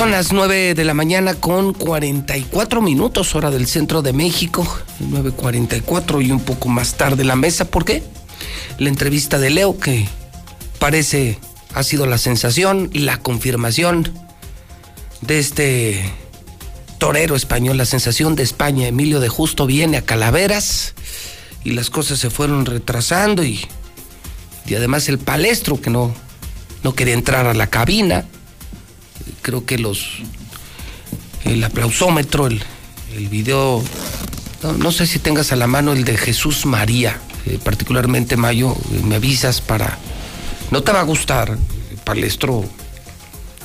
Son las 9 de la mañana con 44 minutos, hora del centro de México. 9.44 y un poco más tarde la mesa. ¿Por qué? La entrevista de Leo, que parece ha sido la sensación, la confirmación de este torero español, la sensación de España. Emilio de Justo viene a Calaveras y las cosas se fueron retrasando y, y además el palestro que no, no quería entrar a la cabina creo que los el aplausómetro, el, el video, no, sé si tengas a la mano el de Jesús María, eh, particularmente Mayo, eh, me avisas para... No te va a gustar, Palestro,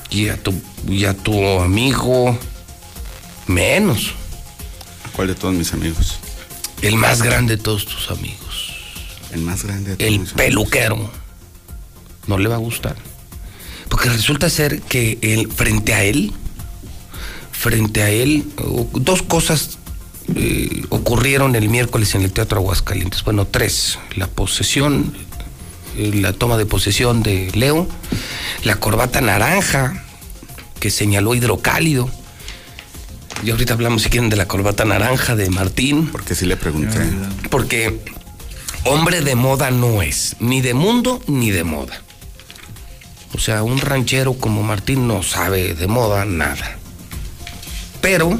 y a tu, y a tu amigo, menos. ¿Cuál de todos mis amigos? El más grande de todos tus amigos. El más grande de todos El peluquero. No le va a gustar. Porque resulta ser que él, frente a él, frente a él, dos cosas eh, ocurrieron el miércoles en el Teatro Aguascalientes. Bueno, tres. La posesión, eh, la toma de posesión de Leo, la corbata naranja que señaló Hidrocálido. Y ahorita hablamos, si quieren, de la corbata naranja de Martín. Porque sí le pregunté. Porque hombre de moda no es, ni de mundo ni de moda. O sea, un ranchero como Martín no sabe de moda nada. Pero,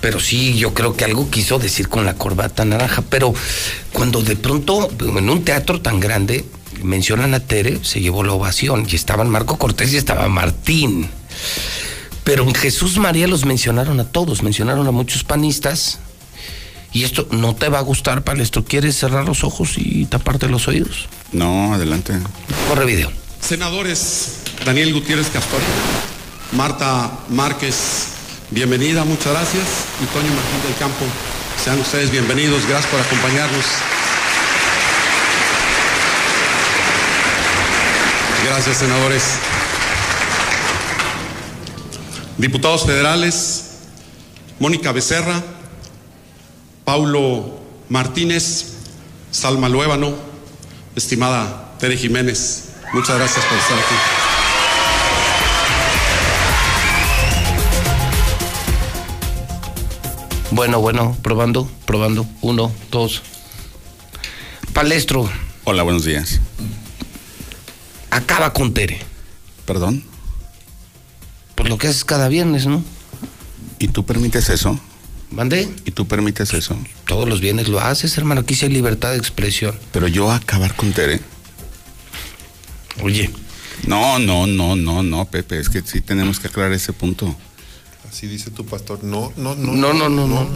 pero sí, yo creo que algo quiso decir con la corbata naranja. Pero cuando de pronto, en un teatro tan grande, mencionan a Tere, se llevó la ovación. Y estaban Marco Cortés y estaba Martín. Pero en Jesús María los mencionaron a todos, mencionaron a muchos panistas. Y esto no te va a gustar, Palestro. ¿Quieres cerrar los ojos y taparte los oídos? No, adelante. Corre video. Senadores Daniel Gutiérrez Castor, Marta Márquez, bienvenida, muchas gracias. Y Toño Martín del Campo, sean ustedes bienvenidos, gracias por acompañarnos. Gracias, senadores. Diputados federales, Mónica Becerra, Paulo Martínez, Salma Luébano, estimada Tere Jiménez, Muchas gracias por estar aquí. Bueno, bueno, probando, probando. Uno, dos. Palestro. Hola, buenos días. Acaba con Tere. ¿Perdón? Por lo que haces cada viernes, ¿no? ¿Y tú permites eso? ¿Mande? ¿Y tú permites eso? Todos los viernes lo haces, hermano. Aquí sí hay libertad de expresión. Pero yo acabar con Tere. Oye. No, no, no, no, no, Pepe, es que sí tenemos que aclarar ese punto. Así dice tu pastor. No, no, no. No, no, no, no.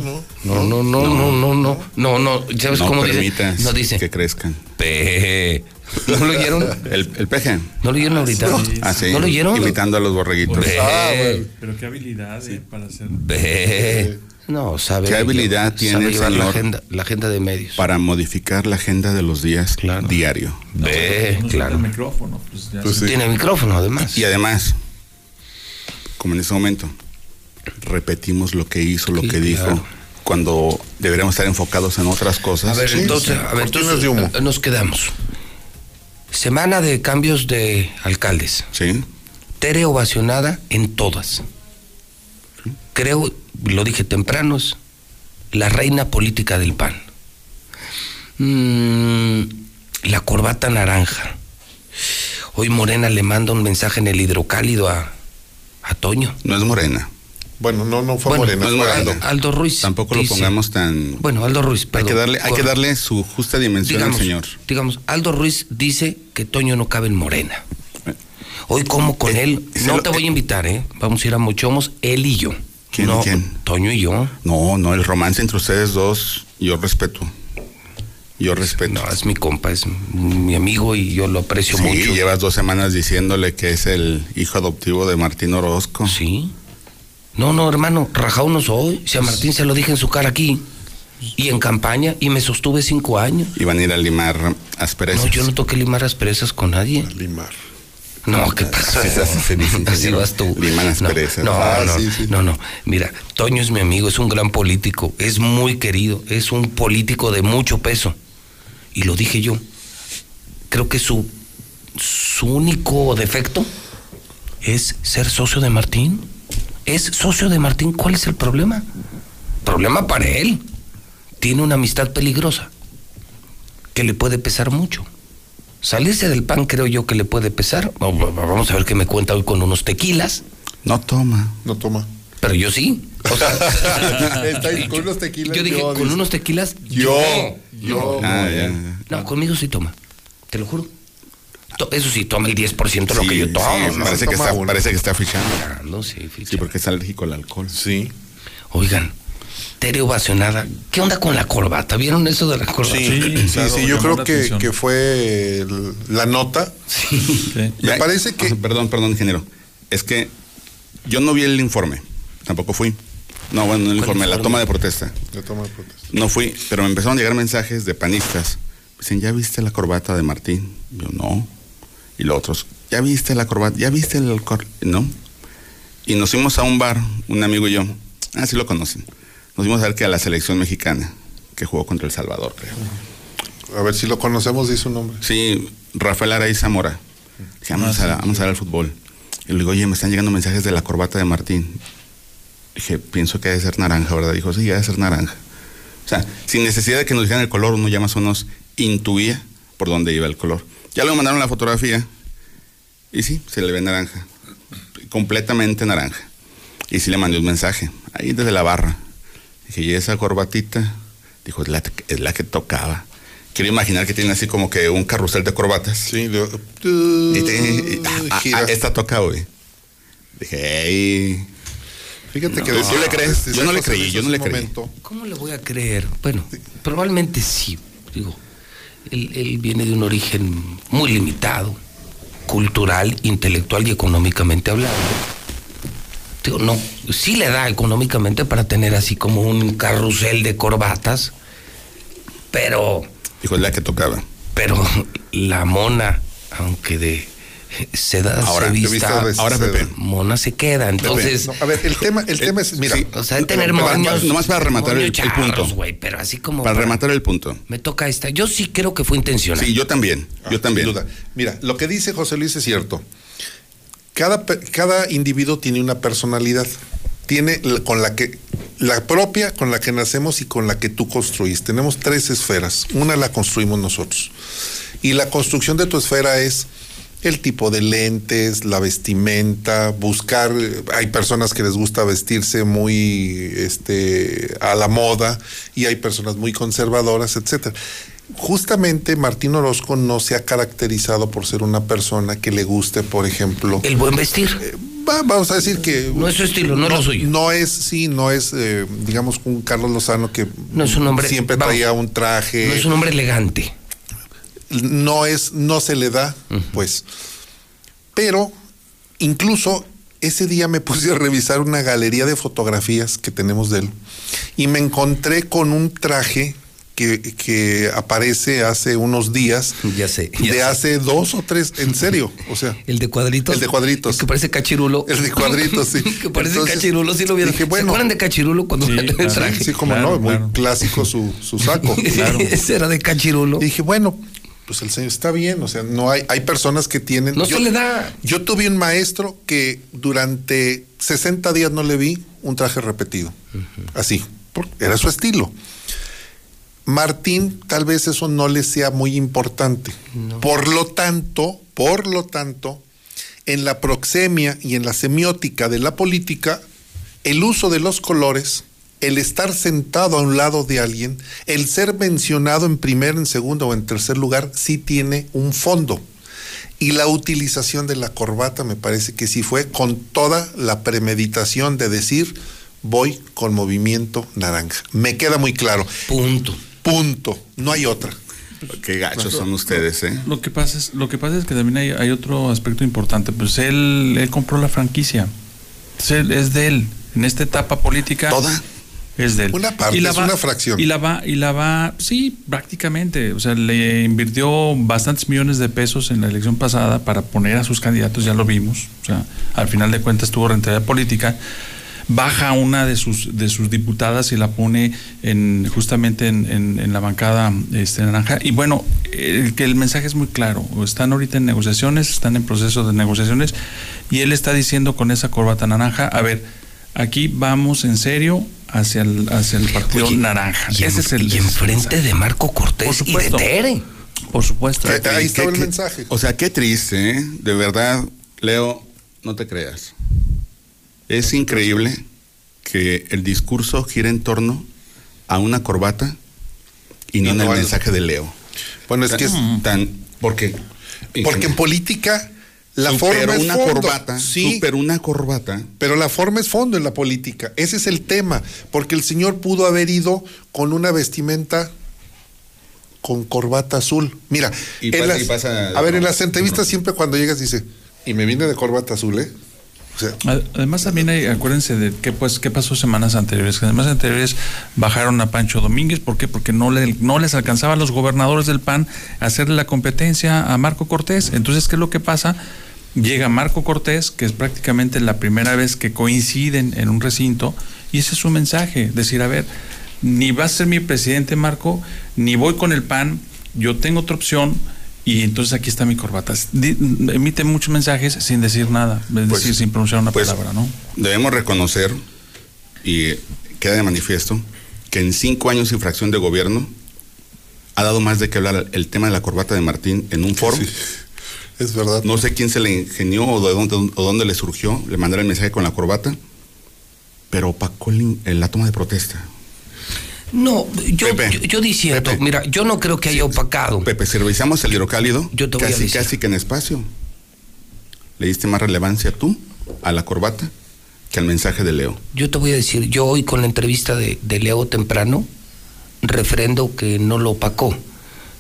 No, no, no, no, no, no. No, no. ¿Sabes cómo dice? No dice. Que crezcan. Pe. ¿No lo oyeron? El, el peje. ¿No lo oyeron ahorita? No. Ah, sí. ¿No lo oyeron? Imitando a los borreguitos. Ah, Pero qué habilidad, eh, para hacer. No, sabe. ¿Qué habilidad tiene sabe la agenda, la agenda de medios? Para modificar la agenda de los días claro. diario. Ve, no, claro. Tiene micrófono. Pues ya pues sí. Tiene micrófono, además. Y además, como en ese momento, repetimos lo que hizo, lo Sí, que dijo, claro. cuando deberíamos estar enfocados en otras cosas. A ver, Sí, entonces, sí. a ver, Cortinas entonces, de humo. nos quedamos. Semana de cambios de alcaldes. Sí. Tere ovacionada en todas. Creo, lo dije temprano, es la reina política del PAN. Mm, la corbata naranja. Hoy Morena le manda un mensaje en el hidrocálido a, a Toño. No es morena. Bueno, no, no fue Bueno, Morena. no es fue Morena. Aldo. Aldo Ruiz. Tampoco lo pongamos tan. Bueno, Aldo Ruiz, hay que darle, hay que darle su justa dimensión digamos, al señor. digamos, Aldo Ruiz dice que Toño no cabe en Morena. Hoy como con Eh, él, no lo- te voy a invitar, ¿eh? Vamos a ir a Mochomos, él y yo. ¿Quién no, quién? Toño y yo. No, no, el romance entre ustedes dos, yo respeto. Yo respeto. No, es mi compa, es mi amigo y yo lo aprecio sí, mucho. llevas dos semanas diciéndole que es el hijo adoptivo de Martín Orozco. Sí. No, no, hermano, rajado no soy. Si a Martín se lo dije en su cara aquí y en campaña y me sostuve cinco años. Y van a ir a limar asperezas. No, yo no toqué limar asperezas con nadie. Limar. No, ¿qué pasa? Así vas tú. No, Ah, no, no. Mira, Toño es mi amigo, es un gran político, es muy querido, es un político de mucho peso. Y lo dije yo. Creo que su, su único defecto es ser socio de Martín. es socio de Martín. ¿Cuál es el problema? Problema para él. Tiene una amistad peligrosa que le puede pesar mucho. Salirse del pan creo yo que le puede pesar. Vamos a ver qué me cuenta hoy con unos tequilas. No toma. No toma. Pero yo sí. O sea, Está ahí con unos tequilas. yo dije, yo, con dice. unos tequilas. Yo, yo. Ah, ya. No, conmigo sí toma. Te lo juro. Eso sí, toma el 10% de lo Sí, que yo tomo. parece, que está, parece que está fichando. Ah, No, sí, ficha. Sí, porque es alérgico al alcohol. Sí. Oigan, Tere ovacionada. ¿Qué onda con la corbata? ¿Vieron eso de la corbata? Sí, Sí, sí, claro, sí, yo creo la que, que fue la nota. Sí. Me Ya- parece que- Ah, Perdón, perdón, ingeniero. Es que yo no vi el informe. Tampoco fui. No, bueno, no el informe, la toma de protesta. Yo tomo de protesta. No fui, pero me empezaron a llegar mensajes de panistas. Dicen, ¿ya viste la corbata de Martín? Yo, no. Y los otros, ¿ya viste la corbata? ¿Ya viste el alcohol? No. Y nos fuimos a un bar, un amigo y yo. Ah, sí lo conocen. Nos fuimos a ver que a la selección mexicana, que jugó contra El Salvador, creo. A ver si lo conocemos, dice un nombre. Sí, Rafael Aray Zamora. Dije, vamos, a, vamos a ver al fútbol. Y le digo, oye, me están llegando mensajes de la corbata de Martín. Dije, pienso que debe ser naranja, ¿verdad? Dijo, sí, debe ser naranja. O sea, sin necesidad de que nos dijeran el color, uno ya más o menos intuía por dónde iba el color. Ya luego mandaron la fotografía y sí, se le ve naranja. Completamente naranja. Y sí le mandé un mensaje, ahí desde la barra. Dije, ¿y esa corbatita? Dijo, es la, es la que tocaba. Quiero imaginar que tiene así como que un carrusel de corbatas. Sí, lo- Y te- y- ah, ah, ah, esta toca hoy. Dije, ey. Fíjate que No, decía- ¿tú le crees? Yo no le creí, yo no le creí. ¿Cómo le voy a creer? Bueno, probablemente sí. Digo, él, él viene de un origen muy limitado, cultural, intelectual y económicamente hablando. Digo, no, sí le da económicamente para tener así como un carrusel de corbatas, pero, Dijo, es la que tocaba. pero la mona, aunque de seda Ahora, se vista, Ahora. Pepe. mona se queda. Entonces, No, a ver, el tema, el tema es, mira, sí. o sea, tener Pero, pero, moños. nomás para rematar el- punto. güey, pero así como. Para rematar el punto. Me toca esta. Yo sí creo que fue intencional. Sí, yo también. Ah, Yo también. sin duda. Mira, lo que dice José Luis es cierto. Cada, cada individuo tiene una personalidad. Tiene con la que la propia con la que nacemos y con la que tú construís. Tenemos tres esferas. Una la construimos nosotros. Y la construcción de tu esfera es el tipo de lentes, la vestimenta, buscar, eh, hay personas que les gusta vestirse muy este a la moda y hay personas muy conservadoras, etcétera. Justamente Martín Orozco no se ha caracterizado por ser una persona que le guste, por ejemplo, El buen vestir. va- vamos a decir que No es su estilo, no es lo suyo. No es, sí, no es, eh, digamos, un Carlos Lozano que No es un hombre- siempre vamos, traía un traje no es un hombre elegante. no es, no se le da, pues. Pero incluso ese día me puse a revisar una galería de fotografías que tenemos de él y me encontré con un traje que, que aparece hace unos días. Ya sé, ya de sé. hace dos o tres, en serio, o sea. El de cuadritos. El de cuadritos. El que parece cachirulo. El de cuadritos, sí. que parece Entonces, cachirulo, sí lo vieron. dije, bueno. ¿Se acuerdan de cachirulo cuando Sí, el traje? Sí, como Claro, no, muy clásico su, su saco. Claro. Ese era de cachirulo. Y dije, bueno, pues el señor está bien, o sea, no hay, hay personas que tienen. No se le da. Yo tuve un maestro que durante 60 días no le vi un traje repetido. Así, era su estilo. Martín, tal vez eso no le sea muy importante. Por lo tanto, por lo tanto, en la proxemia y en la semiótica de la política, el uso de los colores, el estar sentado a un lado de alguien, el ser mencionado en primer, en segundo o en tercer lugar, sí tiene un fondo. Y la utilización de la corbata me parece que sí fue con toda la premeditación de decir voy con movimiento naranja. Me queda muy claro. Punto. Punto. No hay otra. Qué gachos son ustedes, ¿eh? Lo que pasa es, lo que pasa es que también hay, hay otro aspecto importante. Pues él, él compró la franquicia. Es, él- es de él. En esta etapa política. ¿Toda? Es de él. Una parte, es una fracción. Y la va, y la va, sí, prácticamente. O sea, le invirtió bastantes millones de pesos en la elección pasada para poner a sus candidatos, ya lo vimos. O sea, al final de cuentas tuvo rentabilidad política. Baja una de sus, de sus diputadas y la pone en, justamente en, en- en la bancada este, naranja. Y bueno, el, que el mensaje es muy claro. Están ahorita en negociaciones, están en proceso de negociaciones, y él está diciendo con esa corbata naranja, a ver, Aquí vamos en serio hacia el, hacia el partido Oye, naranja. Y, en- Ese es el y enfrente de Marco Cortés Por y de. Tere. Por supuesto. Ahí- estaba el qué- mensaje. O sea, qué triste, ¿eh? De verdad, Leo, no te creas. Es increíble que el discurso gire en torno a una corbata y no Y en no el al- mensaje de Leo. Bueno, es que es, Tan, porque, porque en política la forma es una fondo. corbata, sí, super una corbata. pero la forma es fondo en la política. Ese es el tema, porque el señor pudo haber ido con una vestimenta con corbata azul. Mira, Y en pasa- las- y pasa- a ver, en las entrevistas siempre cuando llegas dice, y me vine de corbata azul, ¿eh? Además también hay, acuérdense de qué pues qué pasó semanas anteriores, que semanas anteriores bajaron a Pancho Domínguez, ¿por qué? Porque no le, no les alcanzaba a los gobernadores del PAN hacerle la competencia a Marco Cortés. Entonces, ¿qué es lo que pasa? Llega Marco Cortés, que es prácticamente la primera vez que coinciden en un recinto, y ese es su mensaje, decir, a ver, ni vas a ser mi presidente Marco, ni voy con el PAN, yo tengo otra opción, y entonces aquí está mi corbata. Emite muchos mensajes sin decir nada, es Pues- decir, sin pronunciar una pues, palabra, ¿no? Debemos reconocer, y queda de manifiesto, que en cinco años y fracción de gobierno ha dado más de que hablar el tema de la corbata de Martín en un foro. sí, es verdad. No sé quién se le ingenió o de dónde, o dónde le surgió, le mandaron el mensaje con la corbata, pero opacó la toma de protesta. No, yo, Pepe, yo, yo diciendo, Pepe. mira, yo no creo que haya opacado. Pepe, si revisamos el hidrocálido, Yo te voy a casi, decir. casi que en espacio. Le diste más relevancia tú a la corbata que al mensaje de Leo. Yo te voy a decir, yo hoy con la entrevista de, de Leo temprano, refrendo que no lo opacó.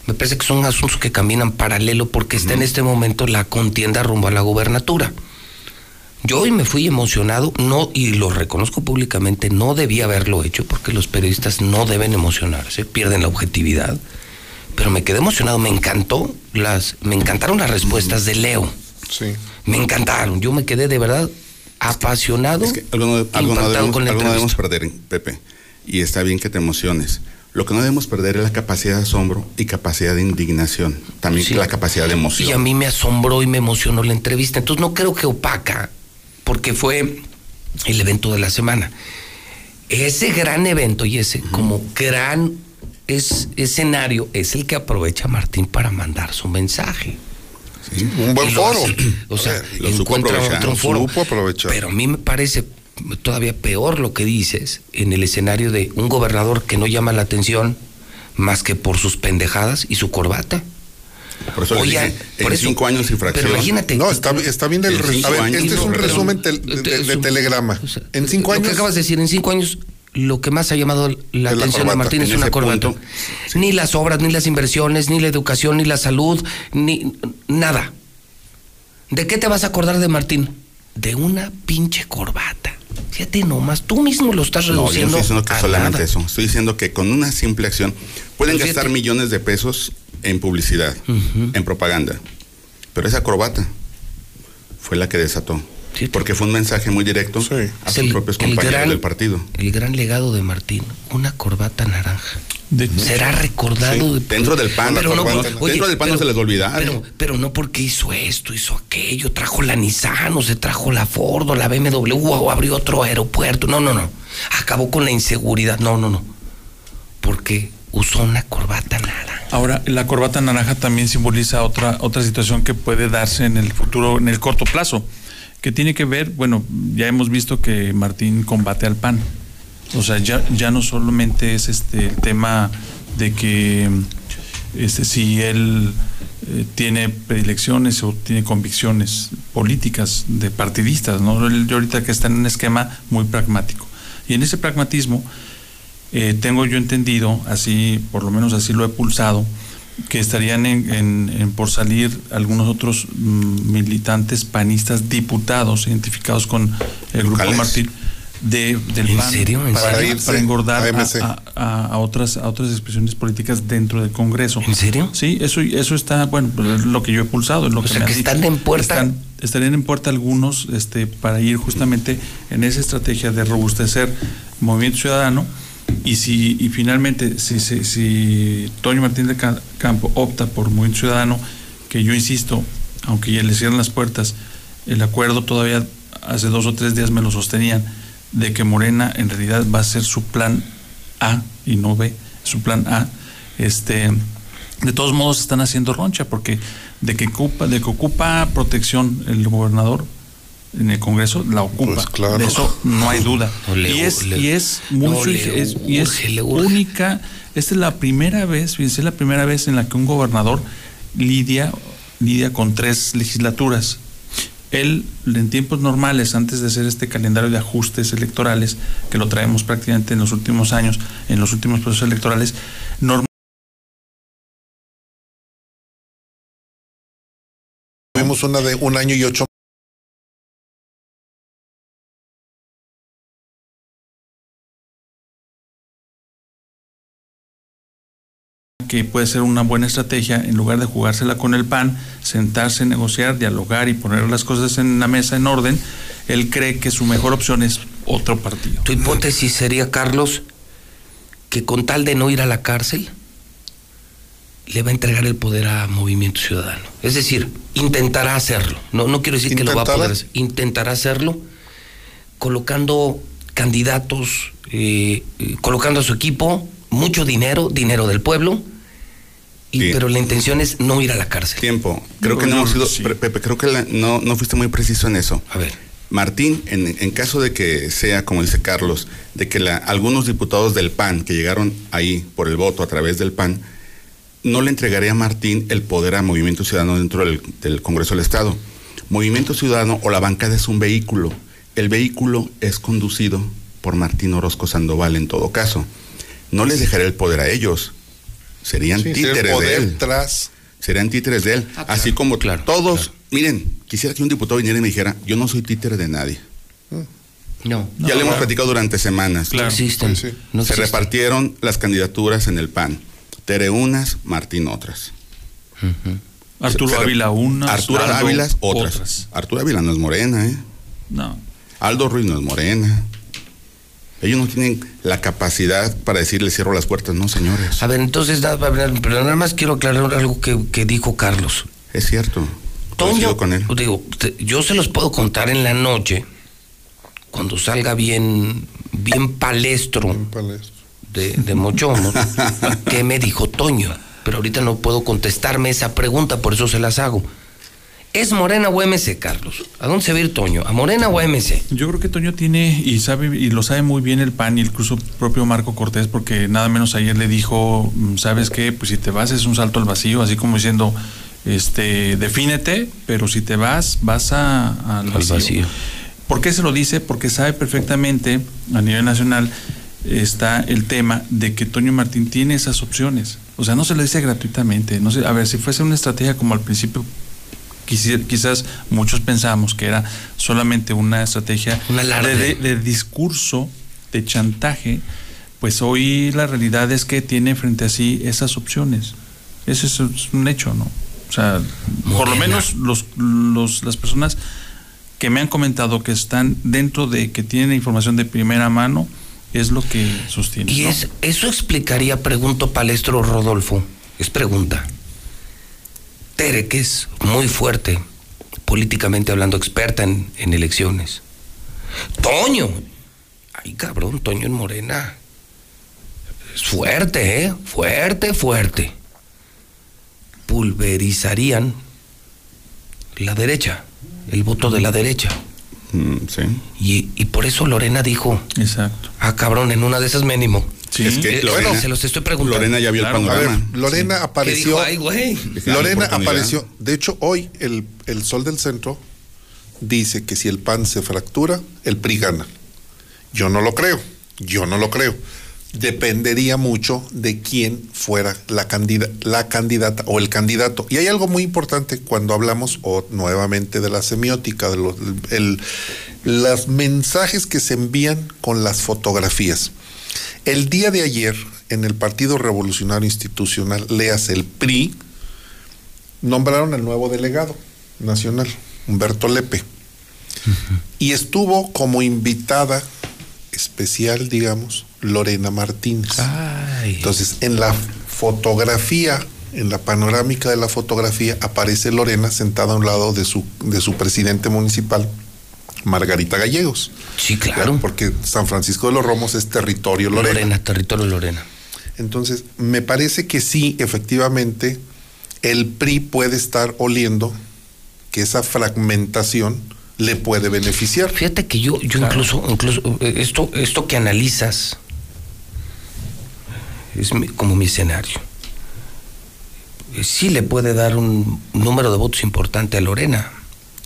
Me parece que son asuntos que caminan paralelo porque está en este momento la contienda rumbo a la gobernatura. Yo hoy me fui emocionado, no, y lo reconozco públicamente, no debía haberlo hecho porque los periodistas no deben emocionarse, pierden la objetividad. Pero me quedé emocionado, me encantó las, me encantaron las respuestas de Leo. Sí. Me encantaron. Yo me quedé de verdad apasionado, Es que algo no, algo no debemos, con la algo no debemos perder, Pepe. Y está bien que te emociones. Lo que no debemos perder es la capacidad de asombro y capacidad de indignación. También Sí. la capacidad de emoción. Y a mí me asombró y me emocionó la entrevista. Entonces no creo que opaca, porque fue el evento de la semana. Ese gran evento y ese como gran es, escenario es el que aprovecha Martín para mandar su mensaje. Sí. Un buen lo foro. O sea, ver, lo encuentra otro foro. Pero a mí me parece todavía peor lo que dices en el escenario de un gobernador que no llama la atención más que por sus pendejadas y su corbata. Por eso Oye, dije, por en eso- cinco años y fracción. Pero imagínate. No, está, está bien el En resumen. A ver, años, este es un resumen de, de- de telegrama. O sea, En cinco Lo que años. acabas de decir, en cinco años, lo que más ha llamado la la atención corbata. de Martín es una corbata. punto, Ni las obras, ni las inversiones, ni la educación, ni la salud, ni nada. ¿De qué te vas a acordar de Martín? De una pinche corbata. Fíjate nomás, tú mismo lo estás No, yo no reduciendo. estoy diciendo que solamente nada. eso. Estoy diciendo que con una simple acción pueden Pero gastar fíjate. millones de pesos en publicidad, en propaganda. Pero esa corbata fue la que desató. Sí, porque fue un mensaje muy directo Sí. a sus propios compañeros del partido. El gran legado de Martín, una corbata naranja. De- Será recordado Sí, de- dentro del PAN, Pero no, corbata. oye, Dentro del PAN no se les olvidar. Pero, pero no porque hizo esto, hizo aquello, trajo la Nissan, o se trajo la Ford, o la BMW, o abrió otro aeropuerto. No, no, no. Acabó con la inseguridad. No, no, no. Porque usó una corbata naranja. Ahora, la corbata naranja también simboliza otra, otra situación que puede darse en el futuro, en el corto plazo, que tiene que ver, bueno, ya hemos visto que Martín combate al PAN. O sea, ya, ya no solamente es este el tema de que este, si él eh, tiene predilecciones o tiene convicciones políticas de partidistas, ¿no? Él ahorita que está en un esquema muy pragmático. Y en ese pragmatismo, eh, tengo yo entendido, así, por lo menos así lo he pulsado, que estarían en, en- en por salir algunos otros mm, militantes panistas diputados identificados con el grupo Locales. Martín de, del ¿En PAN serio? ¿En para, serio? para engordar A a, MC. a- a- a otras a otras expresiones políticas dentro del Congreso. ¿En serio? Sí, eso eso está, bueno, pues es lo que yo he pulsado, es lo O que sea, me que dicho. están en puerta. Están- estarían en puerta algunos este, para ir justamente en esa estrategia de robustecer Movimiento Ciudadano y si y finalmente si, si, si Toño Martín de Ca- Campo opta por Movimiento Ciudadano, que yo insisto, aunque ya le cierran las puertas, el acuerdo todavía hace dos o tres días me lo sostenían de que Morena en realidad va a ser su plan A y no B, su plan A. Este, de todos modos están haciendo roncha porque de que de que ocupa protección el gobernador en el Congreso la ocupa. Pues claro. De eso no hay duda. No, le- y es le- y es muy no, le suge- es- y es urge, le urge. única. Esta es la primera vez, fíjense, es la primera vez en la que un gobernador lidia lidia con tres legislaturas. Él, en tiempos normales, antes de hacer este calendario de ajustes electorales, que lo traemos prácticamente en los últimos años, en los últimos procesos electorales, normal Tuvimos una de un año y ocho que puede ser una buena estrategia, en lugar de jugársela con el PAN, sentarse, negociar, dialogar y poner las cosas en la mesa en orden, él cree que su mejor opción es otro partido. Tu hipótesis sería, Carlos, que con tal de no ir a la cárcel, le va a entregar el poder a Movimiento Ciudadano. Es decir, intentará hacerlo. No, no quiero decir que lo va a ¿Intentará? poder hacer. Intentará hacerlo colocando candidatos, eh, eh, colocando a su equipo, mucho dinero, dinero del pueblo, y, Sí. pero la intención es no ir a la cárcel. Tiempo. Creo que no yo- hemos sido, sí. Pepe, creo que la- no, no fuiste muy preciso en eso. A ver. Martín, en, en caso de que sea, como dice Carlos, de que la- algunos diputados del PAN que llegaron ahí por el voto a través del PAN, no le entregaría a Martín el poder a Movimiento Ciudadano dentro del, del Congreso del Estado. Movimiento Ciudadano o la bancada es un vehículo. El vehículo es conducido por Martín Orozco Sandoval en todo caso. No les dejaré el poder a ellos. Serían sí, títeres de él tras serían títeres de él. Ah, claro, Así como claro, todos, claro. miren, quisiera que un diputado viniera y me dijera, yo no soy títere de nadie. No, No, ya lo hemos claro. platicado durante semanas. no existen. Sí, sí. no Se existen. repartieron las candidaturas en el PAN. Tere unas, Martín otras. Arturo Ávila unas, Arturo Ávila otras. Arturo Ávila no es morena, ¿eh? No. Aldo Ruiz no es morena. Ellos no tienen la capacidad para decirle cierro las puertas, no, señores. A ver, entonces, nada, pero nada más quiero aclarar algo que, que dijo Carlos. Es cierto. Toño, con él. digo, te- yo se los puedo contar en la noche, cuando salga bien, bien palestro palestro. de, de Mochomo, qué me dijo Toño. Pero ahorita no puedo contestarme esa pregunta, por eso se las hago. ¿Es Morena o MC, Carlos? ¿A dónde se va a ir Toño? ¿A Morena o a MC? Yo creo que Toño tiene y sabe y lo sabe muy bien el PAN y incluso propio Marco Cortés porque nada menos ayer le dijo, mm, ¿sabes qué? Pues si te vas es un salto al vacío, así como diciendo, este, defínete, pero si te vas, vas a, al Al vacío. vacío. ¿Por qué se lo dice? Porque sabe perfectamente a nivel nacional está el tema de que Toño Martín tiene esas opciones. O sea, no se le dice gratuitamente. No sé, a ver, si fuese una estrategia como al principio quizás muchos pensamos que era solamente una estrategia de, de- de discurso, de chantaje, pues hoy la realidad es que tiene frente a sí esas opciones. Ese es, un hecho, ¿no? O sea, por lo menos los, los, las personas que me han comentado que están dentro de que tienen información de primera mano, es lo que sostiene. Y ¿no? es, eso explicaría, pregunto Palestro Rodolfo, es pregunta. Tere, que es muy fuerte, políticamente hablando, experta en, en elecciones. Toño, ay cabrón, Toño en Morena. Es fuerte, ¿eh? Fuerte, fuerte. Pulverizarían la derecha, el voto de la derecha. Mm, sí. Y, y por eso Lorena dijo, Exacto. ah cabrón, en una de esas me animo. Sí. Es que Eh, Lorena, bueno, se los estoy preguntando. Lorena ya vio Claro. el A ver, panorama. Lorena ¿Qué apareció. dijo? Ay, Lorena apareció. De hecho, hoy el, el Sol del Centro dice que si el PAN se fractura, el PRI gana. Yo no lo creo. Yo no lo creo. Dependería mucho de quién fuera la, candida- la candidata o el candidato. Y hay algo muy importante cuando hablamos o, nuevamente de la semiótica, de los el- los mensajes que se envían con las fotografías. El día de ayer, en el Partido Revolucionario Institucional, leas el PRI, nombraron al nuevo delegado nacional, Humberto Lepe. Y estuvo como invitada especial, digamos, Lorena Martínez. Ay. Entonces, en la fotografía, en la panorámica de la fotografía, aparece Lorena sentada a un lado de su, de su presidente municipal, Margarita Gallegos. Sí, claro. Porque San Francisco de los Romos es territorio Lorena. Lorena, territorio Lorena. Entonces, me parece que sí, efectivamente, el PRI puede estar oliendo que esa fragmentación le puede beneficiar. Fíjate que yo, yo incluso, incluso eh, esto, esto que analizas es mi- como mi escenario. Eh, Sí le puede dar un número de votos importante a Lorena.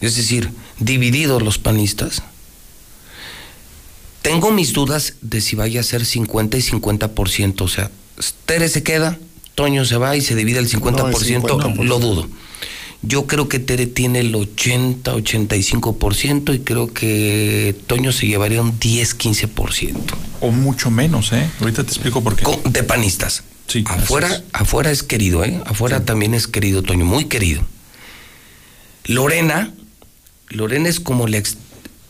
Es decir, divididos los panistas. Tengo mis dudas de si vaya a ser 50 y 50%. O sea, Tere se queda, Toño se va y se divide el 50%. 50%. Lo dudo. Yo creo que Tere tiene el 80, 85% y creo que Toño se llevaría un 10, 15%. O mucho menos, ¿eh? Ahorita te explico por qué. De panistas. Sí, afuera, es. afuera es querido, ¿eh? Afuera también es querido, Toño, muy querido. Lorena, Lorena es como la, ex-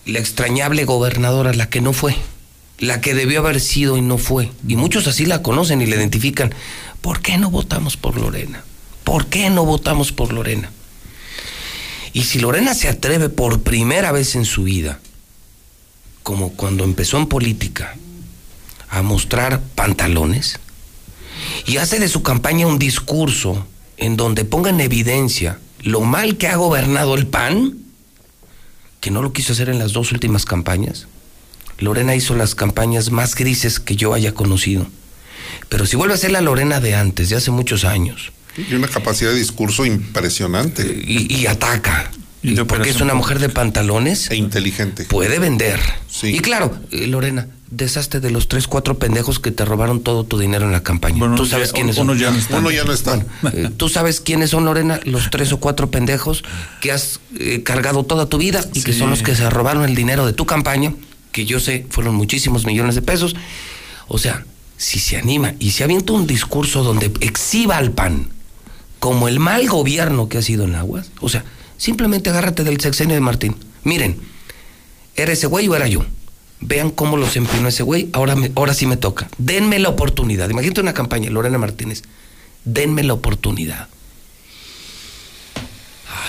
la extrañable gobernadora, la que no fue, la que debió haber sido y no fue. Y muchos así la conocen y la identifican. ¿Por qué no votamos por Lorena? ¿Por qué no votamos por Lorena? Y si Lorena se atreve por primera vez en su vida, como cuando empezó en política, a mostrar pantalones, y hace de su campaña un discurso en donde ponga en evidencia lo mal que ha gobernado el PAN, que no lo quiso hacer en las dos últimas campañas. Lorena hizo las campañas más grises que yo haya conocido. Pero si vuelve a ser la Lorena de antes, de hace muchos años, Y una capacidad de discurso impresionante y, y ataca, Y porque es una mujer de pantalones, e inteligente. puede vender. Sí. Y claro, eh, Lorena, deshazte de los tres, cuatro pendejos que te robaron todo tu dinero en la campaña. Bueno, Tú sabes ya- quiénes son. ya no están. Uno ya no está. Eh, Tú sabes quiénes son, Lorena, los tres o cuatro pendejos que has eh, cargado toda tu vida y que son los que se robaron el dinero de tu campaña, que yo sé fueron muchísimos millones de pesos. O sea, si se anima y se avienta un discurso donde exhiba al PAN como el mal gobierno que ha sido en Aguas, o sea, simplemente agárrate del sexenio de Martín. Miren, ¿era ese güey o era yo? Vean cómo los empinó ese güey, ahora, me- ahora sí me toca. Denme la oportunidad. Imagínate una campaña, Lorena Martínez. Denme la oportunidad.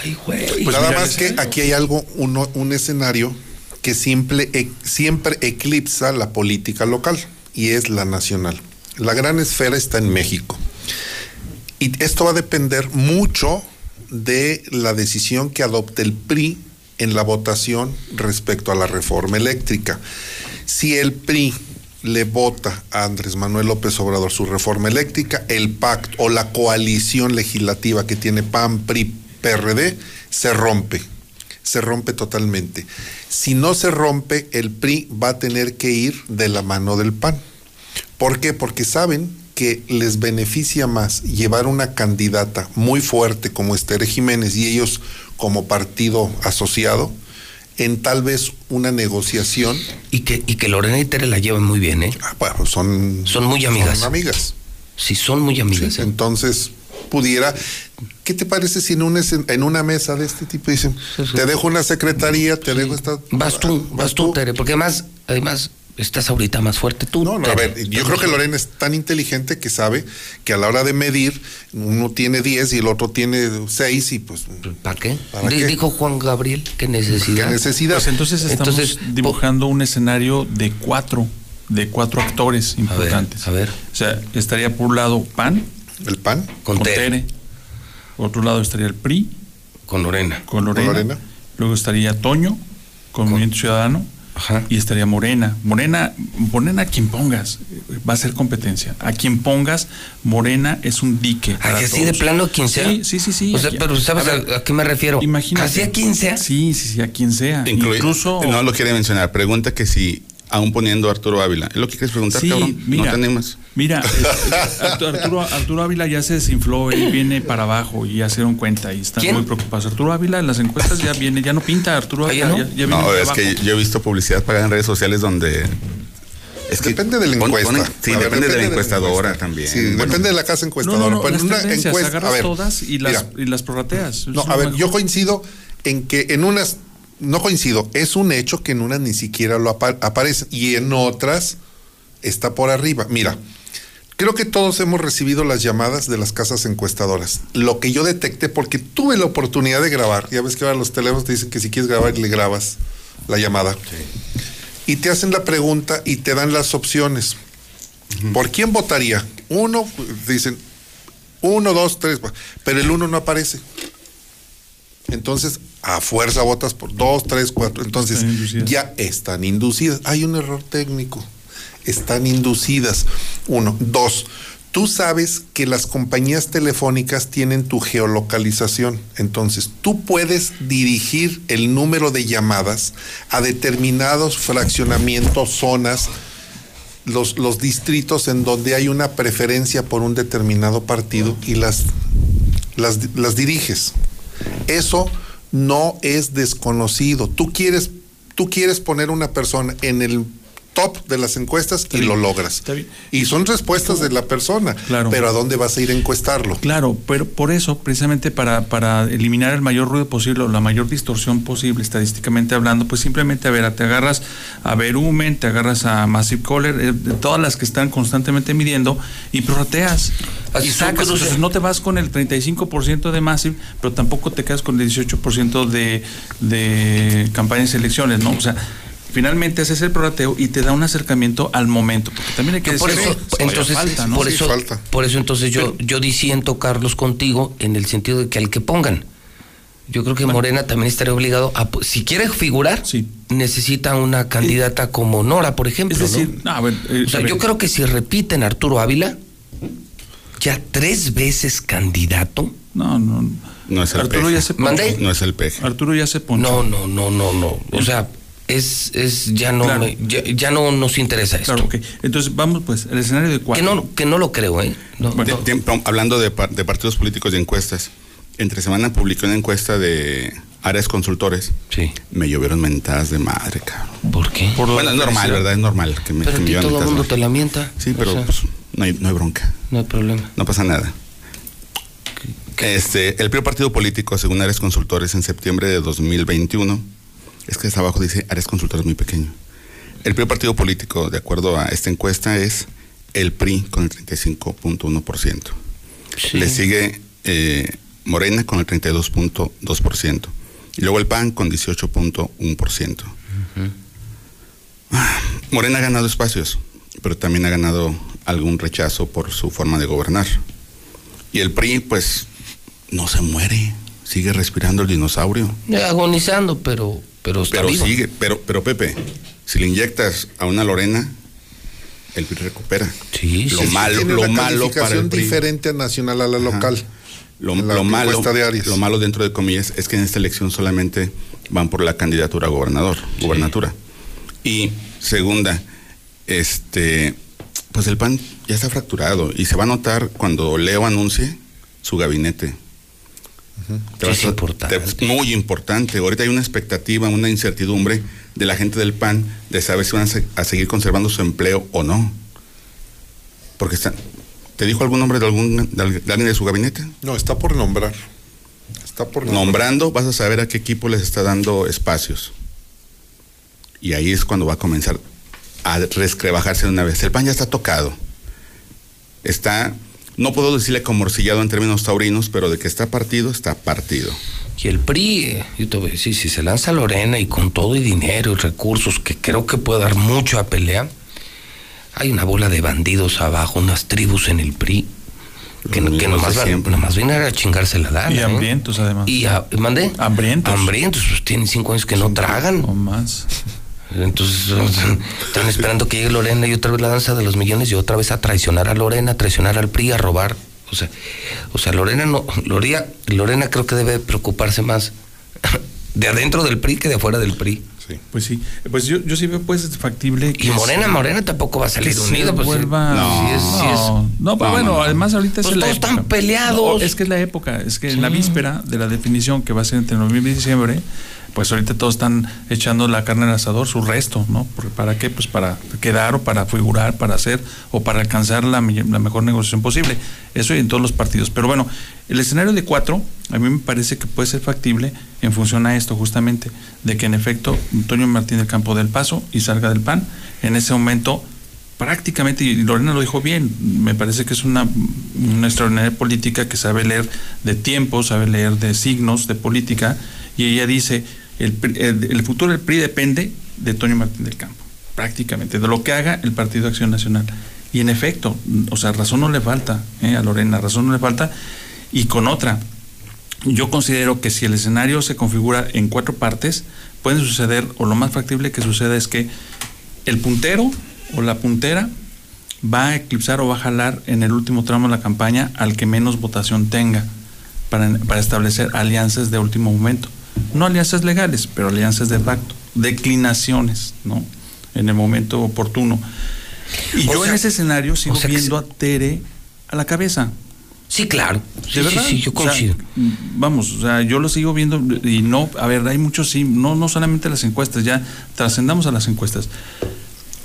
Ay, güey. Pues Nada mira, más que aquí hay algo, uno, un escenario que siempre, e- siempre eclipsa la política local y es la nacional. La gran esfera está en México. Y esto va a depender mucho de la decisión que adopte el PRI en la votación respecto a la reforma eléctrica. Si el PRI le vota a Andrés Manuel López Obrador su reforma eléctrica, el pacto o la coalición legislativa que tiene PAN, PRI, PRD, se rompe. Se rompe totalmente. Si no se rompe, el PRI va a tener que ir de la mano del PAN. ¿Por qué? Porque saben que les beneficia más llevar una candidata muy fuerte como Esther Jiménez y ellos como partido asociado en tal vez una negociación. Y que, y que Lorena y Tere la llevan muy bien, ¿eh? Ah, bueno, son, Son muy amigas. son amigas. Sí, son muy amigas. Sí, ¿eh? entonces pudiera. ¿Qué te parece si en, un escen- en una mesa de este tipo dicen, Sí, sí. te dejo una secretaría, te dejo esta... Vas tú, vas tú, Tere, porque además, además, estás ahorita más fuerte tú. No, no, a ver, yo creo que Lorena es tan inteligente que sabe que a la hora de medir, uno tiene 10 y el otro tiene 6 y pues... ¿Para qué? ¿Para Di- qué? Dijo Juan Gabriel, qué necesidad. ¿Qué necesidad? Pues entonces estamos Entonces, dibujando un escenario de cuatro, de cuatro actores A ver, importantes. a ver. O sea, estaría por un lado PAN, ¿El PAN? Con Tere. Por otro lado estaría el PRI, Con Lorena. con Lorena. Lorena. Luego estaría Toño, con Movimiento Ciudadano. Ajá. Y estaría Morena. Morena, Morena a quien pongas, va a ser competencia. A quien pongas, Morena es un dique. ¿A para que así de plano quien sea? Sí, sí, sí, sí. O sea, Aquí- pero ¿sabes a, ver, a qué me refiero? Imagínate. ¿Así a quien sea? Sí, sí, sí, a quien sea. Incluye- Incluso. No lo quiere mencionar. Pregunta que si, aún poniendo a Arturo Ávila, ¿es lo que quieres preguntar, Sí, cabrón? mira, no te animas. Mira, Arturo, Ávila ya se desinfló, él viene para abajo y ya se dieron cuenta y están ¿Quién? muy preocupados. Arturo Ávila en las encuestas ya viene, ya no pinta Arturo ¿Ah, Ávila, no? ya, ya viene No, para es que yo he visto publicidad pagada en redes sociales donde. Es que Depende de la pon- encuesta. sí, ver, depende de la la encuestadora encuesta. también. Sí, Bueno, depende de la casa encuestadora. no, no, Pero en las una encuesta, agarras a ver, todas y las, mira, y las prorrateas. No, a ver, mejor. yo coincido en que en unas, no coincido, es un hecho que en unas ni siquiera lo apa- aparece y en otras está por arriba. Mira, creo que todos hemos recibido las llamadas de las casas encuestadoras. Lo que yo detecté, porque tuve la oportunidad de grabar, ya ves que ahora los teléfonos te dicen que si quieres grabar le grabas la llamada. Y te hacen la pregunta y te dan las opciones. ¿Por quién votaría? Uno, dicen, uno, dos, tres, pero el uno no aparece. Entonces, a fuerza votas por dos, tres, cuatro. Entonces, Están ya están inducidas. Hay un error técnico. Están inducidas. Uno. Dos. Tú sabes que las compañías telefónicas tienen tu geolocalización. Entonces, tú puedes dirigir el número de llamadas a determinados fraccionamientos, zonas, los, los distritos en donde hay una preferencia por un determinado partido y las, las, las diriges. Eso no es desconocido. Tú quieres, tú quieres poner una persona en el top de las encuestas y bien, lo logras. está bien. Y son respuestas de la persona. Claro. Pero ¿a dónde vas a ir a encuestarlo? Claro, pero por eso, precisamente para, para eliminar el mayor ruido posible o la mayor distorsión posible, estadísticamente hablando, pues simplemente, a ver, te agarras a Verumen, te agarras a Massive Caller, eh, de todas las que están constantemente midiendo y prorrateas. Así Y sacas, o sea, no te vas con el 35% de Massive, pero tampoco te quedas con el 18% de, de campañas y elecciones, ¿no? O sea, finalmente haces el prorrateo y te da un acercamiento al momento, porque también hay que por decir, eso, todavía entonces, falta, ¿no? por Sí, eso, falta. por eso entonces yo, yo disiento, Carlos, contigo en el sentido de que al que pongan. Yo creo que Morena también estaría obligado a, si quiere figurar, Sí. necesita una candidata como Nora, por ejemplo. Es decir, eh, O sea, yo creo que si repiten Arturo Ávila, ya tres veces candidato. No, no. No es el Arturo peje. ya se ¿Mandé? ponchó. No es el peje. Arturo ya se ponchó. No, no, no, no, no. O sea, es, es ya no Claro. me- ya, ya no nos interesa esto. Claro, ok. Entonces vamos pues al escenario de Que cuatro. no, que no lo creo, ¿eh? No, Bueno. De- hablando de, par- de partidos políticos y encuestas, entre semana publiqué una encuesta de áreas consultores. Sí. Me llovieron mentadas de madre, cabrón. ¿Por qué? Por Bueno, es normal. ¿verdad? Es normal que me, Pero que me todo el mundo te la mienta. Sí, O pero sea, pues, no, hay, no hay bronca. no hay problema. No pasa nada. Este, el primer partido político, según Áreas Consultores, en septiembre de 2021, es que hasta abajo dice Áreas Consultores muy pequeño. El primer partido político, de acuerdo a esta encuesta, es el PRI con el 35.1%. Sí. Le sigue eh, Morena con el 32.2%. Y luego el PAN con 18.1%. Ah, Morena ha ganado espacios, pero también ha ganado algún rechazo por su forma de gobernar. Y el PRI, pues, no se muere, sigue respirando el dinosaurio. Agonizando, pero, pero está Pero vivo. sigue, pero, pero Pepe, si le inyectas a una Lorena, el PRI recupera. Sí, lo sí, malo, Tiene lo una malo para calificación el PRI. diferente a nacional a la Ajá. local. Lo, en la lo malo, encuesta de Arias. lo malo dentro de comillas es que en esta elección solamente van por la candidatura a gobernador, gobernatura. Y segunda, este, pues el PAN ya está fracturado y se va a notar cuando Leo anuncie su gabinete. Te Sí, vas es a- importante. te- muy importante. Ahorita hay una expectativa, una incertidumbre de la gente del PAN de saber si van a, se- a seguir conservando su empleo o no. Porque está, ¿te dijo algún nombre de algún de alguien de su gabinete? No, está por nombrar. Está por nombrar. Nombrando vas a saber a qué equipo les está dando espacios. Y ahí es cuando va a comenzar a rescrebajarse de una vez. El pan ya está tocado. Está, no puedo decirle como morcillado en términos taurinos, pero de que está partido, está partido. Y el PRI, yo te voy a decir, si se lanza Lorena y con todo y dinero y recursos, que creo que puede dar mucho a pelea, hay una bola de bandidos abajo, unas tribus en el PRI, que, que nomás, vienen a chingarse la lana. Y ¿eh? hambrientos, además. Y a- ¿mandé? Hambrientos. Hambrientos, pues tienen cinco años que no tragan. O más. Entonces están esperando que llegue Lorena y otra vez la danza de los millones y otra vez a traicionar a Lorena, a traicionar al PRI, a robar. O sea, o sea Lorena no, Lorena, Lorena creo que debe preocuparse más de adentro del PRI que de afuera del PRI. Sí. Pues sí. Pues yo, yo sí veo pues factible que Y Morena, se- Morena tampoco va a salir se unido. Pues, vuelva- No. sí es- sí es- No, no, pero No, bueno, no, no. además ahorita Pues es la todos época. están peleados. No, es que es la época, es que en la víspera de la definición que va a ser entre noviembre y diciembre, pues ahorita todos están echando la carne al asador, su resto, ¿no? ¿Para qué? Pues para quedar o para figurar, para hacer o para alcanzar la mejor negociación posible. Eso y en todos los partidos. Pero bueno, el escenario de cuatro, a mí me parece que puede ser factible en función a esto, justamente, de que en efecto Antonio Martín del Campo del Paso y salga del PAN, en ese momento prácticamente, y Lorena lo dijo bien, me parece que es una, una extraordinaria política que sabe leer de tiempo, sabe leer de signos de política, y ella dice, El, el- futuro del PRI depende de Toño Martín del Campo, prácticamente, de lo que haga el Partido Acción Nacional. Y en efecto, o sea, razón no le falta ¿eh? a Lorena, razón no le falta. Y con otra, yo considero que si el escenario se configura en cuatro partes, puede suceder, o lo más factible que suceda es que el puntero o la puntera va a eclipsar o va a jalar en el último tramo de la campaña al que menos votación tenga para establecer alianzas de último momento. No alianzas legales, pero alianzas de facto, declinaciones, ¿no? En el momento oportuno. Y O yo sea- en ese escenario sigo o sea que viendo se- a Tere a la cabeza. Sí, claro. ¿De Sí, sí, verdad? sí, yo O sea, coincido. vamos, o sea, yo lo sigo viendo y no, a ver, hay muchos sí, no, no solamente las encuestas, ya trascendamos a las encuestas.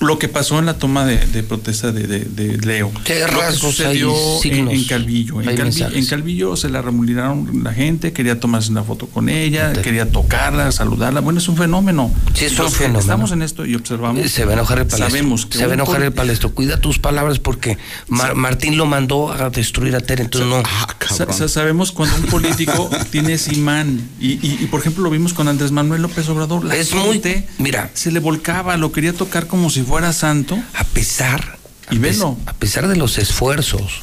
Lo que pasó en la toma de, de protesta de, de- de Leo, ¿Qué lo que sucedió hay, en, Calvillo. En, Calvi- Calvillo se la remulinaron la gente, quería tomarse una foto con ella, quería tocarla, saludarla. Bueno, es un fenómeno. Sí, es un fenómeno. Estamos en esto y observamos. Se va a enojar el palestro. Sabemos que se va a enojar el palestro. Cuida tus palabras porque Mar- Martín lo mandó a destruir a Tere, entonces no. Ah, Sa- sabemos cuando un político tiene ese imán y, y- y, por ejemplo lo vimos con Andrés Manuel López Obrador la Es muy- mira. se le volcaba lo quería tocar como si fuera santo A pesar, Y a pes- a pesar de los esfuerzos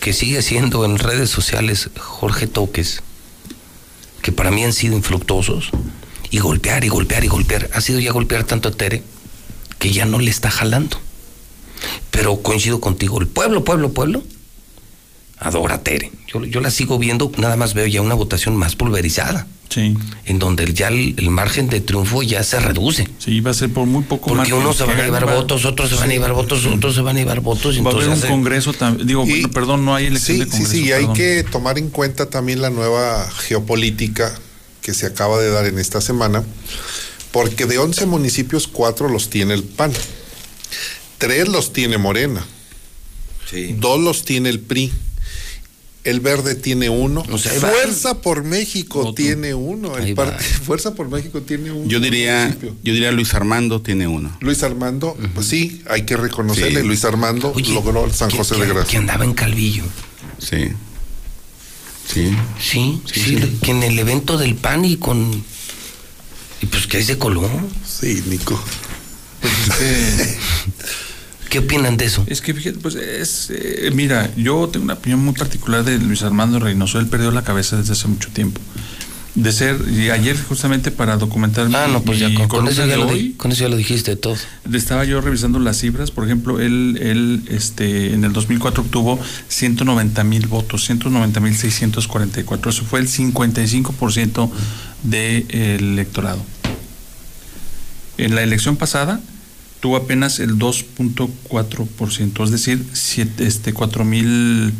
que sigue haciendo en redes sociales Jorge Toques, que para mí han sido infructuosos, y golpear y golpear y golpear, ha sido ya golpear tanto a Tere que ya no le está jalando. Pero coincido contigo, el pueblo, pueblo, pueblo, adora a Tere. Yo, yo la sigo viendo, nada más veo ya una votación más pulverizada, sí en donde ya el, el margen de triunfo ya se reduce. sí va a ser por muy poco Porque unos se van a llevar va- votos, otros se van a llevar votos, otros se van a llevar votos. y va a haber entonces un hace- congreso también digo Y- bueno, perdón no hay elección Sí, de sí, congreso sí, y hay que tomar en cuenta también la nueva geopolítica que se acaba de dar en esta semana, porque de 11 municipios, 4 los tiene el PAN, 3 los tiene Morena, dos los tiene el PRI. El verde tiene uno. O sea, ahí va. Fuerza por México Otro. tiene uno. El. Fuerza por México tiene uno. Yo diría, yo diría Luis Armando tiene uno. Luis Armando, pues sí, hay que reconocerle. Sí. Luis Armando Oye, logró el San que- José que- de Que Gracia. andaba en Calvillo. Sí. Sí. Sí, sí, Sí, sí. que en el evento del PAN y con. Y pues que ahí se coló. Sí, Nico. Pues es que- ¿Qué opinan de eso? Es que fíjate, pues es, eh, mira, yo tengo una opinión muy particular de Luis Armando Reynoso, él perdió la cabeza desde hace mucho tiempo. De ser, y ayer justamente para documentar Ah, mi- no, pues ya con, con eso ya lo hoy, di- con eso ya lo dijiste todo. estaba yo revisando las cifras, por ejemplo, él, él este, en el 2004 obtuvo 190 mil votos, 190 mil 644, eso fue el 55% del electorado. En la elección pasada tuvo apenas el 2.4%, es decir, siete, este, 4 mil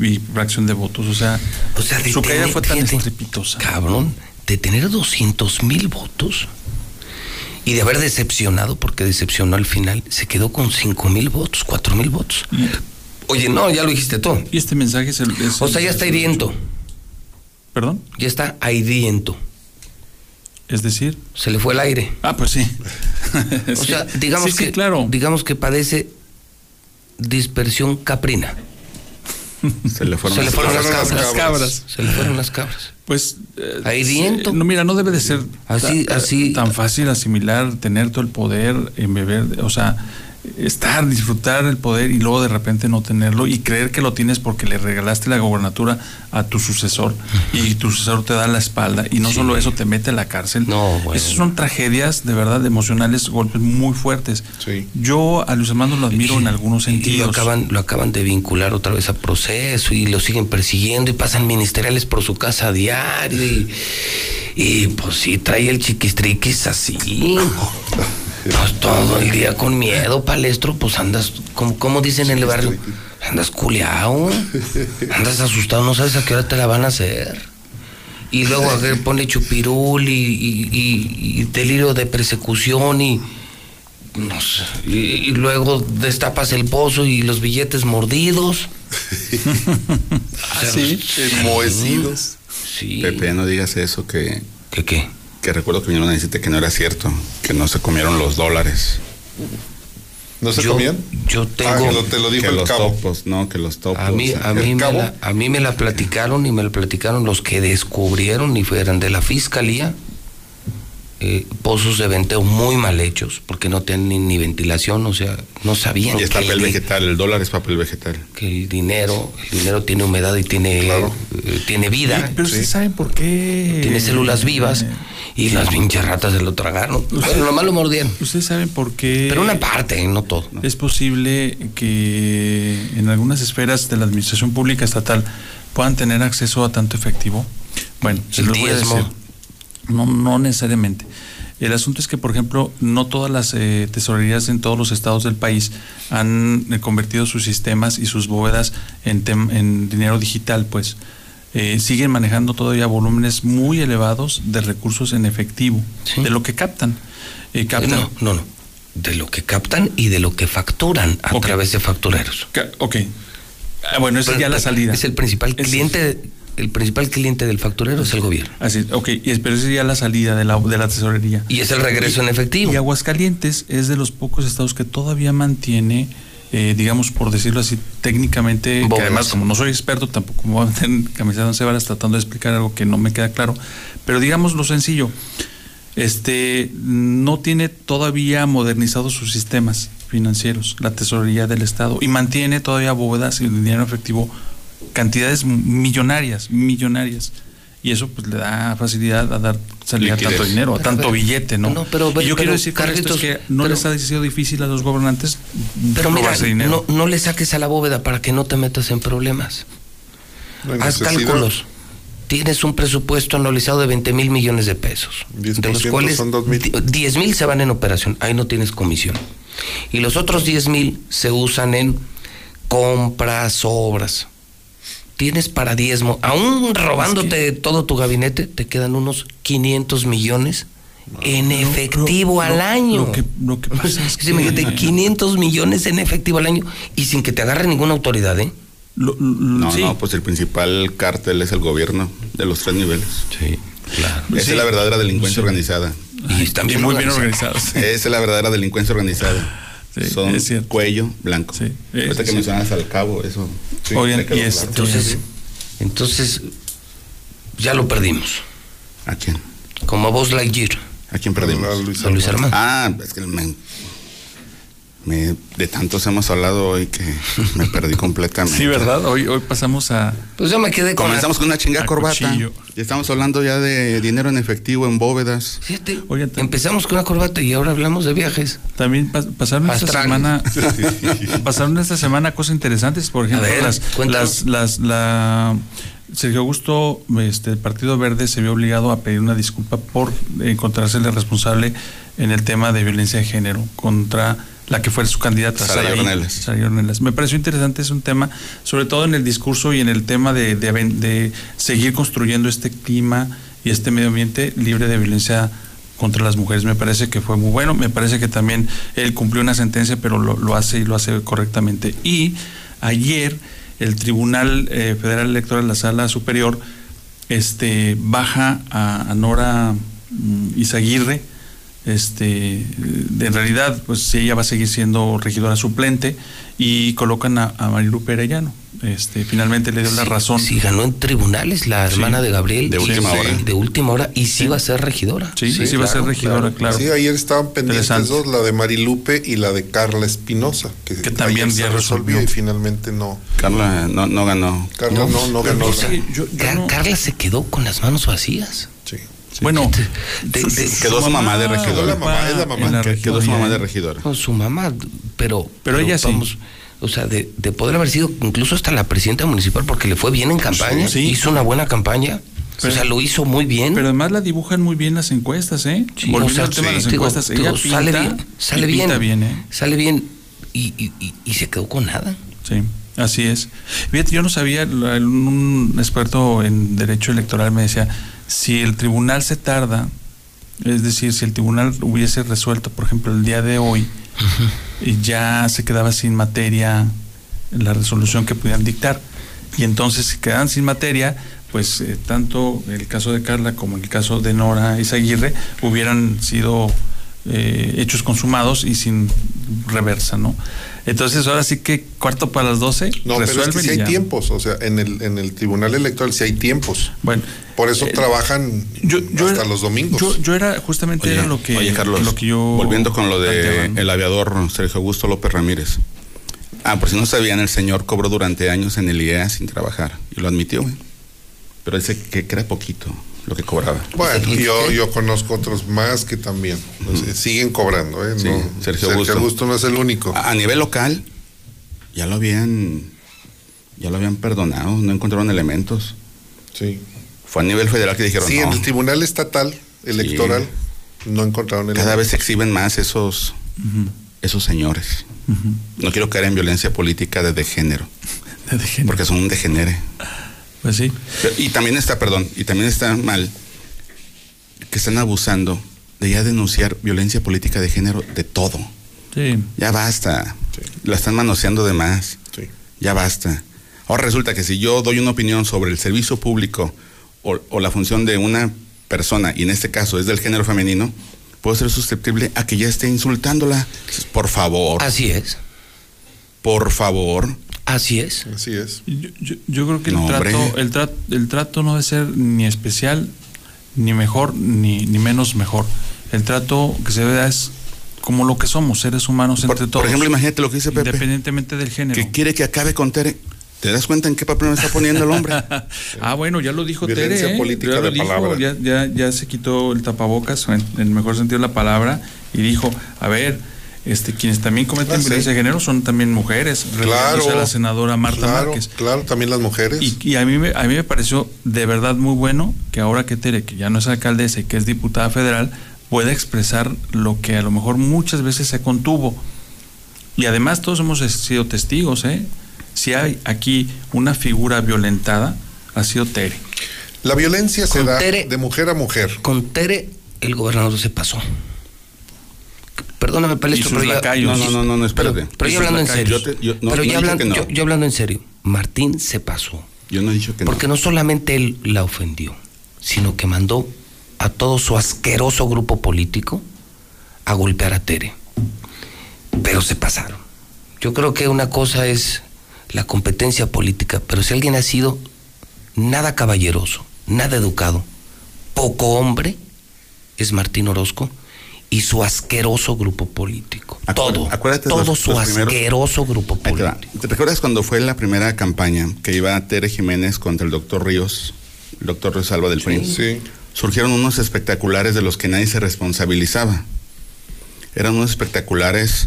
y fracción de votos, o sea, O sea, de su caída fue tan estrepitosa. Cabrón, de tener 200 mil votos y de haber decepcionado, porque decepcionó al final, se quedó con 5 mil votos, 4 mil votos. Oye, no, ya lo dijiste todo. Y este mensaje es el... es O el- sea, ya está hiriento. ¿Perdón? Ya está ahiriento. Es decir... Se le fue el aire. Ah, pues sí. O sea, digamos sí, sí, que claro. digamos que padece dispersión caprina. Se le fueron, Se le las fueron las fueron las cabras. Se le fueron las cabras. Pues eh, Ahiriento. sí, No, mira, no debe de ser Así- ta- así- tan fácil asimilar, tener todo el poder, embeber, o sea, estar, disfrutar el poder y luego de repente no tenerlo y creer que lo tienes porque le regalaste la gobernatura a tu sucesor y tu sucesor te da la espalda y no solo eso te mete a la cárcel. No, bueno. Esas son tragedias de verdad emocionales, golpes muy fuertes. Sí. Yo a Luis Armando lo admiro en algunos Y- Y sentidos. lo acaban, lo acaban de vincular otra vez a proceso y lo siguen persiguiendo y pasan ministeriales por su casa a diario y, y, pues sí trae el chiquistriquis así. Pues todo el día con miedo, palestro, pues andas, como, como dicen en el barrio, andas culeado, andas asustado, no sabes a qué hora te la van a hacer. Y luego a ver, pone chupirul y, y- y- y delirio de persecución y, no sé, y, y luego destapas el pozo y los billetes mordidos. ¿Ah, sí? Enmohecidos. Sí. Pepe, no digas eso, que, ¿Qué qué? Que recuerdo que vinieron a decirte que no era cierto, que no se comieron los dólares. ¿No se Yo- comían? yo Ah, tengo- que lo- te lo dijo que el los cabo. topos, no, que los topos. A mí, a, ¿El mí me la, a mí me la platicaron y me la platicaron los que descubrieron y fueron de la fiscalía eh, pozos de venteo muy mal hechos, porque no tienen ni ventilación, o sea, no sabían Y es que papel el, vegetal, el dólar es papel vegetal. que el dinero, el dinero tiene humedad y tiene, Claro. eh, tiene vida, Pero ustedes saben por qué. tiene células vivas, Eh, y las pinches ratas se lo tragaron. Bueno, nomás lo mordieron. Ustedes saben por qué. Pero una parte, no todo. Es posible que en algunas esferas de la administración pública estatal puedan tener acceso a tanto efectivo. Bueno, se los voy a decir. No, no necesariamente. El asunto es que, por ejemplo, no todas las eh, tesorerías en todos los estados del país han eh, convertido sus sistemas y sus bóvedas en, en dinero digital, pues. Eh, siguen manejando todavía volúmenes muy elevados de recursos en efectivo, Sí. de lo que captan. Eh, captan No, no, no. De lo que captan y de lo que facturan a través de factureros. Ok. Ah, bueno, esa es ya la salida. Es el principal Es- cliente, el principal cliente del facturero es el gobierno. Así, ok, pero esa es ya la salida de la, de la tesorería. Y es el regreso en efectivo. Y Aguascalientes es de los pocos estados que todavía mantiene, eh, digamos, por decirlo así, técnicamente, que Bóvedas. además, como no soy experto, tampoco me voy a meter en camiseta de once varas tratando de explicar algo que no me queda claro, pero digamos lo sencillo, este, no tiene todavía modernizados sus sistemas financieros, la tesorería del estado, y mantiene todavía bóvedas y dinero efectivo, cantidades millonarias, millonarias. Y eso pues le da facilidad a dar salida a Liquidez. tanto dinero, a Pero, tanto pero, billete, ¿no? no, pero- y yo pero, quiero decir con esto es que no pero- les ha sido difícil a los gobernantes Pero mira, dinero. no, no le saques a la bóveda para que no te metas en problemas. No Haz necesidad. cálculos. Tienes un presupuesto anualizado de 20 mil millones de pesos. 10% de los cuales son 2,000. di- 10 mil se van en operación. Ahí no tienes comisión. Y los otros 10 mil se usan en compras, obras. Tienes para diezmo. Aún robándote todo tu gabinete, te quedan unos 500 millones en efectivo al año. lo que- lo que pasa es Sí, imagínate, que- 500 millones en efectivo al año y sin que te agarre ninguna autoridad, ¿eh? Lo- lo- No, sí. no, pues el principal cártel es el gobierno de los tres niveles. Sí, claro. Esa Sí. es la verdadera delincuencia Sí. organizada. Y están bien muy bien organizados. organizados. Esa es la verdadera delincuencia organizada. Sí, Son es cierto. cuello blanco. Sí, Ahorita es que mencionas al cabo, eso. sí, Oigan, y este- Entonces, entonces ya lo perdimos. ¿A quién? Como a Buzz Lightyear, ¿A quién perdimos? A Luis a Luis Armando. Ah, es que me, me- de tantos hemos hablado hoy que me perdí completamente. Sí, ¿verdad? Hoy, hoy pasamos a... Pues yo me quedé con Comenzamos con una chinga A corbata. cuchillo. Y estamos hablando ya de dinero en efectivo, en bóvedas. Fíjate, empezamos con una corbata y ahora hablamos de viajes. También pas- pasaron esta semana pasaron esta semana cosas interesantes, por ejemplo, ver, las, las, las- la Sergio Augusto, este, el Partido Verde se vio obligado a pedir una disculpa por encontrársele responsable en el tema de violencia de género contra la que fue su candidata, Sara Ornelas. Ornelas. Me pareció interesante, es un tema, sobre todo en el discurso y en el tema de, de de seguir construyendo este clima y este medio ambiente libre de violencia contra las mujeres. Me parece que fue muy bueno. Me parece que también él cumplió una sentencia, pero lo, lo hace y lo hace correctamente. Y ayer el Tribunal eh, Federal Electoral, la Sala Superior, este, baja a, a Nora mm, Izaguirre. Este, de- en realidad, pues ella va a seguir siendo regidora suplente y colocan a, a Marilu Perellano. Este, finalmente le dio la razón. Sí, ganó en tribunales la Sí. hermana de Gabriel. De última sí, hora. De última hora. Y sí, Sí. va a ser regidora. Sí, sí, va a ser regidora, claro. Sí, ayer estaban pendientes dos, la de Marilupe y la de Carla Espinosa, que, Que también ya resolvió resolvió. y finalmente no. Carla no, no ganó. Carla no, no, ganó. O sea, la- yo- yo Car- no- Carla se quedó con las manos vacías. Bueno, De- de- Quedó su mamá de regidora. La mamá, es la mamá. la Que Quedó su mamá de regidora. Con su mamá, pero. Pero ella sí. O sea, de, de poder haber sido incluso hasta la presidenta municipal porque le fue bien en campaña. Sí. Hizo una buena campaña. Pero- o sea, lo hizo muy bien. Pero además la dibujan muy bien las encuestas, ¿eh? Sí, Volviendo o sea, al tema de las digo, encuestas, digo, ella sale bien. Sale y bien. pinta bien, ¿eh? Sale bien. Y, y- y- y se quedó con nada. Sí, así es. Fíjate, yo no sabía, un experto en derecho electoral me decía, si el tribunal se tarda, es decir, si el tribunal hubiese resuelto, por ejemplo, el día de hoy, y ya se quedaba sin materia la resolución que pudieran dictar. Y entonces, si quedaban sin materia, pues eh, tanto el caso de Carla como el caso de Nora Izaguirre hubieran sido eh, hechos consumados y sin reversa, ¿no? Entonces ahora sí que cuarto para las 12 No, pero es que y hay ya. tiempos, o sea, en el, en el Tribunal Electoral sí hay tiempos. Bueno, Por eso eh, trabajan yo, yo hasta era- los domingos. Yo, yo era justamente Oye, era lo que oye, Carlos, lo que yo volviendo con lo de el aviador Sergio Augusto López Ramírez. Ah, por si no sabían, el señor cobró durante años en el IEA sin trabajar y lo admitió, güey. Pero dice que, que era poquito lo que cobraba. Bueno, ¿Y yo, yo conozco otros más que también. o sea, siguen cobrando, ¿eh? Sí, No, Sergio Augusto. no es el único. A, a nivel local, ya lo habían, ya lo habían perdonado, no encontraron elementos. Sí. Fue a nivel federal que dijeron, Sí, no, en el Tribunal Estatal Electoral no encontraron el cada vez se exhiben más esos, esos señores. No quiero caer en violencia política de, de género, De género. porque son un degenere. Pues sí. Pero- Y también está, perdón, y también está mal que están abusando de ya denunciar violencia política de género de todo. Sí. Ya basta. La están manoseando de más. Sí. Ya basta. Ahora resulta que si yo doy una opinión sobre el servicio público o, o la función de una persona, y en este caso es del género femenino, puedo ser susceptible a que ya esté insultándola. Por favor, Así es, por favor. Así es. Así es. Yo, yo- yo creo que el, No, trato, el, trato, el trato no debe ser ni especial, ni mejor, ni, ni menos mejor. El trato que se vea es como lo que somos, seres humanos Por, entre por todos. ejemplo, imagínate lo que dice Pepe, Independientemente del género. que quiere que acabe con Tere. ¿Te das cuenta en qué papel me está poniendo el hombre? ah, bueno, ya lo dijo Violencia Tere. ¿eh? política Ya lo de dijo, palabra. Ya, ya, ya se quitó el tapabocas, en, en el mejor sentido de la palabra, y dijo, a ver, este, quienes también cometen Ah, sí. violencia de género son también mujeres. Claro. a la senadora Marta claro, Márquez. Claro, también las mujeres. Y, y a, mí me, a mí me pareció de verdad muy bueno que ahora que Tere, que ya no es alcaldesa y que es diputada federal, pueda expresar lo que a lo mejor muchas veces se contuvo. Y además todos hemos sido testigos, ¿eh? Si hay aquí una figura violentada, ha sido Tere. la violencia se Con da Tere- de mujer a mujer. Con Tere, el gobernador se pasó. Perdóname, Palestro, pero lacayos. No, no, no, no, espérate. pero Y ya sus hablando en serio. Yo te- yo- no, pero hablan- no. yo, yo hablando en serio. Martín se pasó. Yo no he dicho que Porque no. no solamente él la ofendió, sino que mandó a todo su asqueroso grupo político a golpear a Tere. Pero se pasaron. Yo creo que una cosa es la competencia política, pero si alguien ha sido nada caballeroso, nada educado, poco hombre, es Martín Orozco y su asqueroso grupo político. Acuérdate- todo, acuérdate todo los- su los primeros- asqueroso grupo político. ¿Te recuerdas cuando fue la primera campaña que iba Tere Jiménez contra el doctor Ríos, el doctor Ríos Alba del PRI? Sí. Surgieron unos espectaculares de los que nadie se responsabilizaba. Eran unos espectaculares,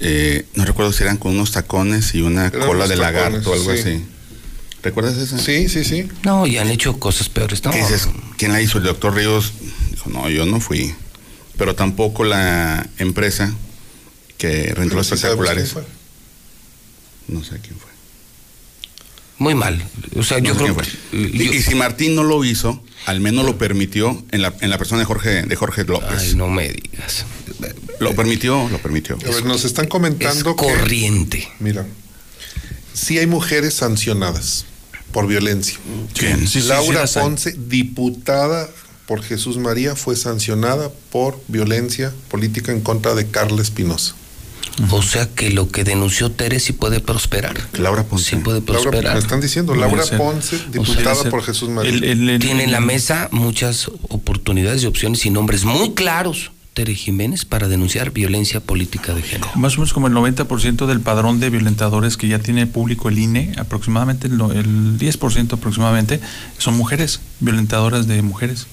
eh, no recuerdo si eran con unos tacones y una Eran cola de lagarto o algo sí. así. ¿Recuerdas eso? Sí, sí, sí. No, y han hecho cosas peores. No, ¿Qué dices? ¿Quién la hizo? El doctor Ríos dijo, no, yo no fui. Pero tampoco la empresa que rentó los sí espectaculares. fue. No sé quién fue. Muy mal. O sea, yo No sé creo quién fue. que. Y, yo- y si Martín no lo hizo, al menos lo permitió en la, en la persona de Jorge, de Jorge López. Ay, no me digas. Lo permitió, lo permitió. A ver, nos están Es comentando que, corriente. mira, sí hay mujeres sancionadas por violencia. ¿Quién? Sí, sí, sí Laura las hay. Ponce, diputada por Jesús María, fue sancionada por violencia política en contra de Carla Espinosa. O sea que lo que denunció Tere sí puede prosperar. Laura Ponce. Sí puede Laura, prosperar. me están diciendo, Laura. Ponce, O sea, diputada por Jesús María. el- el- el- Tiene en la mesa muchas oportunidades y opciones y nombres muy claros. Tere Jiménez para denunciar violencia política de género. Más o menos como el 90% del padrón de violentadores que ya tiene público el INE, aproximadamente el 10% aproximadamente, son mujeres, violentadoras de mujeres.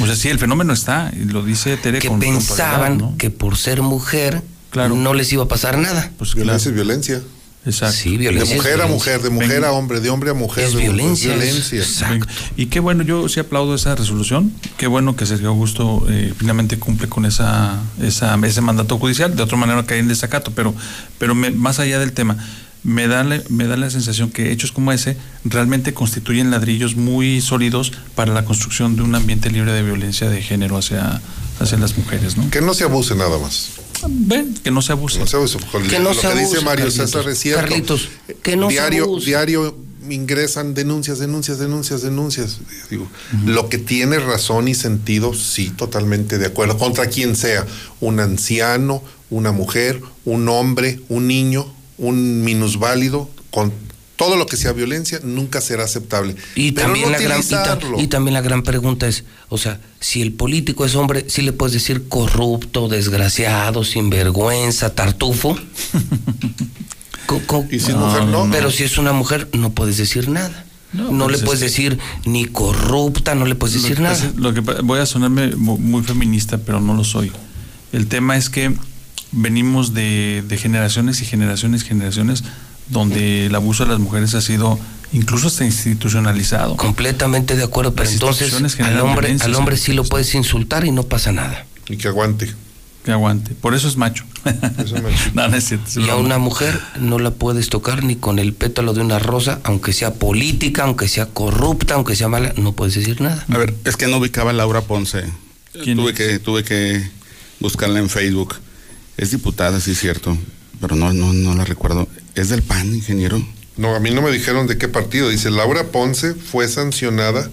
O sea, sí, el fenómeno está, y lo dice Tere Que con- pensaban que por ser mujer Claro. no les iba a pasar nada. Pues violencia es violencia. exacto. Sí, De violencia. es mujer a mujer, de mujer a hombre, de hombre a mujer. Es de- violencia, es- violencia. Exacto. Y qué bueno, yo sí aplaudo esa resolución. Qué bueno que Sergio Augusto eh, finalmente cumple con esa, esa, ese mandato judicial. De otra manera cae en desacato, pero, pero me- más allá del tema, me da, la, me da la sensación que hechos como ese realmente constituyen ladrillos muy sólidos para la construcción de un ambiente libre de violencia de género hacia, hacia las mujeres. ¿no? Que no se abuse nada más. Ven, que no se abuse. No se abuse. Que no lo se que dice abuse, Mario Carlitos. César es cierto. Carlitos, que no se diario, abuse. diario ingresan denuncias, denuncias, denuncias, denuncias. Digo, lo que tiene razón y sentido, sí, totalmente de acuerdo. Contra quien sea, un anciano, una mujer, un hombre, un niño, un minusválido, con todo lo que sea violencia nunca será aceptable. Y Pero también, no la gran, y, ta- utilizarlo. y también la gran pregunta es, o sea, si el político es hombre, ¿sí le puedes decir corrupto, desgraciado, sinvergüenza, tartufo? Co- co- Y si es mujer, no. Pero si es una mujer, no puedes decir nada. No, No, le pues puedes es- decir ni corrupta, no le puedes Lo decir que nada. pasa- lo que voy a sonarme mu- muy feminista, pero no lo soy. El tema es que venimos de, de generaciones y generaciones y generaciones donde el abuso de las mujeres ha sido incluso hasta institucionalizado. Completamente de acuerdo, pero Las entonces al hombre, al hombre sí. lo puedes insultar y no pasa nada. Y que aguante. Que aguante. Por eso es macho. Eso es macho. no, no es cierto. es Y a una mujer no la puedes tocar ni con el pétalo de una rosa, aunque sea política, aunque sea corrupta, aunque sea mala, no puedes decir nada. A ver, es que no ubicaba a Laura Ponce. ¿Quién Tuve es? que, tuve que buscarla en Facebook. Es diputada, sí es cierto, pero no, no, no la recuerdo. ¿Es del PAN, ingeniero? No, a mí no me dijeron de qué partido. Dice, Laura Ponce fue sancionada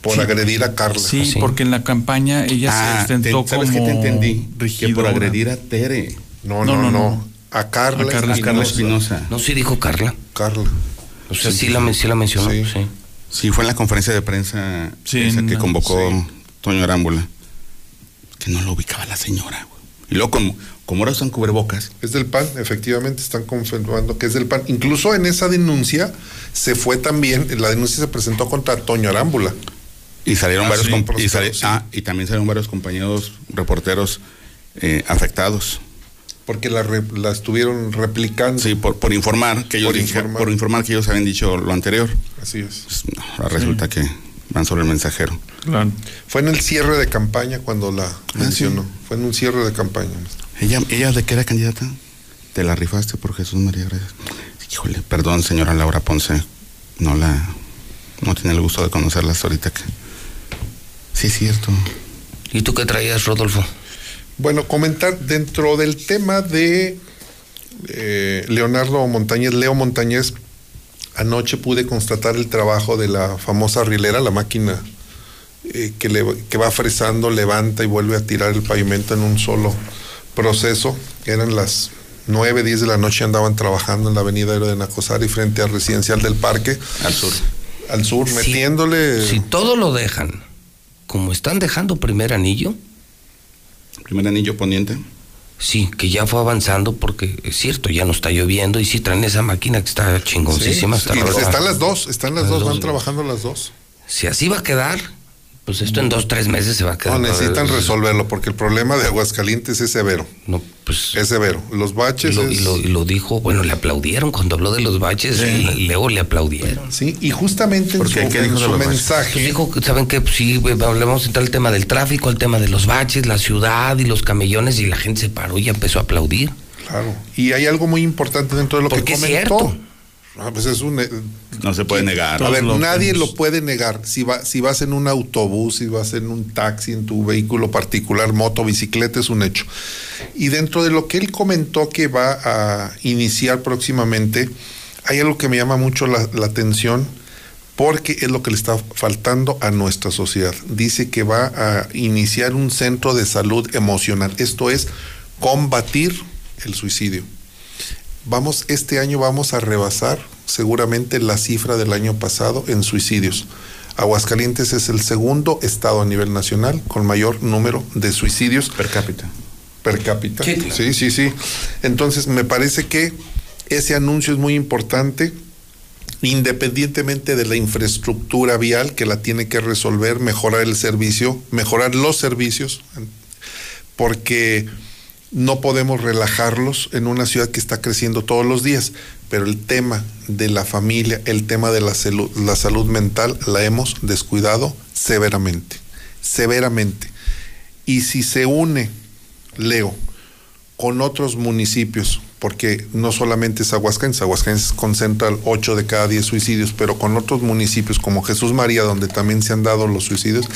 por Sí. agredir a Carla. Sí, Sí. porque en la campaña ella se ostentó te- ¿sabes como qué te entendí? Que por agredir a Tere. No, No, no, no. A Carla, A Carla Espinosa. No, sí dijo Carla. Carla. O sea, sí, la, sí la mencionó. Sí. sí. Sí, fue en la conferencia de prensa Sí, esa en que convocó sí. Toño Arámbula. Que no lo ubicaba la señora. Y luego, como, como ahora usan cubrebocas, Es del PAN, efectivamente, están confirmando que es del PAN. Incluso en esa denuncia se fue también, la denuncia se presentó contra Toño Arámbula. y salieron Ah, varios sí, y, sali- sí. ah, y también salieron varios compañeros reporteros eh, afectados. Porque la, re- la estuvieron replicando. Sí, por, por informar que ellos Por informar. por informar que ellos habían dicho lo anterior. Así es. Pues, no, resulta que van sobre el mensajero. Claro. Fue en el cierre de campaña cuando la Ah, mencionó. sí. Fue en un cierre de campaña. ¿Ella, ¿Ella de qué era candidata? Te la rifaste por Jesús María, gracias. Híjole, perdón, señora Laura Ponce. No la. No tiene el gusto de conocerla hasta ahorita que. Sí, es cierto. ¿Y tú qué traías, Rodolfo? Bueno, comentar dentro del tema de eh, Leonardo Montañez, Leo Montañez, anoche pude constatar el trabajo de la famosa rilera, la máquina eh, que, le- que va fresando, levanta y vuelve a tirar el pavimento en un solo proceso. Eran las 9, 10 de la noche, andaban trabajando en la avenida Héroe de Nacosari frente al residencial del parque, Al sur. al sur, Si- metiéndole... Si todo lo dejan, como están dejando primer anillo, Primer anillo poniente. sí, que ya fue avanzando porque es cierto, ya no está lloviendo y sí traen esa máquina que está chingoncísima. Sí, está y están las dos, están las Las dos, dos, van trabajando las dos. Si así va a quedar, pues esto en dos, tres meses se va a quedar. No, necesitan resolverlo porque el problema de Aguascalientes es severo. No, pues. Es severo. Los baches lo, es- y lo- y lo dijo, bueno, le aplaudieron cuando habló de los baches, y Leo le aplaudieron. Sí, y justamente en ¿Por su, qué? ¿Qué en dijo de su los baches? mensaje. Pues dijo, que, ¿saben qué? Pues sí, hablamos entrar el tema del tráfico, el tema de los baches, la ciudad y los camellones, y la gente se paró y empezó a aplaudir. Claro. Y hay algo muy importante dentro de lo Porque que es comentó. cierto. Ah, pues es un, eh, No se puede negar. a ver, nadie lo puede negar. Si, va, si vas en un autobús, si vas en un taxi, en tu vehículo particular, moto, bicicleta, es un hecho. Y dentro de lo que él comentó que va a iniciar próximamente, hay algo que me llama mucho la, la atención porque es lo que le está faltando a nuestra sociedad. Dice que va a iniciar un centro de salud emocional. Esto es combatir el suicidio. Vamos, este año vamos a rebasar seguramente la cifra del año pasado en suicidios. Aguascalientes es el segundo estado a nivel nacional con mayor número de suicidios Per cápita. per cápita. Sí, claro. sí, sí, sí. Entonces, me parece que ese anuncio es muy importante, independientemente de la infraestructura vial que la tiene que resolver, mejorar el servicio, mejorar los servicios, porque no podemos relajarlos en una ciudad que está creciendo todos los días, pero el tema de la familia, el tema de la salud, la salud mental, la hemos descuidado severamente, severamente. Y si se une, Leo, con otros municipios, porque no solamente es Aguascalientes, Aguascalientes concentra el 8 de cada 10 suicidios, pero con otros municipios como Jesús María, donde también se han dado los suicidios,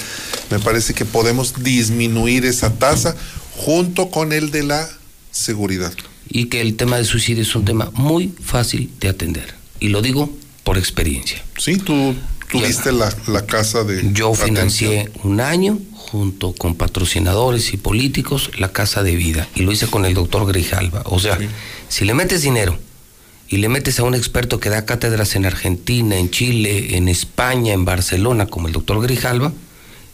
me parece que podemos disminuir esa tasa junto con el de la seguridad. Y que el tema de suicidio es un tema muy fácil de atender. Y lo digo por experiencia. Sí, tú tuviste la, la casa de... Yo atención. financié un año junto con patrocinadores y políticos, la Casa de Vida. Y lo hice con el doctor Grijalva. O sea, si le metes dinero y le metes a un experto que da cátedras en Argentina, en Chile, en España, en Barcelona, como el doctor Grijalva,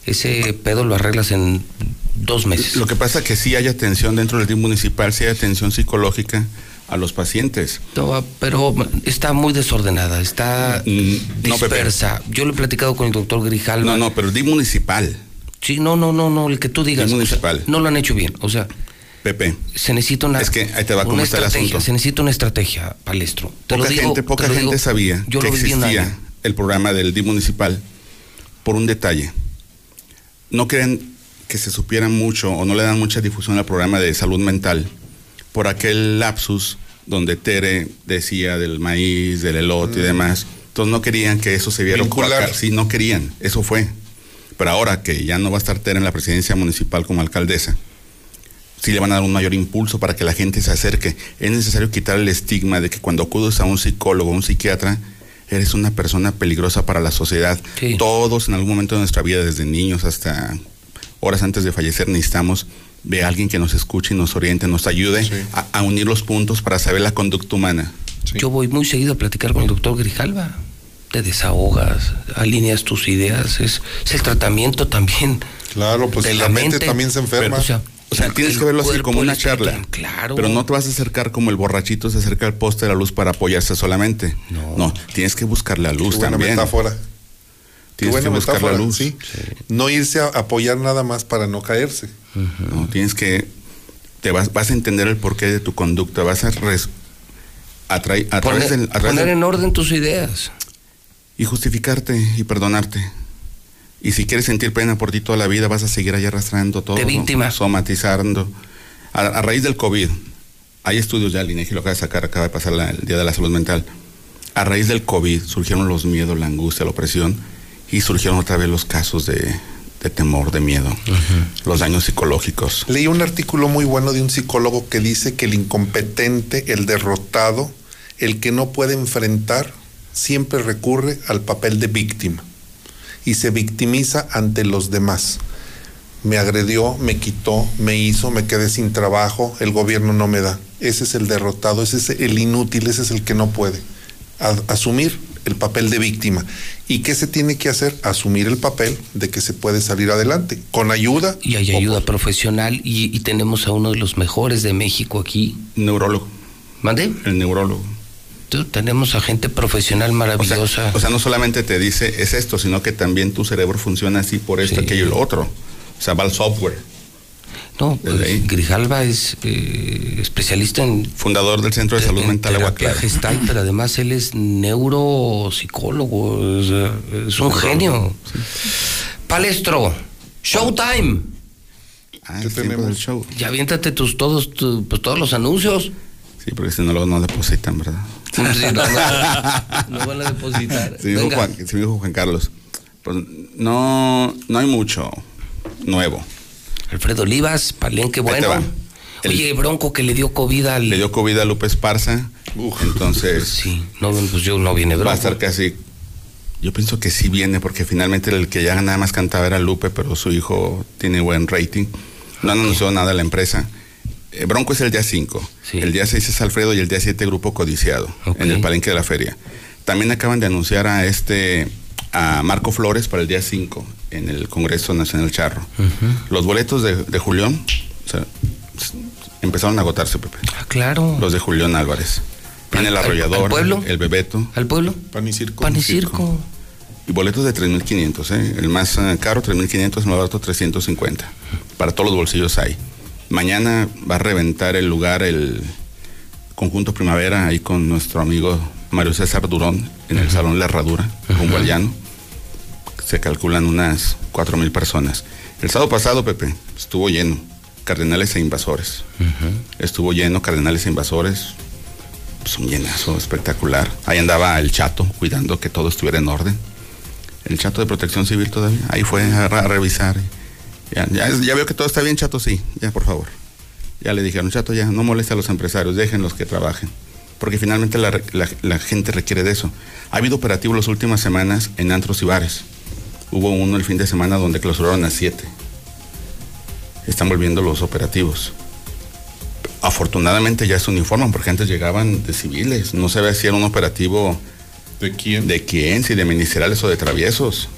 ese pedo lo arreglas en dos meses. Lo que pasa es que sí hay atención dentro del DIF municipal, sí hay atención psicológica a los pacientes. No, pero está muy desordenada, está Mm, no, dispersa. Yo lo he platicado con el doctor Grijalva. No, no, pero el DIF municipal, Sí, no, no, no, no, el que tú digas. El o sea, municipal. no lo han hecho bien. O sea, Pepe. se necesita una. Es que ahí te va una está el estrategia, asunto. Se necesita una estrategia, palestro. Te poca lo digo, gente, te poca lo gente digo, sabía yo que lo existía el programa del DIF municipal por un detalle. No creen que se supiera mucho o no le dan mucha difusión al programa de salud mental por aquel lapsus donde Tere decía del maíz, del elote y demás. Entonces no querían que eso se viera opacar. Sí, no querían. Eso fue. Pero ahora que ya no va a estar Tere en la presidencia municipal como alcaldesa, sí le van a dar un mayor impulso para que la gente se acerque. Es necesario quitar el estigma de que cuando acudes a un psicólogo o un psiquiatra, eres una persona peligrosa para la sociedad. Sí. Todos en algún momento de nuestra vida, desde niños hasta horas antes de fallecer, necesitamos de alguien que nos escuche y nos oriente, nos ayude Sí. a, a unir los puntos para saber la conducta humana. Sí. Yo voy muy seguido a platicar con el doctor Grijalva. Te desahogas, alineas tus ideas. Es, es el tratamiento también. Claro, pues de la, mente, también se enferma. o sea, O sea, tienes que verlo así como una charla. Claro. Pero no te vas a acercar como el borrachito se acerca al poste de la luz para apoyarse solamente. No. tienes que buscar la Qué luz buena también. metáfora. Tienes buena que buscar metáfora, la luz. sí. No irse a apoyar nada más para no caerse. No, tienes que te vas, vas a entender el porqué de tu conducta, vas a res- a, trai- a través Poner, del, a través poner del- en orden tus ideas. y justificarte y perdonarte. Y si quieres sentir pena por ti toda la vida, vas a seguir ahí arrastrando todo. De víctima. Somatizando. A, a raíz del COVID, hay estudios ya, el INEGI lo acaba de sacar, acaba de pasar la- el Día de la Salud Mental. A raíz del COVID surgieron los miedos, la angustia, la opresión y surgieron otra vez los casos de, de temor, de miedo, los daños psicológicos. Leí un artículo muy bueno de un psicólogo que dice que el incompetente, el derrotado, el que no puede enfrentar, siempre recurre al papel de víctima y se victimiza ante los demás. Me agredió, me quitó, me hizo, me quedé sin trabajo, el gobierno no me da. Ese es el derrotado, ese es el inútil, ese es el que no puede. A- asumir el papel de víctima. ¿Y qué se tiene que hacer? Asumir el papel de que se puede salir adelante, con ayuda. Y hay ayuda por- profesional y, y tenemos a uno de los mejores de México aquí. Neurólogo, ¿Mande? el neurólogo. Tú, Tenemos a gente profesional O sea, maravillosa. o sea, no solamente te dice es esto, sino que también tu cerebro funciona así por esto, Sí. aquello y lo otro. O sea, va al software. No, pues. Grijalva es eh, especialista en Fundador del Centro de Salud en Mental Agua Clara. gestal, pero además él es neuropsicólogo, es un genio. Palestro, Showtime. Ah, ¿Qué es tiempo tenemos? del show. Ya aviéntate tus todos tu- pues, todos los anuncios. Sí, porque si no, luego no depositan, ¿verdad? Sí, no, no, no van a depositar. Sí, me dijo Venga. Juan, sí me dijo Juan Carlos. Pues no, no hay mucho nuevo. Alfredo Olivas, Palenque, bueno. El- Oye, Bronco que le dio COVID al. Le dio COVID a Lupe Esparza. Entonces, Sí, no, pues yo no viene Bronco. va a estar casi. Yo pienso que sí viene, porque finalmente el que ya nada más cantaba era Lupe, pero su hijo tiene buen rating. No han anunciado nada la empresa. Eh, Bronco es el día 5. Sí. El día 6 es Alfredo y el día 7 Grupo Codiciado, en el palenque de la feria. También acaban de anunciar a este a Marco Flores para el día 5 en el Congreso Nacional Charro. Los boletos de, de Julián o sea, s- empezaron a agotarse, Pepe. Ah, claro. Los de Julián Álvarez. Viene el ¿Al- al- arrollador, al pueblo? el Bebeto. ¿Al pueblo? Pan y circo. Pan y circo. Y boletos de 3.500, ¿eh? El más eh, caro, 3.500, el más barato, 350. Para todos los bolsillos hay. Mañana va a reventar el lugar el conjunto Primavera ahí con nuestro amigo Mario César Durón en el Salón La Herradura, al llano. Se calculan unas 4.000 personas. El sábado pasado, Pepe, estuvo lleno. Cardenales e invasores. Estuvo lleno, Cardenales e invasores. Pues un llenazo espectacular. Ahí andaba el chato cuidando que todo estuviera en orden. El chato de protección civil todavía. Ahí fue a, a revisar. Ya, ya, ya veo que todo está bien, chato, sí. Ya, por favor. Ya le dijeron, chato, ya, no moleste a los empresarios, déjenlos que trabajen. Porque finalmente la- la gente requiere de eso. Ha habido operativos las últimas semanas en antros y bares. Hubo uno el fin de semana donde clausuraron a siete. están volviendo los operativos. Afortunadamente ya se uniforman, porque antes llegaban de civiles. No sabía si era un operativo ¿De quién? de quién, si de ministeriales o de traviesos.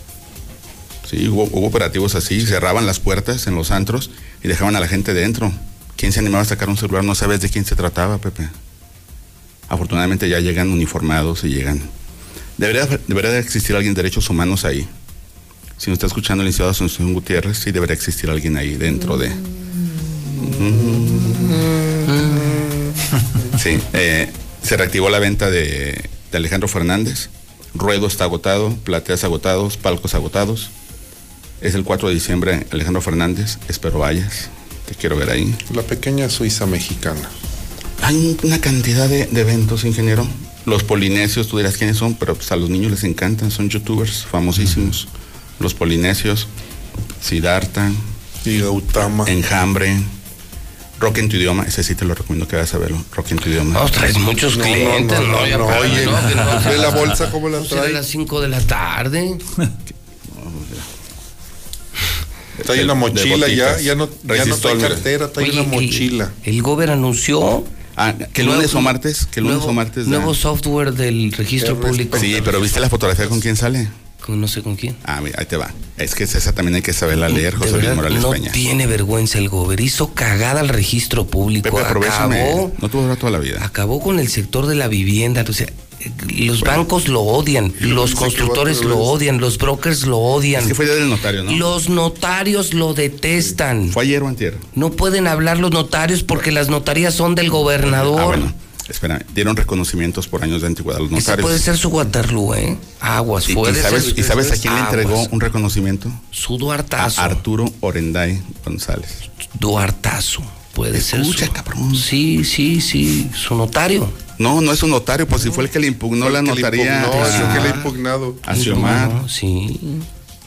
Sí, hubo, hubo operativos así, cerraban las puertas en los antros y dejaban a la gente dentro. ¿Quién se animaba a sacar un celular? No sabes de quién se trataba, Pepe. Afortunadamente ya llegan uniformados y llegan. Debería, debería de existir alguien de derechos humanos ahí. Si nos está escuchando el licenciado Asunción Gutiérrez, sí debería existir alguien ahí dentro de. Sí, eh, se reactivó la venta de, de Alejandro Fernández. Ruedo está agotado, plateas agotados, palcos agotados. Es el 4 de diciembre, Alejandro Fernández. Espero vayas. Te quiero ver ahí. La pequeña Suiza mexicana. Hay una cantidad de, de eventos, ingeniero. Los polinesios, tú dirás quiénes son, pero pues a los niños les encantan, son youtubers famosísimos. Los polinesios, Siddhartha, Y Gautama. Enjambre, Rock en tu idioma, ese sí te lo recomiendo que vayas a verlo. Rock en tu idioma. No, traes muchos No, no, clientes, no, ¿no? no, oye, no, que no, ve la bolsa cómo la será a trae. las 5 de la tarde. Trae una De- de mochila ya, ya no, ya no trae cartera, trae Oye, una mochila. El Gober anunció. Ah, que el nuevo- lunes o martes, que el lunes nuevo- o martes. da- Nuevo software del registro público. Sí, pero ¿viste la fotografía con quién sale? Con no sé con quién. Ah, mira, ahí te va. Es que esa también hay que saberla leer, De José Luis Morales no Peña. tiene vergüenza el Gober. Hizo cagada al registro público. Pepe, acabó, No durar toda la vida. acabó con el sector de la vivienda. O sea, eh, los bancos lo odian, los constructores lo odian, los brokers lo odian. Es que fue del notario, ¿no? Los notarios lo detestan. Fue ayer o antier. No pueden hablar los notarios porque las notarías son del gobernador. Ah, bueno. Espera, dieron reconocimientos por años de antigüedad a los Ese notarios. puede ser su Waterloo, ¿eh? Aguas, ¿Y, y sabes, ser. ¿Y sabes a quién le entregó un reconocimiento? Su A Duartazo. Arturo Orenday González. Duartazo. Puede ser. Escucha, su- cabrón. Sí, sí, sí. Su notario. No, no es un notario, pues si fue el que le impugnó la El notaría el que le ha a, impugnado. a Xiomar. No, sí.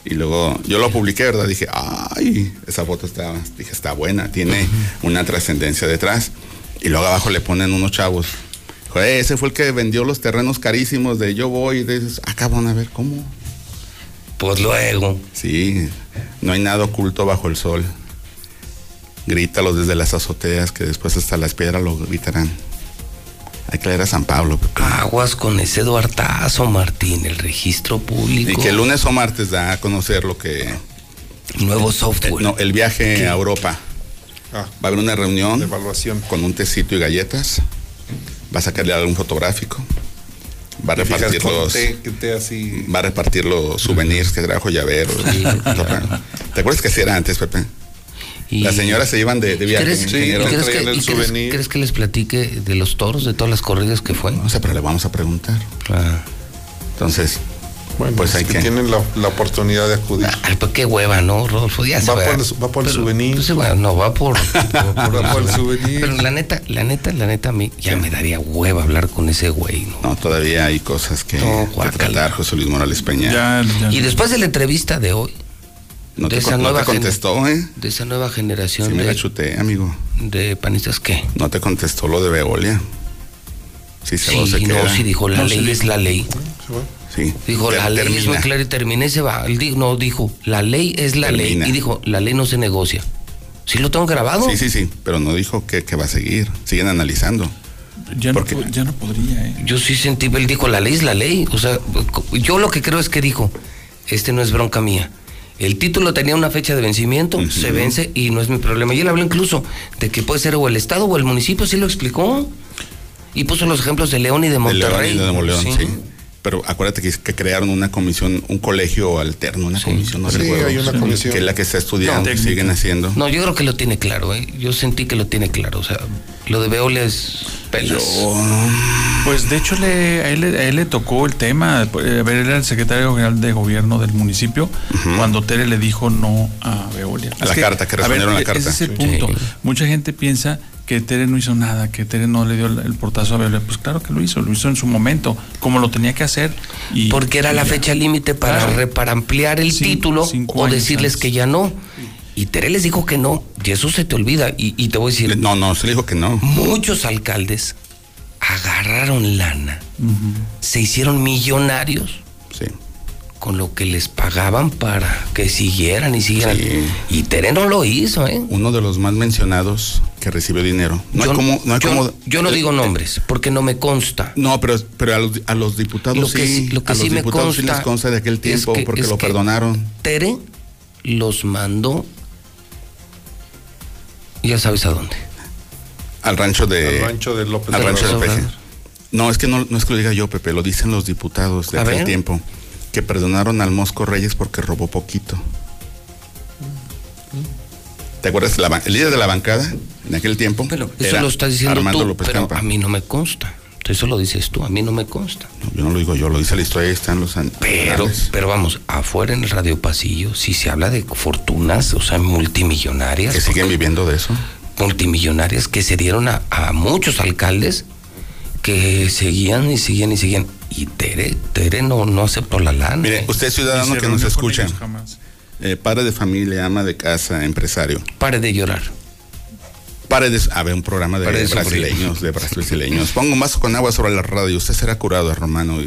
Y luego yo lo publiqué, ¿verdad? Dije, ay, esa foto está, dije, está buena, tiene una trascendencia detrás. Y luego abajo le ponen unos chavos. Joder, ese fue el que vendió los terrenos carísimos de yo voy. Esos. Ah, a ver, ¿cómo? Pues luego. Sí, no hay nada oculto bajo el sol. Grítalos desde las azoteas, que después hasta las piedras lo gritarán. Hay que leer a San Pablo. Aguas con ese Duartazo, Martín. El registro público. Y que el lunes o martes da a conocer lo que... Nuevo eh, software. no, el viaje a Europa. Ah, Va a haber una reunión de evaluación. con un tecito y galletas. Va a sacarle algún fotográfico. Va a repartir los, té, que té así. va a repartir los souvenirs que trajo llaveros. ¿Te acuerdas que así era antes, Pepe? Y- Las señoras se iban de, de viaje. ¿Crees, Sí, crees que, traían el y crees- souvenir. crees que les platique de los toros, de todas las corridas que fue? No sé, pero le vamos a preguntar. Ah. Entonces, Bueno, pues es hay que que. tienen la, la oportunidad de acudir. Ay, pues qué hueva, ¿no, Rodolfo? Ya Va va. por el- va por el Pero, souvenir. pues, bueno, no, va por... por- Va por el souvenir. Pero la neta, la neta, la neta, a mí ya me daría hueva hablar con ese güey, ¿no? No, todavía hay cosas que, No, que tratar, José Luis Morales Peña. Ya, ya. Y después de la entrevista de hoy, no, de te, esa no nueva te contestó, ¿eh? de esa nueva generación Sí me la de, chuté, amigo. de panistas, ¿qué? No te contestó lo de Veolia. Sí, se, Sí, no, sí dijo, la No, ley sí es la ley. Sí. Dijo, la ley es muy termina. clara y termina y se va. Él dijo, no, dijo, la ley es la Termina. ley. Y dijo, la ley no se negocia. ¿Sí lo tengo grabado? Sí, sí, sí, pero no dijo que, que va a seguir. Siguen analizando. ya, no, porque- po- ya no podría, ¿eh? Yo sí sentí, él dijo, la ley es la ley. O sea, yo lo que creo es que dijo, este no es bronca mía. El título tenía una fecha de vencimiento, se vence y no es mi problema. Y él habló incluso de que puede ser o el Estado o el municipio, sí lo explicó. Y puso los ejemplos de León y de De Monterrey. León y de sí. Pero acuérdate que, que crearon una comisión, un colegio alterno, una comisión, no Sí, recuerdo. hay una comisión. Que es la que está estudiando No, y siguen haciendo. No, yo creo que lo tiene claro, ¿eh? Yo sentí que lo tiene claro. O sea, lo de Veolia es pelas. Pues de hecho le, a, él, le- a él le tocó el tema, a ver, era el secretario general de gobierno del municipio, cuando Tere le dijo no a Veolia. A la carta, que respondieron a la carta. Ese es el punto. Sí. Mucha gente piensa que Tere no hizo nada, que Tere no le dio el, portazo a Veolia. Pues claro que lo hizo, lo hizo en su momento, como lo tenía que hacer. Y, Porque era y la ya. fecha límite para, Claro. para ampliar el Cin- título cinco o decirles antes. que ya no. Y Tere les dijo que no. Y eso se te olvida. Y, y te voy a decir, No, no, se le dijo que no. muchos alcaldes agarraron lana, se hicieron millonarios. Con lo que les pagaban para que siguieran y siguieran. Sí. Y Tere no lo hizo, ¿eh? Uno de los más mencionados que recibió dinero. No yo, hay como, no hay yo- como- yo no eh, digo nombres, porque no me consta. No, pero, pero a, los, a los diputados Lo que sí, sí- lo que a los sí me diputados sí les consta de aquel es tiempo que- porque es lo que- perdonaron. Tere los mandó, ya sabes a dónde. Al rancho de. Al rancho de López al rancho Obrador. del Peje. No, es que no, no es que lo diga yo, Pepe, lo dicen los diputados de A aquel ver. tiempo. Que perdonaron al Mosco Reyes porque robó poquito. ¿Te acuerdas? La el líder de la bancada en aquel tiempo. Pero eso era lo estás diciendo Armando tú, López pero Campa. a mí no me consta. Eso lo dices tú, a mí no me consta. No, yo no lo digo yo, lo dice la historia, ahí están los Pero, anales. pero vamos, afuera en el radio pasillo, si se habla de fortunas, o sea, multimillonarias, que siguen viviendo de eso. multimillonarias que se dieron a, a muchos alcaldes que seguían y seguían y seguían. Y Tere, Tere no, no aceptó la lana. Mire, usted ciudadano que nos escucha, eh, padre de familia, ama de casa, empresario. Pare de llorar. Pare de... A ver, un programa de brasileños, de brasileños. Ponga un vaso con agua sobre la radio. Usted será curado, hermano.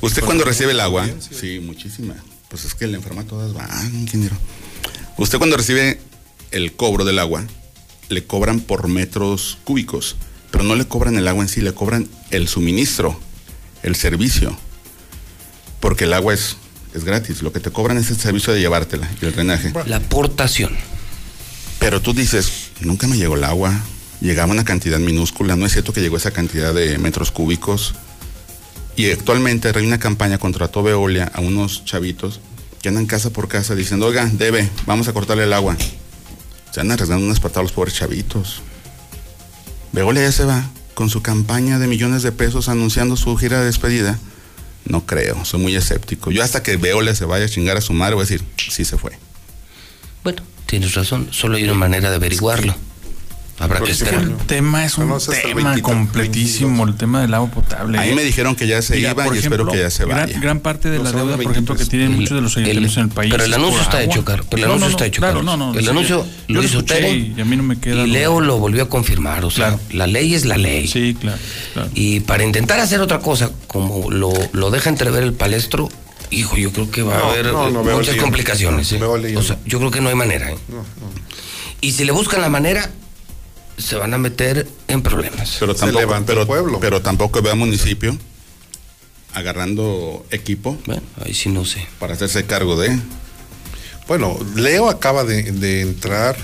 Usted cuando recibe el agua... Sí, muchísima. Pues es que la enferma todas van, ingeniero. Usted cuando recibe el cobro del agua, le cobran por metros cúbicos. Pero no le cobran el agua en sí, le cobran el suministro, el servicio. Porque el agua es, es gratis. Lo que te cobran es el servicio de llevártela y el drenaje. La aportación. Pero tú dices, nunca me llegó el agua, llegaba una cantidad minúscula, no es cierto que llegó esa cantidad de metros cúbicos. Y actualmente hay una campaña contra todo Veolia a unos chavitos que andan casa por casa diciendo, oiga, debe, vamos a cortarle el agua. Se andan arriesgando unas patadas los pobres chavitos. Veolia ya se va con su campaña de millones de pesos anunciando su gira de despedida. No creo, soy muy escéptico. Yo hasta que Veolia se vaya a chingar a su madre voy a decir, sí se fue. Bueno, tienes razón, solo hay una manera de averiguarlo. Habrá que fue- El tema es un tema 23, completísimo, el tema del agua potable. Ahí me dijeron que ya se Mira, iba y espero que ya se vaya. Gran, parte de No, la deuda, por ejemplo, que 23. tienen El- muchos de los ayuntamientos en el país. pero el anuncio está hecho, Carlos, pero el No, anuncio no, está no, hecho, Claro, Carlos. no, no. El anuncio lo hizo Tere Y a mí no me queda. Y. Leo lo volvió a confirmar, o sea, Claro. la ley es la ley. Sí, claro. claro. Y para intentar hacer otra cosa, como lo, lo deja entrever el palestro, hijo, yo creo que va No, a haber no, no, veo muchas complicaciones. ¿eh? O sea, yo creo que no hay manera. ¿eh? Y si le buscan la manera, se van a meter en problemas. Pero Se tampoco, levanta pero, el pueblo. pero tampoco veo a municipio agarrando equipo Bueno, ahí sí no sé. para hacerse cargo de. Bueno, Leo acaba de, de entrar.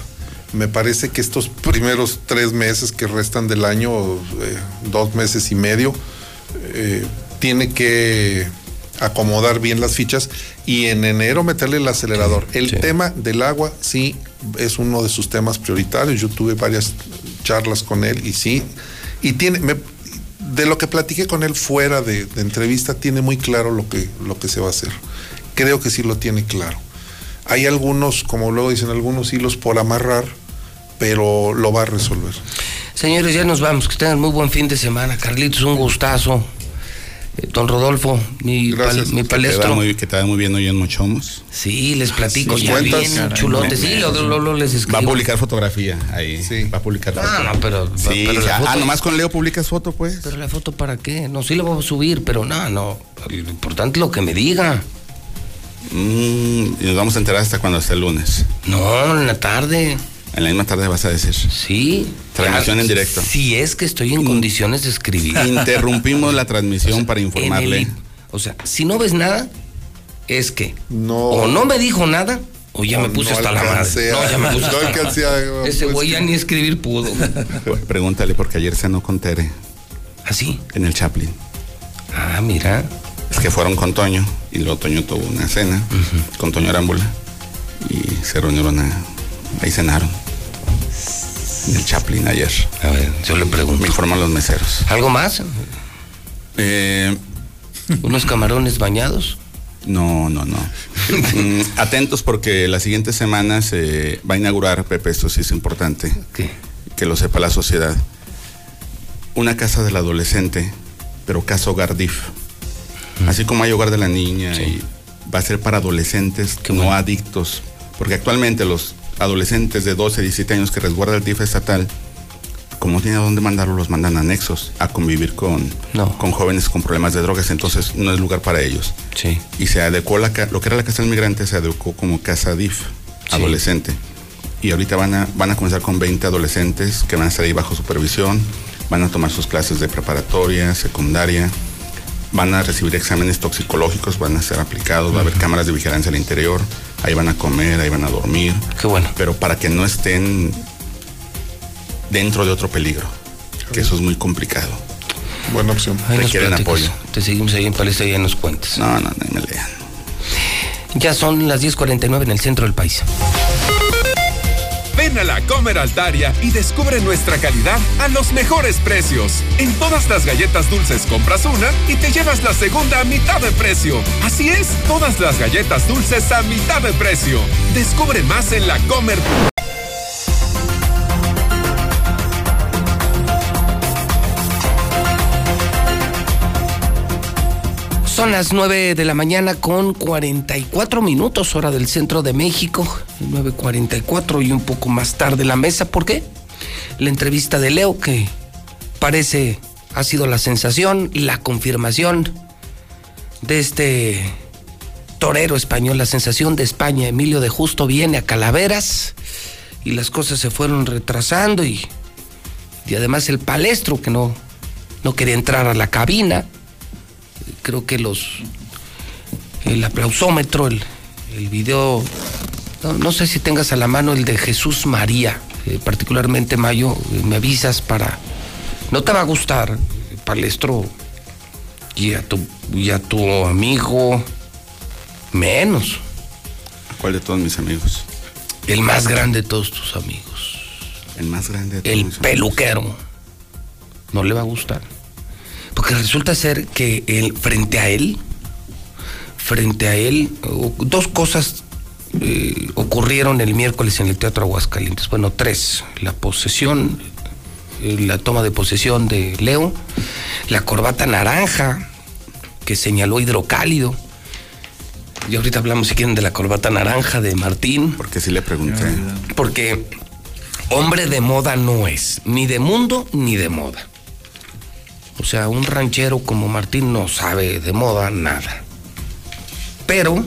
Me parece que estos primeros tres meses que restan del año, eh, dos meses y medio, eh, tiene que acomodar bien las fichas y en enero meterle el acelerador. El sí. tema del agua sí es uno de sus temas prioritarios. Yo tuve varias charlas con él y sí, y tiene, me- de lo que platiqué con él fuera de, de entrevista, tiene muy claro lo que, lo que se va a hacer. Creo que sí lo tiene claro. Hay algunos, como luego dicen, algunos hilos por amarrar, pero lo va a resolver. Señores, ya nos vamos. Que tengan muy buen fin de semana. Carlitos, un gustazo. Eh, Don Rodolfo, mi, Gracias. pal- mi Que te, va palestro. muy, que te va muy bien hoy en Mochomos. Sí, les platico. ¿Nos ya cuentas? bien Caray, me- Sí, lo, lo- lo- les escribo. Va a publicar fotografía ahí. Sí. Va a publicar No, foto. no, pero- Sí, pero la ah, foto- nomás con Leo publicas foto, pues. Pero la foto para qué? No, sí la voy a subir, pero no, no. Lo importante es lo que me diga. Mm, y nos vamos a enterar hasta cuando esté el lunes. No, en la tarde. En la misma tarde vas a decir. Sí. Transmisión Ya, en directo. Si es que estoy en condiciones de escribir. Interrumpimos la transmisión para informarle. o sea, si no ves nada, es que No. o no me dijo nada o ya O me puse no hasta la madre. No, ya me puse no hasta la alcancé madre. a- Ese pues, güey ya ni escribir pudo. Pregúntale porque ayer cenó con Tere Así. en el Chaplin. Ah, mira. Es que fueron con Toño y luego Toño tuvo una cena con Toño Arámbula y se reunieron a, ahí cenaron en el Chaplin ayer. A ver, yo le Me pregunto. informan los meseros. ¿Algo más? Eh, ¿Unos camarones bañados? no, no, no. Mm, atentos porque la siguiente semana se va a inaugurar, Pepe, esto sí es importante, ¿Qué? que lo sepa la sociedad. Una casa del adolescente, pero casa hogar DIF. Así como hay hogar de la niña Sí. y va a ser para adolescentes Qué no bueno. adictos. Porque actualmente los adolescentes de 12, 17 años que resguarda el DIF estatal, como no tienen a dónde mandarlo, los mandan a anexos a convivir con, No. con jóvenes con problemas de drogas, entonces no es lugar para ellos. Sí. Y se adecuó la, lo que era la casa del migrante, se adecuó como casa DIF, Sí. adolescente. Y ahorita van a, van a comenzar con 20 adolescentes que van a estar ahí bajo supervisión, van a tomar sus clases de preparatoria, secundaria, van a recibir exámenes toxicológicos, van a ser aplicados, va a haber cámaras de vigilancia al interior, ahí van a comer, ahí van a dormir, Qué bueno. pero para que no estén dentro de otro peligro, que eso es muy complicado. Buena opción. Ahí Requieren apoyo. Te seguimos ahí en Palestra y ya nos cuentas. No, no, no me lean. Ya son las 10.49 en el centro del país. Ven a la Comer Altaria y descubre nuestra calidad a los mejores precios. En todas las galletas dulces compras una y te llevas la segunda a mitad de precio. Así es, todas las galletas dulces a mitad de precio. Descubre más en la Comer. Son las 9 de la mañana con 44 minutos, hora del centro de México. 9.44 y un poco más tarde la mesa. ¿Por qué? La entrevista de Leo, que parece ha sido la sensación, la confirmación de este torero español, la sensación de España. Emilio de Justo viene a Calaveras y las cosas se fueron retrasando y, y además el palestro que no, no quería entrar a la cabina creo que los el aplausómetro, el, el video, no, no sé si tengas a la mano el de Jesús María, eh, particularmente Mayo, eh, me avisas para, no te va a gustar, eh, Palestro, y a tu, y a tu amigo, menos, ¿Cuál de todos mis amigos? el más grande de todos tus amigos, El más grande de todos el mis amigos. peluquero, no le va a gustar. Porque resulta ser que él, frente a él, frente a él, dos cosas eh, ocurrieron el miércoles en el Teatro Aguascalientes. Bueno, tres. La posesión, eh, la toma de posesión de Leo, la corbata naranja que señaló Hidrocálido. Y ahorita hablamos, si quieren, de la corbata naranja de Martín. Porque sí le pregunté. Porque hombre de moda no es, ni de mundo ni de moda. O sea, un ranchero como Martín no sabe de moda nada. Pero,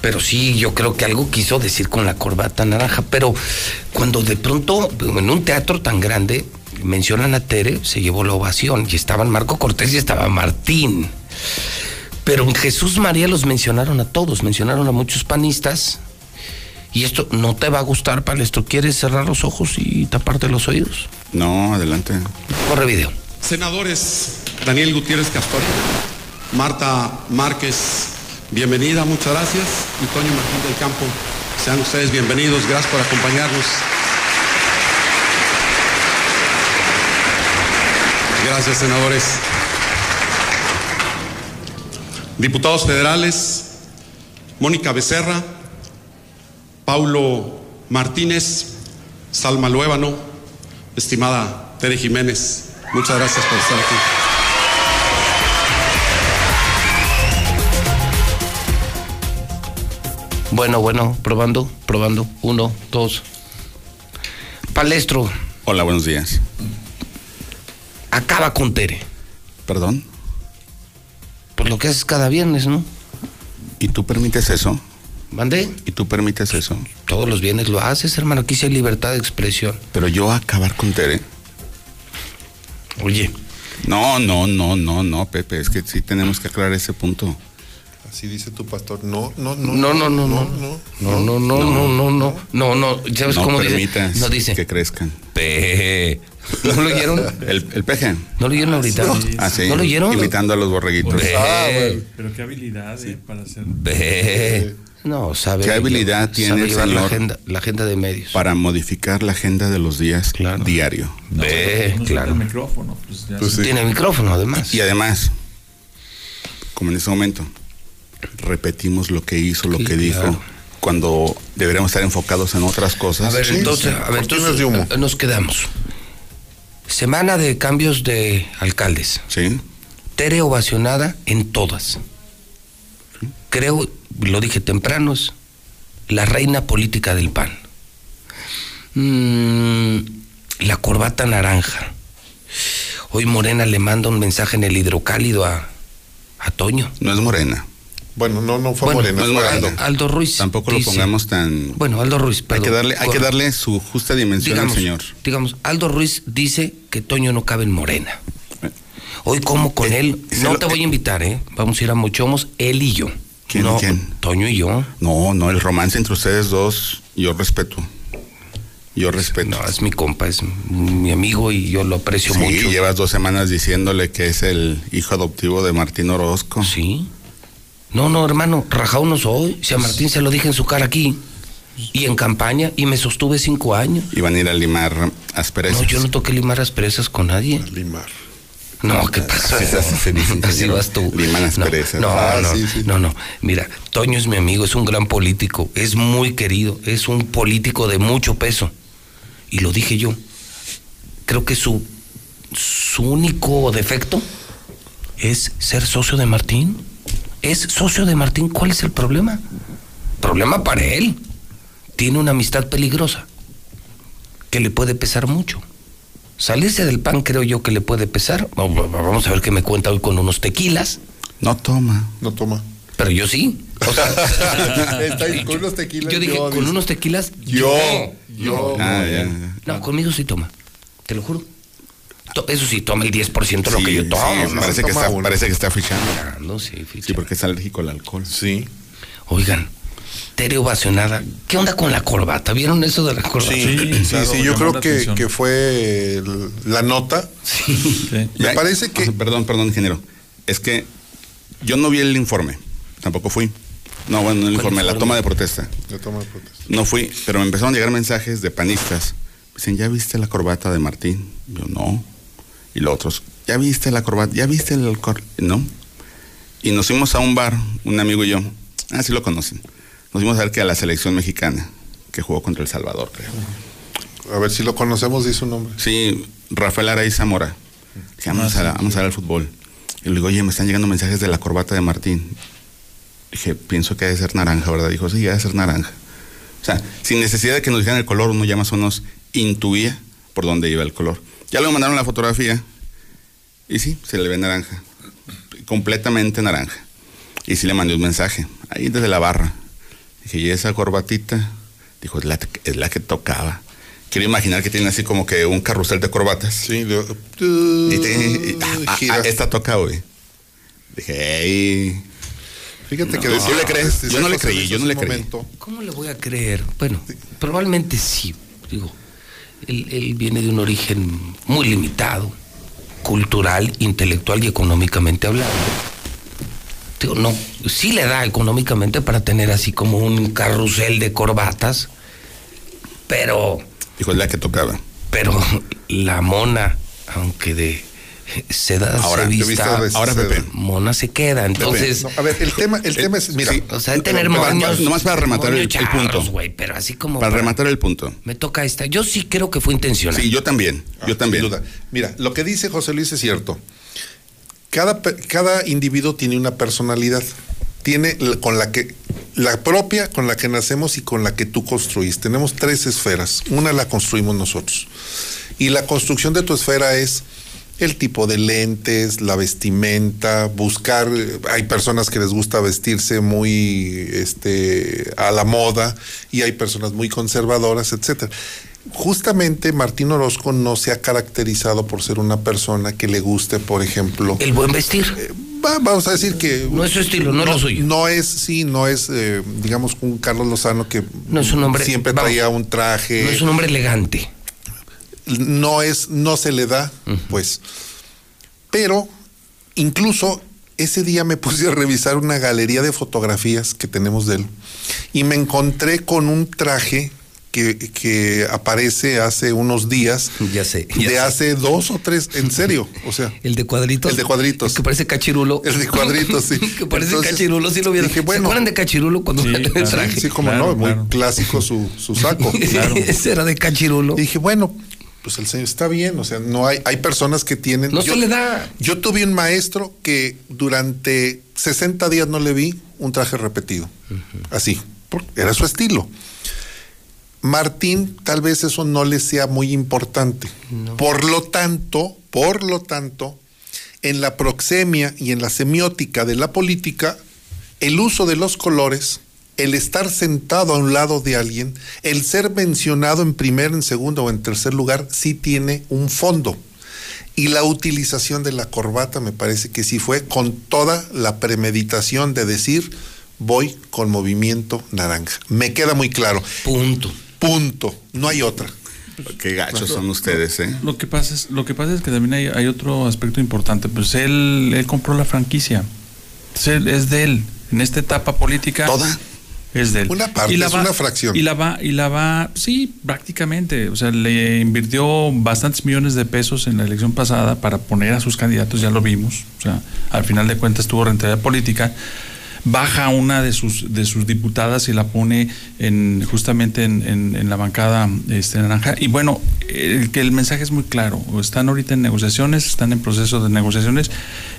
pero sí, yo creo que algo quiso decir con la corbata naranja. Pero cuando de pronto, en un teatro tan grande, mencionan a Tere, se llevó la ovación. Y estaban Marco Cortés y estaba Martín. Pero en Jesús María los mencionaron a todos, mencionaron a muchos panistas. Y esto no te va a gustar, Palestro. ¿Quieres cerrar los ojos y taparte los oídos? No, adelante. Corre video. Senadores Daniel Gutiérrez Castor, Marta Márquez, bienvenida, muchas gracias. Y Toño Martín del Campo, sean ustedes bienvenidos, gracias por acompañarnos. Gracias, senadores. Diputados federales, Mónica Becerra, Paulo Martínez, Salma Luébano, estimada Tere Jiménez, muchas gracias por estar aquí. Bueno, bueno, probando, probando. Uno, dos. Palestro, Hola, buenos días. acaba con Tere. Perdón. Por lo que haces cada viernes, ¿no? ¿Y tú permites eso? Mandé. ¿Y tú permites eso? Todos los viernes lo haces, hermano. Aquí sí hay libertad de expresión. Pero yo acabar con Tere. Oye, No, no, no, no, no, Pepe. Es que sí tenemos que aclarar ese punto. Así dice tu pastor. No, no, no. no, no, no, no. No, no, no, no, no, no. No, no. ¿Sabes no cómo dice? No dice. que crezcan. Pe. ¿No lo oyeron? El, el peje. ¿No lo oyeron ahorita? Ah, sí. ¿No lo oyeron? Imitando a los borreguitos. Ah. Pero qué habilidad eh, para hacer. No, sabe. ¿Qué habilidad sabe tiene el la agenda, la agenda de medios. Para modificar la agenda de los días Claro. diario. Ve, No claro. el micrófono. Pues ya Pues sí. Tiene micrófono, además. Y además, como en ese momento, repetimos lo que hizo, lo Sí, que dijo, claro. cuando deberíamos estar enfocados en otras cosas. A ver, Sí, entonces, sí, a ver, entonces de humo. nos quedamos. Semana de cambios de alcaldes. Sí, Tere ovacionada en todas. Creo, lo dije temprano, es la reina política del PAN. Mm, la corbata naranja. Hoy Morena le manda un mensaje en el hidrocálido a, a Toño. No es morena. Bueno, no, no fue Bueno, Morena, no es. Aldo. Aldo Ruiz. Tampoco lo pongamos tan. Bueno, Aldo Ruiz, hay que darle, hay que darle su justa dimensión digamos, al señor. digamos, Aldo Ruiz dice que Toño no cabe en Morena. Hoy como con Eh, él, ese no te voy a invitar, ¿eh? Vamos a ir a Mochomos, él y yo. ¿Quién no, quién? Toño y yo. No, no, el romance entre ustedes dos, yo respeto. Yo respeto. No, es mi compa, es mi amigo y yo lo aprecio Sí, mucho. llevas dos semanas diciéndole que es el hijo adoptivo de Martín Orozco. Sí. No, no, hermano, rajado no soy. Si a Martín se lo dije en su cara aquí y en campaña y me sostuve cinco años. Iban a ir a limar asperezas. No, yo no toqué limar asperezas con nadie. Limar. No, ¿qué pasa? Así vas tú. No, no, Ah, no, sí, sí. no, no. Mira, Toño es mi amigo, es un gran político, es muy querido, es un político de mucho peso. Y lo dije yo. Creo que su, su único defecto es ser socio de Martín. Es socio de Martín. ¿Cuál es el problema? Problema para él. Tiene una amistad peligrosa que le puede pesar mucho. Salirse del pan creo yo que le puede pesar. Vamos a ver qué me cuenta hoy con unos tequilas. No toma. No toma. Pero yo sí. O sea, Está ahí, con unos tequilas. yo dije, yo, con dice. unos tequilas. Yo, yo. Ah, ya, ya. No, conmigo sí toma. Te lo juro. Eso sí, toma el 10% de lo Sí, que yo sí, tomo. ¿no? parece, que toma está, parece que está fichando. Ah, no, sí, ficha. Sí, porque es alérgico al alcohol. Sí. Oigan, Tere ovacionada. ¿Qué onda con la corbata? ¿Vieron eso de la corbata? Sí, sí, Sí, claro, sí, yo creo que, que fue la nota. Sí. Me parece que- o sea, Perdón, perdón, ingeniero. Es que yo no vi el informe. Tampoco fui. No, bueno, no el informe, la toma de protesta. La toma de protesta. No fui, pero me empezaron a llegar mensajes de panistas. Dicen, ¿ya viste la corbata de Martín? Yo, no. Y los otros, ¿ya viste la corbata? ¿Ya viste el cor-?" No. Y nos fuimos a un bar, un amigo y yo. Ah, sí lo conocen. Nos fuimos a ver que a la selección mexicana, que jugó contra El Salvador, creo. A ver si lo conocemos, dice un nombre. Sí, Rafael Araí Zamora. Dije, vamos, a, vamos a ver al fútbol. Y le digo, oye, me están llegando mensajes de la corbata de Martín. Dije, pienso que debe ser naranja, ¿verdad? Dijo, sí, debe ser naranja. O sea, sin necesidad de que nos dijeran el color, uno ya más o menos intuía por dónde iba el color. Ya luego mandaron la fotografía y sí, se le ve naranja. Completamente naranja. Y sí le mandé un mensaje, ahí desde la barra. Dije, ¿y esa corbatita? Dijo, es la, es la que tocaba. Quiero imaginar que tiene así como que un carrusel de corbatas. Sí, le- Y te- y- ah, ah, ah, esta toca hoy. Dije, ey. Fíjate que No, decía- ¿tú le crees? decía Yo no le creí, yo no le creí. ¿Cómo le voy a creer? Bueno, probablemente sí. Digo, él, él viene de un origen muy limitado, cultural, intelectual y económicamente hablando. Digo, no, sí le da económicamente para tener así como un carrusel de corbatas, pero, Dijo, es la que tocaba. pero la mona, aunque de seda Ahora, se vista, Ahora. Pepe. mona se queda. Entonces, No, a ver, el tema, el tema es, mira, sí. o sea, de tener moños. nomás para rematar el- el punto. güey, pero así como. Para rematar el punto. Me toca esta. Yo sí creo que fue intencional. Sí, yo también. Ah, Yo sin también. duda. Mira, lo que dice José Luis es cierto. Cada, cada individuo tiene una personalidad. Tiene con la que la propia con la que nacemos y con la que tú construís. Tenemos tres esferas. Una la construimos nosotros. Y la construcción de tu esfera es el tipo de lentes, la vestimenta, buscar, eh, hay personas que les gusta vestirse muy este a la moda y hay personas muy conservadoras, etcétera. Justamente Martín Orozco no se ha caracterizado por ser una persona que le guste, por ejemplo, El buen vestir. eh, va- vamos a decir que No es su estilo, no es lo suyo. No es, sí, no es, eh, digamos, un Carlos Lozano que No es un hombre- siempre vamos, traía un traje no es un hombre elegante. no es, no se le da, pues. Pero incluso ese día me puse a revisar una galería de fotografías que tenemos de él y me encontré con un traje que, que aparece hace unos días Ya sé. ya de sé. hace dos o tres, en serio, o sea. El de cuadritos. El de cuadritos. El que parece cachirulo. El de cuadritos, sí. que parece Entonces, cachirulo, sí lo vieron. dije, ¿Se bueno. acuerdan de cachirulo cuando Sí, el traje? Sí, como Claro, no, muy clásico su, su saco. Claro. Ese era de cachirulo. Y dije, bueno, pues el señor está bien, o sea, no hay, hay personas que tienen. No se le da. Yo tuve un maestro que durante 60 días no le vi un traje repetido. Así, porque era su estilo. Martín tal vez eso no le sea muy importante. Por lo tanto, por lo tanto, en la proxemia y en la semiótica de la política, el uso de los colores, el estar sentado a un lado de alguien, el ser mencionado en primer, en segundo o en tercer lugar, sí tiene un fondo. Y la utilización de la corbata me parece que sí fue con toda la premeditación de decir, voy con movimiento naranja. Me queda muy claro. Punto. Punto. No hay otra. Qué gachos son ustedes, ¿eh? Lo que pasa es, lo que pasa es que también hay, hay otro aspecto importante. Pues él, él compró la franquicia. Es, él- es de él. En esta etapa política. ¿Toda? Es de él. Una parte, es una fracción. Y la va, y la va, sí, prácticamente. O sea, le invirtió bastantes millones de pesos en la elección pasada para poner a sus candidatos, ya lo vimos. O sea, al final de cuentas tuvo rentabilidad política. Baja una de sus, de sus diputadas y la pone en, justamente en, en- en la bancada este, naranja. Y bueno, el, que el mensaje es muy claro. Están ahorita en negociaciones, están en proceso de negociaciones,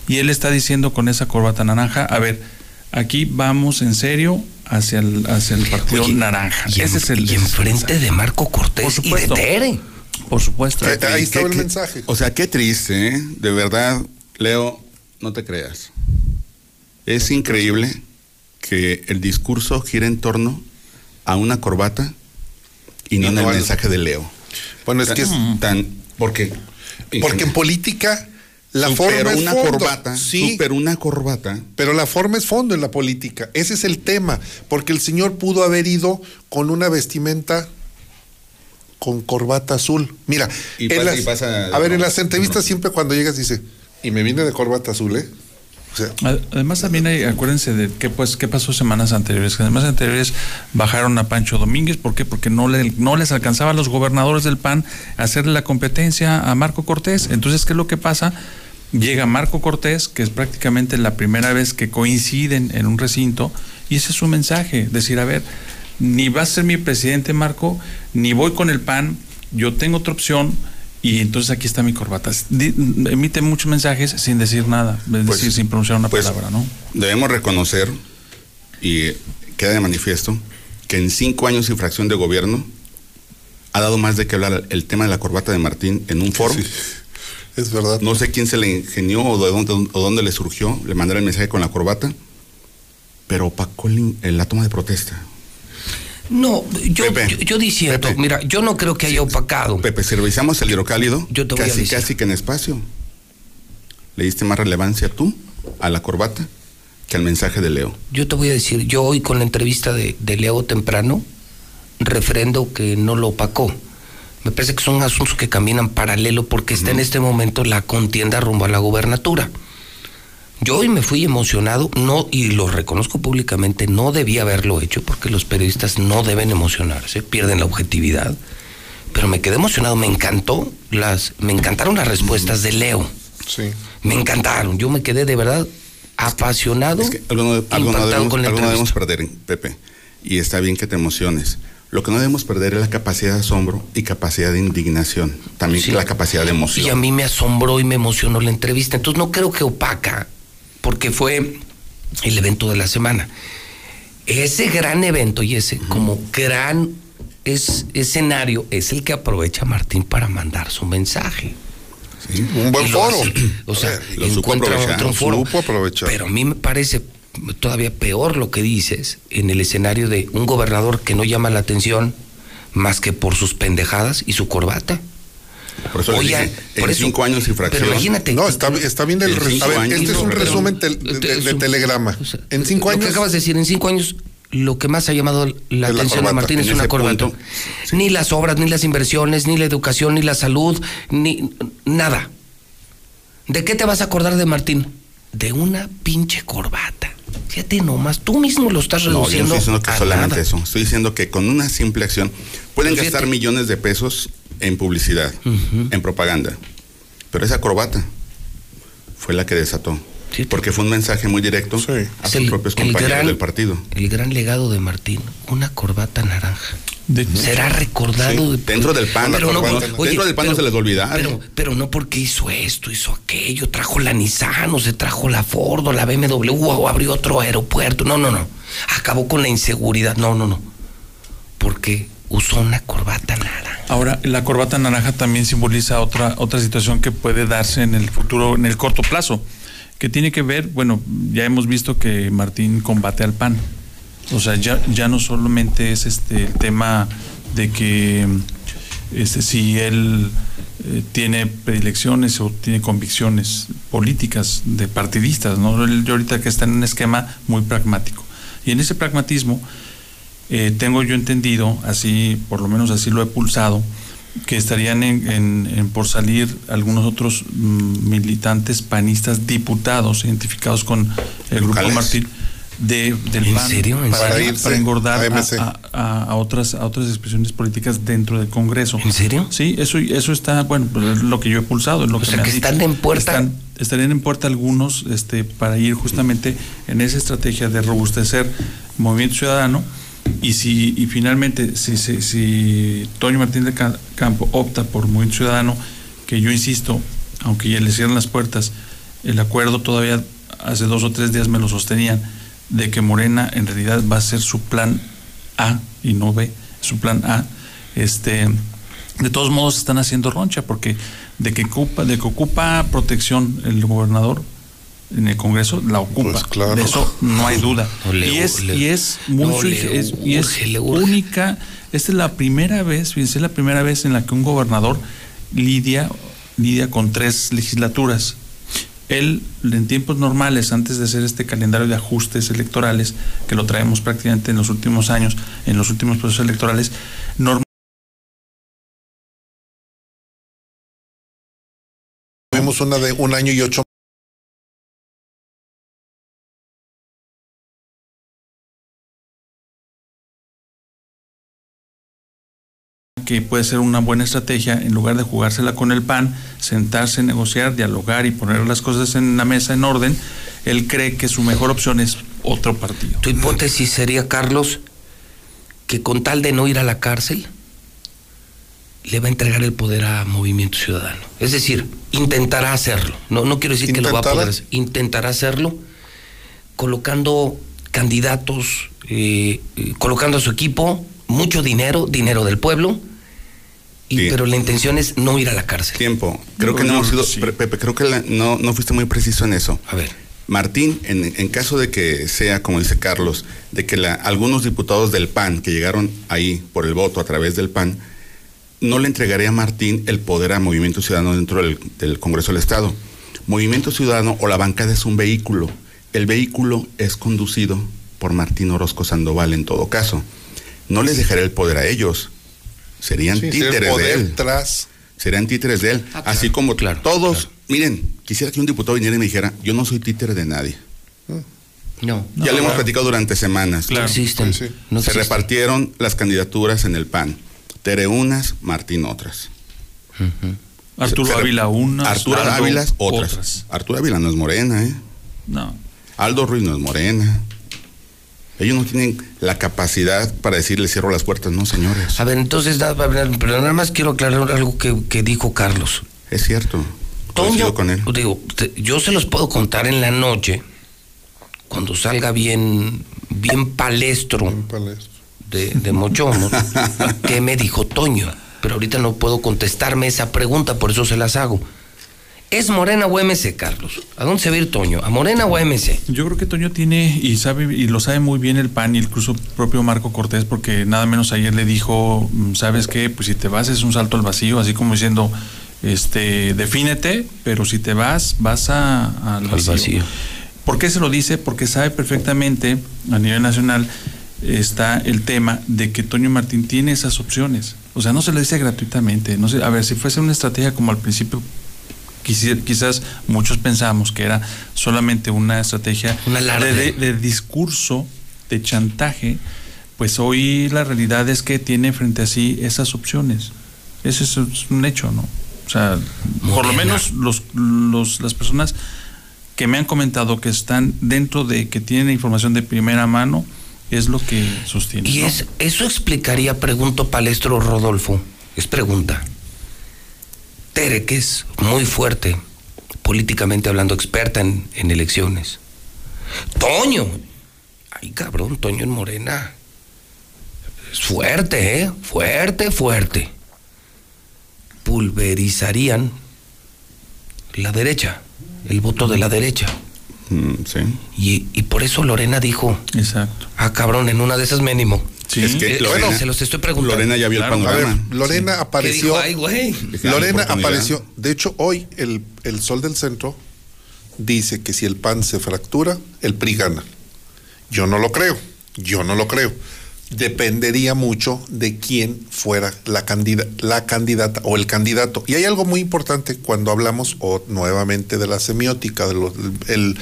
y él está diciendo con esa corbata naranja, a ver, aquí vamos en serio hacia el, hacia el partido Oye, naranja. Y, en- Ese es el y enfrente de Marco Cortés y de supuesto. Tere. Por supuesto. Ahí estaba el mensaje. O sea, qué triste, ¿eh? De verdad, Leo, no te creas. Es increíble que el discurso gire en torno a una corbata y no Y en no el al- mensaje de Leo. Bueno, es que es, Tan, porque, porque en política la forma es una fondo. corbata, Sí, superó una corbata. pero la forma es fondo en la política. Ese es el tema, porque el señor pudo haber ido con una vestimenta con corbata azul. Mira, Y en pasa- las- y pasa- a ver, en no, las entrevistas no. siempre cuando llegas dice, y me vine de corbata azul, ¿eh? Además también hay, acuérdense de qué pues qué pasó semanas anteriores, además anteriores bajaron a Pancho Domínguez, ¿por qué? Porque no le, no les alcanzaba a los gobernadores del PAN hacerle la competencia a Marco Cortés. Entonces, ¿qué es lo que pasa? Llega Marco Cortés, que es prácticamente la primera vez que coinciden en un recinto, y ese es su mensaje, decir, a ver, ni va a ser mi presidente Marco, ni voy con el PAN, yo tengo otra opción, y entonces aquí está mi corbata. Emite muchos mensajes sin decir nada, es Pues- decir, sin pronunciar una pues, palabra, ¿no? Debemos reconocer, y queda de manifiesto, que en cinco años y fracción de gobierno ha dado más de que hablar el tema de la corbata de Martín en un foro. sí, es verdad. No sé quién se le ingenió o de dónde, o dónde le surgió, le mandaron el mensaje con la corbata, pero opacó la toma de protesta. No, yo, Pepe. yo, yo diciendo, Pepe. mira, yo no creo que haya opacado. Pepe, si revisamos el hidrocálido, Yo te voy a casi, decir. casi que en espacio. Le diste más relevancia tú a la corbata que al mensaje de Leo. Yo te voy a decir, yo hoy con la entrevista de, de Leo temprano, refrendo que no lo opacó. Me parece que son asuntos que caminan paralelo porque está en este momento la contienda rumbo a la gubernatura. Yo hoy me fui emocionado, no, y lo reconozco públicamente, no debía haberlo hecho porque los periodistas no deben emocionarse, pierden la objetividad. Pero me quedé emocionado, me encantó las, me encantaron las respuestas de Leo. Sí. Me encantaron. Yo me quedé de verdad apasionado. Es que algo no, algo no impactado debemos, con la algo no debemos entrevista. perder, Pepe. Y está bien que te emociones. Lo que no debemos perder es la capacidad de asombro y capacidad de indignación. También Sí. la capacidad de emoción. Y a mí me asombró y me emocionó la entrevista. Entonces no creo que opaca, porque fue el evento de la semana. Ese gran evento y ese como gran es, escenario es el que aprovecha Martín para mandar su mensaje. Sí. Un buen foro. hace. O sea, A ver, lo supo encuentra otro foro. Pero a mí me parece todavía peor lo que dices en el escenario de un gobernador que no llama la atención más que por sus pendejadas y su corbata. Por eso dije, por en eso, cinco años y fracción. Pero imagínate. No, está, está bien el En resumen. cinco A ver, años, este es un pero- resumen tel- de, de- de telegrama. O sea, En cinco Lo años. que acabas de decir, en cinco años, lo que más ha llamado la la atención de corbata. Martín es una corbata. punto, Ni las obras, ni las inversiones, ni la educación, ni la salud, ni nada. ¿De qué te vas a acordar de Martín? De una pinche corbata. Fíjate nomás, tú mismo lo estás No, yo no reduciendo. estoy diciendo que solamente nada. eso. Estoy diciendo que con una simple acción pueden gastar millones de pesos en publicidad, en propaganda. Pero esa corbata fue la que desató. Sí. Porque fue un mensaje muy directo Sí. a sus propios compañeros del partido. el gran legado de Martín, una corbata naranja. De- Será recordado Sí, dentro del PAN, Pero no, corbata. oye, Dentro del PAN no se les va a olvidar. Pero, pero no porque hizo esto, hizo aquello, trajo la Nissan, o se trajo la Ford, o la BMW, o abrió otro aeropuerto. No, no, no. Acabó con la inseguridad. No, no, no. Porque usó una corbata naranja. Ahora, la corbata naranja también simboliza otra, otra situación que puede darse en el futuro, en el corto plazo, que tiene que ver, bueno, ya hemos visto que Martín combate al PAN. O sea, ya, no solamente es este el tema de que este, si él eh, tiene predilecciones o tiene convicciones políticas de partidistas, ¿no? Él ahorita que está en un esquema muy pragmático. Y en ese pragmatismo, eh, tengo yo entendido, así, por lo menos así lo he pulsado, que estarían en, por salir algunos otros mm, militantes panistas diputados identificados con el grupo Martín de, del ¿En serio? para, engordar a, otras a otras expresiones políticas dentro del Congreso. ¿En serio? Sí, eso eso está bueno, pues es lo que yo he pulsado, es lo que, que están en puerta. estarían en puerta algunos este para ir justamente en esa estrategia de robustecer Movimiento Ciudadano y si y finalmente si, si, si Toño Martín de Campo opta por Movimiento Ciudadano, que yo insisto, aunque ya le cierran las puertas, el acuerdo todavía hace dos o tres días me lo sostenían de que Morena en realidad va a ser su plan A y no B, su plan A. Este, de todos modos están haciendo roncha porque de que de que ocupa protección el gobernador en el Congreso la ocupa. Pues claro. De eso no hay duda. y, es, y es muy y es única. Esta es la primera vez, fíjense, es la primera vez en la que un gobernador lidia, lidia con tres legislaturas él, en tiempos normales, antes de hacer este calendario de ajustes electorales, que lo traemos prácticamente en los últimos años, en los últimos procesos electorales, normalmente Tuvimos una de un año y ocho que puede ser una buena estrategia, en lugar de jugársela con el PAN, sentarse, negociar, dialogar y poner las cosas en la mesa en orden, él cree que su mejor opción es otro partido. ¿Tu hipótesis sería, Carlos, que con tal de no ir a la cárcel, le va a entregar el poder a Movimiento Ciudadano? Es decir, intentará hacerlo. No, no quiero decir que lo va a poder hacer. Intentará hacerlo colocando candidatos, eh, eh, colocando a su equipo, mucho dinero, dinero del pueblo, pero la intención es no ir a la cárcel. Tiempo. Creo que no, Pepe, creo que no, no fuiste muy preciso en eso. A ver. Martín, en, caso de que sea, como dice Carlos, de que la, algunos diputados del PAN que llegaron ahí por el voto a través del PAN, no le entregaría a Martín el poder a Movimiento Ciudadano dentro del, del Congreso del Estado. Movimiento Ciudadano o la bancada es un vehículo. El vehículo es conducido por Martín Orozco Sandoval en todo caso. No les dejaré el poder a ellos serían títeres de él. Tras. Serían títeres de él. Ah, Así como claro, todos. Miren, quisiera que un diputado viniera y me dijera, yo no soy títere de nadie. No. Ya lo hemos platicado durante semanas. Claro. Existen. Se repartieron las candidaturas en el PAN. Tere unas, Martín otras. Arturo Ávila unas. Arturo Ávila otras. Arturo Ávila no es morena, ¿eh? No. Aldo Ruiz no es morena. Ellos no tienen la capacidad para decirle cierro las puertas, no, señores. A ver, entonces, pero nada más quiero aclarar algo que, dijo Carlos. Es cierto. Toño, con él. Digo, yo se los puedo contar en la noche, cuando salga bien, bien palestro, de, de Mochomo, ¿qué me dijo Toño? Pero ahorita no puedo contestarme esa pregunta, por eso se las hago. ¿Es Morena o MC, Carlos? ¿A dónde se va a ir Toño? ¿A Morena o a MC? Yo creo que Toño tiene y sabe y lo sabe muy bien el PAN y incluso propio Marco Cortés, porque nada menos ayer le dijo, mm, ¿sabes qué? Pues si te vas es un salto al vacío, así como diciendo, este, defínete, pero si te vas, vas a, al vacío. ¿Por qué se lo dice? Porque sabe perfectamente a nivel nacional está el tema de que Toño Martín tiene esas opciones. O sea, no se le dice gratuitamente. No sé, a ver, si fuese una estrategia como al principio quizás muchos pensamos que era solamente una estrategia de, discurso, de chantaje, pues hoy la realidad es que tiene frente a sí esas opciones. Ese es un hecho, ¿no? O sea, por lo menos los, los, las personas que me han comentado que están dentro de, que tienen información de primera mano, es lo que sostiene. Y es, eso explicaría, pregunto Palestro Rodolfo, es pregunta, Tere, que es muy fuerte, políticamente hablando, experta en, elecciones. Toño, ay cabrón, Toño en Morena. Es fuerte, ¿eh? Fuerte, fuerte. Pulverizarían la derecha, el voto de la derecha. Mm, sí. Y, y por eso Lorena dijo, Exacto. ah, cabrón, en una de esas me animo. Sí. Es que Eh, Lorena, bueno, se los estoy preguntando. Lorena ya vio Claro. el A ver, panorama. Lorena ¿Qué apareció. Ay, güey. Lorena apareció. De hecho, hoy el, el Sol del Centro dice que si el PAN se fractura, el PRI gana. Yo no lo creo. Yo no lo creo. Dependería mucho de quién fuera la, candida- la candidata o el candidato. Y hay algo muy importante cuando hablamos o, nuevamente de la semiótica, de los el-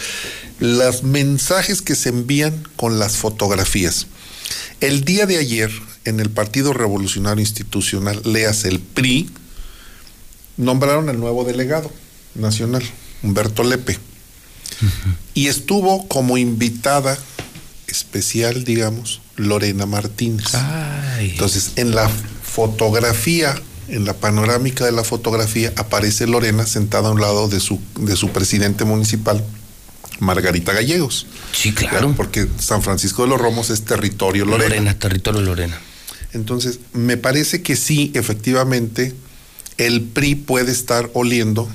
los mensajes que se envían con las fotografías. El día de ayer, en el Partido Revolucionario Institucional, leas el PRI, nombraron al nuevo delegado nacional, Humberto Lepe. Y estuvo como invitada especial, digamos, Lorena Martínez. Ay. Entonces, en la fotografía, en la panorámica de la fotografía, aparece Lorena sentada a un lado de su, de su presidente municipal, Margarita Gallegos. Sí, claro. Porque San Francisco de los Romos es territorio Lorena. Lorena. territorio Lorena. Entonces, me parece que sí, efectivamente, el PRI puede estar oliendo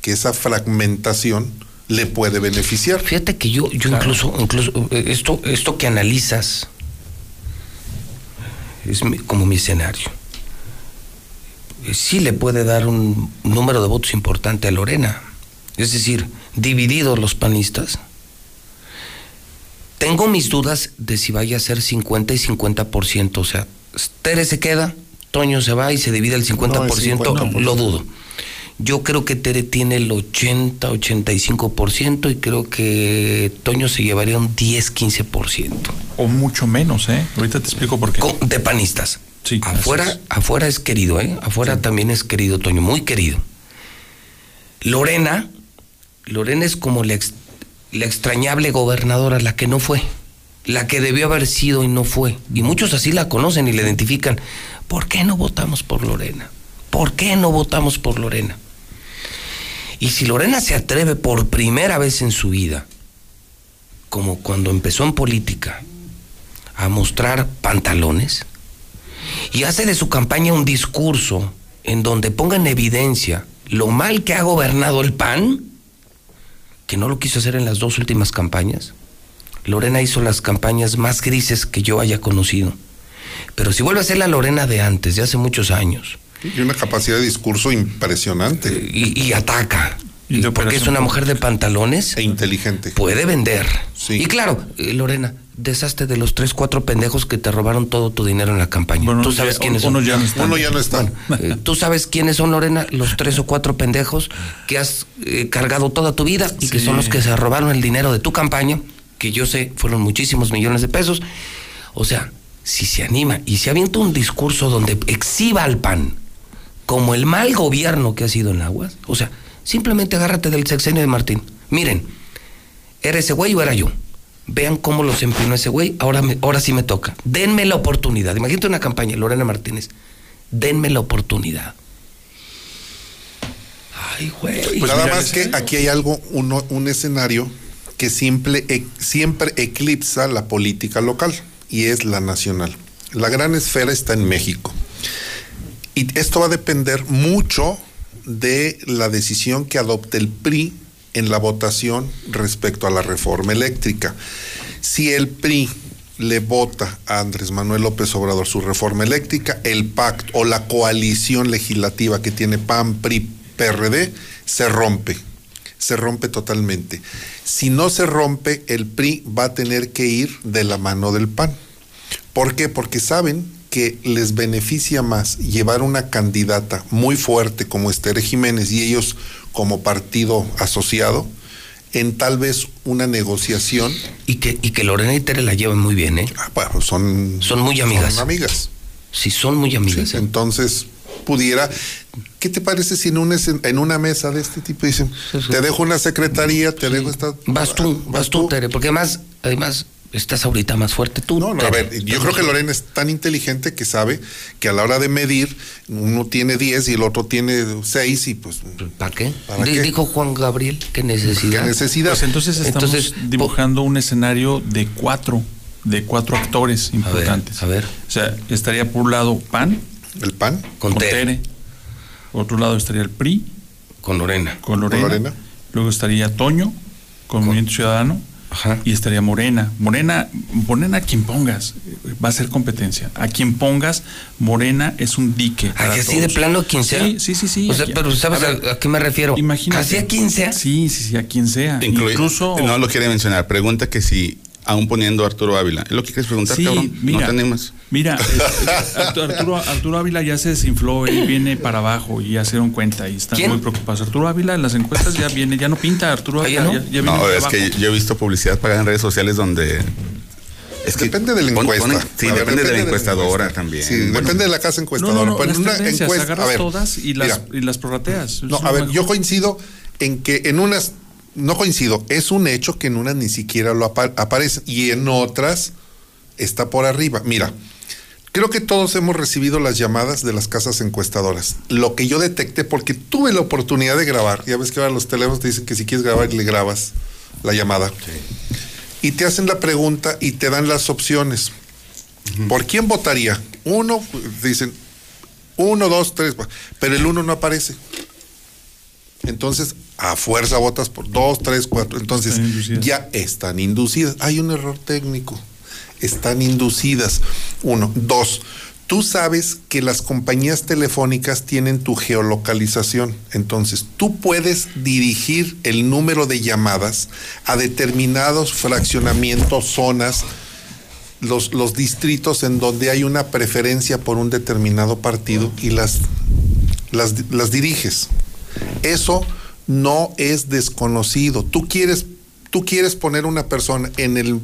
que esa fragmentación le puede beneficiar. Fíjate que yo, yo incluso, incluso eh, esto, esto que analizas es mi- como mi escenario. Sí le puede dar un número de votos importante a Lorena. Es decir, divididos los panistas. Tengo mis dudas de si vaya a ser 50 y 50%. O sea, Tere se queda, Toño se va y se divide el 50%. 50%. Lo dudo. Yo creo que Tere tiene el 80, 85% y creo que Toño se llevaría un 10, 15%. O mucho menos, ¿eh? Ahorita te explico por qué. De panistas. Sí, afuera, afuera es querido, ¿eh? Afuera también es querido, Toño, muy querido. Lorena, Lorena es como la, ex- la extrañable gobernadora, la que no fue, la que debió haber sido y no fue. Y muchos así la conocen y la identifican. ¿Por qué no votamos por Lorena? ¿Por qué no votamos por Lorena? Y si Lorena se atreve por primera vez en su vida, como cuando empezó en política, a mostrar pantalones, y hace de su campaña un discurso en donde ponga en evidencia lo mal que ha gobernado el PAN, que no lo quiso hacer en las dos últimas campañas. Lorena hizo las campañas más grises que yo haya conocido. Pero si vuelve a ser la Lorena de antes, de hace muchos años, Y una capacidad de discurso impresionante y, y ataca, Y porque es una mujer de pantalones, e inteligente. puede vender. Sí. Y claro, eh, Lorena, deshazte de los tres, cuatro pendejos que te robaron todo tu dinero en la campaña. Bueno, Tú ya- sabes quiénes son. unos ya no están. Uno ya no está. Eh, Tú sabes quiénes son, Lorena, los tres o cuatro pendejos que has eh, cargado toda tu vida y que son los que se robaron el dinero de tu campaña, que yo sé fueron muchísimos millones de pesos. O sea, si se anima y se avienta un discurso donde exhiba al PAN como el mal gobierno que ha sido en Aguas, o sea, simplemente agárrate del sexenio de Martín. Miren, ¿era ese güey o era yo? Vean cómo los empinó ese güey, ahora, me- ahora sí me toca. Denme la oportunidad. Imagínate una campaña, Lorena Martínez. Denme la oportunidad. Ay, güey. Pues Nada mira, más que aquí hay algo, uno- un escenario que siempre, e- siempre eclipsa la política local y es la nacional. La gran esfera está en México. Y esto va a depender mucho de la decisión que adopte el PRI en la votación respecto a la reforma eléctrica. Si el PRI le vota a Andrés Manuel López Obrador su reforma eléctrica, el pacto o la coalición legislativa que tiene PAN, PRI, PRD se rompe, se rompe totalmente. Si no se rompe, el PRI va a tener que ir de la mano del PAN. ¿Por qué? Porque saben que les beneficia más llevar una candidata muy fuerte como Esther Jiménez y ellos como partido asociado en tal vez una negociación. Y que, y que Lorena y Tere la llevan muy bien, ¿eh? Ah, bueno, son, Son muy amigas. son amigas. Sí, son muy amigas. Sí, ¿eh? entonces pudiera. ¿Qué te parece si en una, en una mesa de este tipo dicen, Sí, sí. te dejo una secretaría, te dejo esta... Vas tú, vas tú, Tere, porque además, además, estás ahorita más fuerte tú. No, no, a ver, yo creo que Lorena es tan inteligente que sabe que a la hora de medir, uno tiene 10 y el otro tiene 6 y pues... ¿Para qué? ¿Para Di- qué? Dijo Juan Gabriel, qué necesidad. ¿Qué necesidad? Pues entonces estamos Entonces, dibujando un escenario de cuatro. de cuatro actores importantes. a ver. O sea, estaría por un lado PAN, ¿El PAN? Con Tere. Por otro lado estaría el PRI, Con Lorena. con Lorena. Lorena. Luego estaría Toño, con Movimiento Ciudadano. Ajá. Y estaría Morena. Morena, Morena a quien pongas, va a ser competencia. A quien pongas, Morena es un dique. Ay, así de plano, quien sea. Sí, sí, sí. sí. O sea, Aquí- pero ¿sabes a, ver, a qué me refiero? Imagínate. Así a quien sea. Sí, sí, sí, a quien sea. Incluye- Incluso. No lo quiere mencionar. Pregunta que si, aún poniendo a Arturo Ávila, ¿es lo que quieres preguntar, Sí, cabrón? mira, no te animas. Mira, Arturo, Ávila ya se desinfló, él viene para abajo y ya se dieron cuenta y están ¿Quién? muy preocupados. Arturo Ávila en las encuestas ya viene, ya no pinta Arturo Ah, ¿ya Ávila, no? ya, ya viene No, es abajo. que yo he visto publicidad pagada en redes sociales donde... Es que Depende de la encuesta. ponen- sí, ver, depende, de la encuesta. encuestadora también. Sí, Bueno, depende de la casa No, encuestadora. no, no, las en una encuesta, agarras a ver, todas y las, mira, y las prorrateas. No, a ver, mejor. yo coincido en que en unas, no coincido, es un hecho que en unas ni siquiera lo apa- aparece y en otras está por arriba. Mira, creo que todos hemos recibido las llamadas de las casas encuestadoras. Lo que yo detecté, porque tuve la oportunidad de grabar, ya ves que ahora los teléfonos te dicen que si quieres grabar le grabas la llamada. Y te hacen la pregunta y te dan las opciones. ¿Por quién votaría? Uno, dicen, uno, dos, tres, pero el uno no aparece. Entonces, a fuerza votas por dos, tres, cuatro. Entonces, Están ya están inducidas. Hay un error técnico. Están inducidas. Uno. Dos. Tú sabes que las compañías telefónicas tienen tu geolocalización. Entonces, tú puedes dirigir el número de llamadas a determinados fraccionamientos, zonas, los, los distritos en donde hay una preferencia por un determinado partido y las, las, las diriges. Eso no es desconocido. Tú quieres, tú quieres poner una persona en el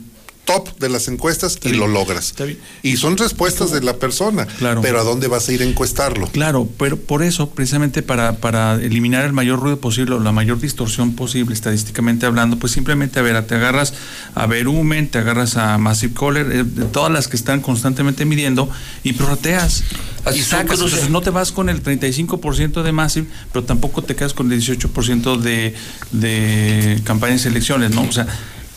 top de las encuestas y bien, lo logras. está bien. Y son respuestas de la persona. Claro. Pero ¿a dónde vas a ir a encuestarlo? Claro, pero por eso, precisamente para, para eliminar el mayor ruido posible o la mayor distorsión posible, estadísticamente hablando, pues simplemente, a ver, te agarras a Verumen, te agarras a Massive Caller, eh, de todas las que están constantemente midiendo y prorrateas. Así Y son, sacas, o sea, no te vas con el 35% de Massive, pero tampoco te quedas con el 18% de, de campañas y elecciones, ¿no? O sea,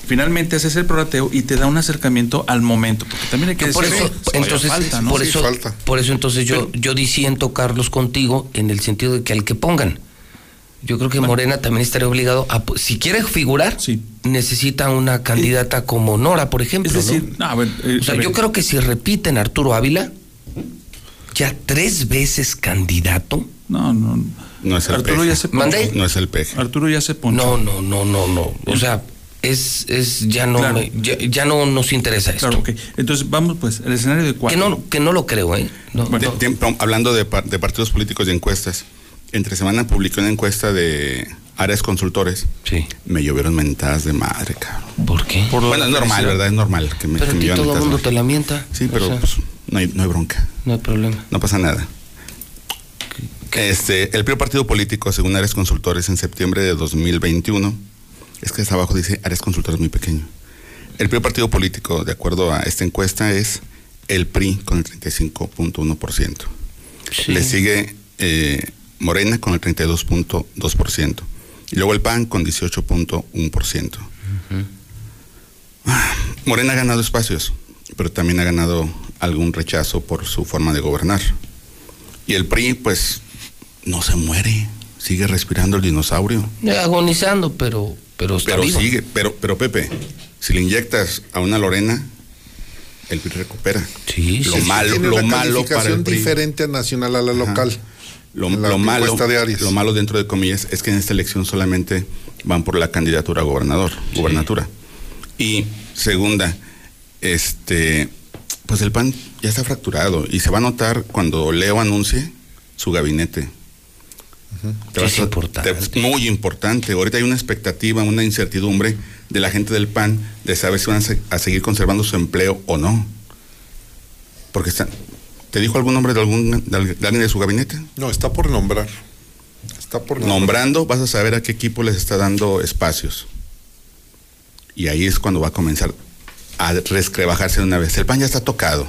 finalmente haces el prorrateo y te da un acercamiento al momento, porque también hay que por decir, eso, entonces, falta, ¿no? por Sí, eso, falta. por eso entonces yo, yo disiento, Carlos, contigo, en el sentido de que al que pongan. Yo creo que Morena también estaría obligado a, si quiere figurar, Sí. necesita una candidata como Nora, por ejemplo. Es decir, eh, O sea, yo creo que si repiten Arturo Ávila, ya tres veces candidato. No, no. No es el Arturo peje. ya se ponchó. ¿Mandé? No es el peje. Arturo ya se ponchó. No, no, no, no, no. O sea, es, es ya no, Claro. me- ya, ya no nos interesa esto. Claro. Entonces vamos pues, el escenario de Que cuatro. no, que no lo creo, ¿eh? No, Bueno. De- hablando de, par- de partidos políticos y encuestas, entre semana publiqué una encuesta de áreas consultores. Sí. Me llovieron mentadas de madre, cabrón. ¿Por qué? Por Bueno, es normal. ¿verdad? Es normal que me, Pero que a me todo el mentadas mundo de te lamenta. Sí, O pero sea, pues, no, hay, no hay bronca. no hay problema. No pasa nada. Este, el primer partido político, según Áreas Consultores, en septiembre de 2021, es que hasta abajo dice Áreas Consultores muy pequeño. El primer partido político, de acuerdo a esta encuesta, es el PRI con el 35.1%. Sí. Le sigue eh, Morena con el 32.2%. Y luego el PAN con 18.1%. Ah, Morena ha ganado espacios, pero también ha ganado algún rechazo por su forma de gobernar. Y el PRI, pues, no se muere, sigue respirando el dinosaurio. Agonizando, pero, pero está Pero vivo. sigue, pero, pero Pepe, si le inyectas a una Lorena, el PRI recupera. Sí, lo sí, sí, malo, Tiene lo una malo para el PRI. diferente a nacional a la Ajá. local. Lo, en la lo malo, de lo malo dentro de comillas es que en esta elección solamente van por la candidatura a gobernador, gubernatura. Y segunda, este, pues el PAN ya está fracturado y se va a notar cuando Leo anuncie su gabinete. Te es a- importante. te- muy importante. Ahorita hay una expectativa, una incertidumbre de la gente del PAN de saber si van a, se- a seguir conservando su empleo o no. Porque están, ¿te dijo algún nombre de algún de alguien de su gabinete? No, está por nombrar. Está por nombrar. Nombrando vas a saber a qué equipo les está dando espacios. Y ahí es cuando va a comenzar a rescrebajarse de una vez. El pan ya está tocado.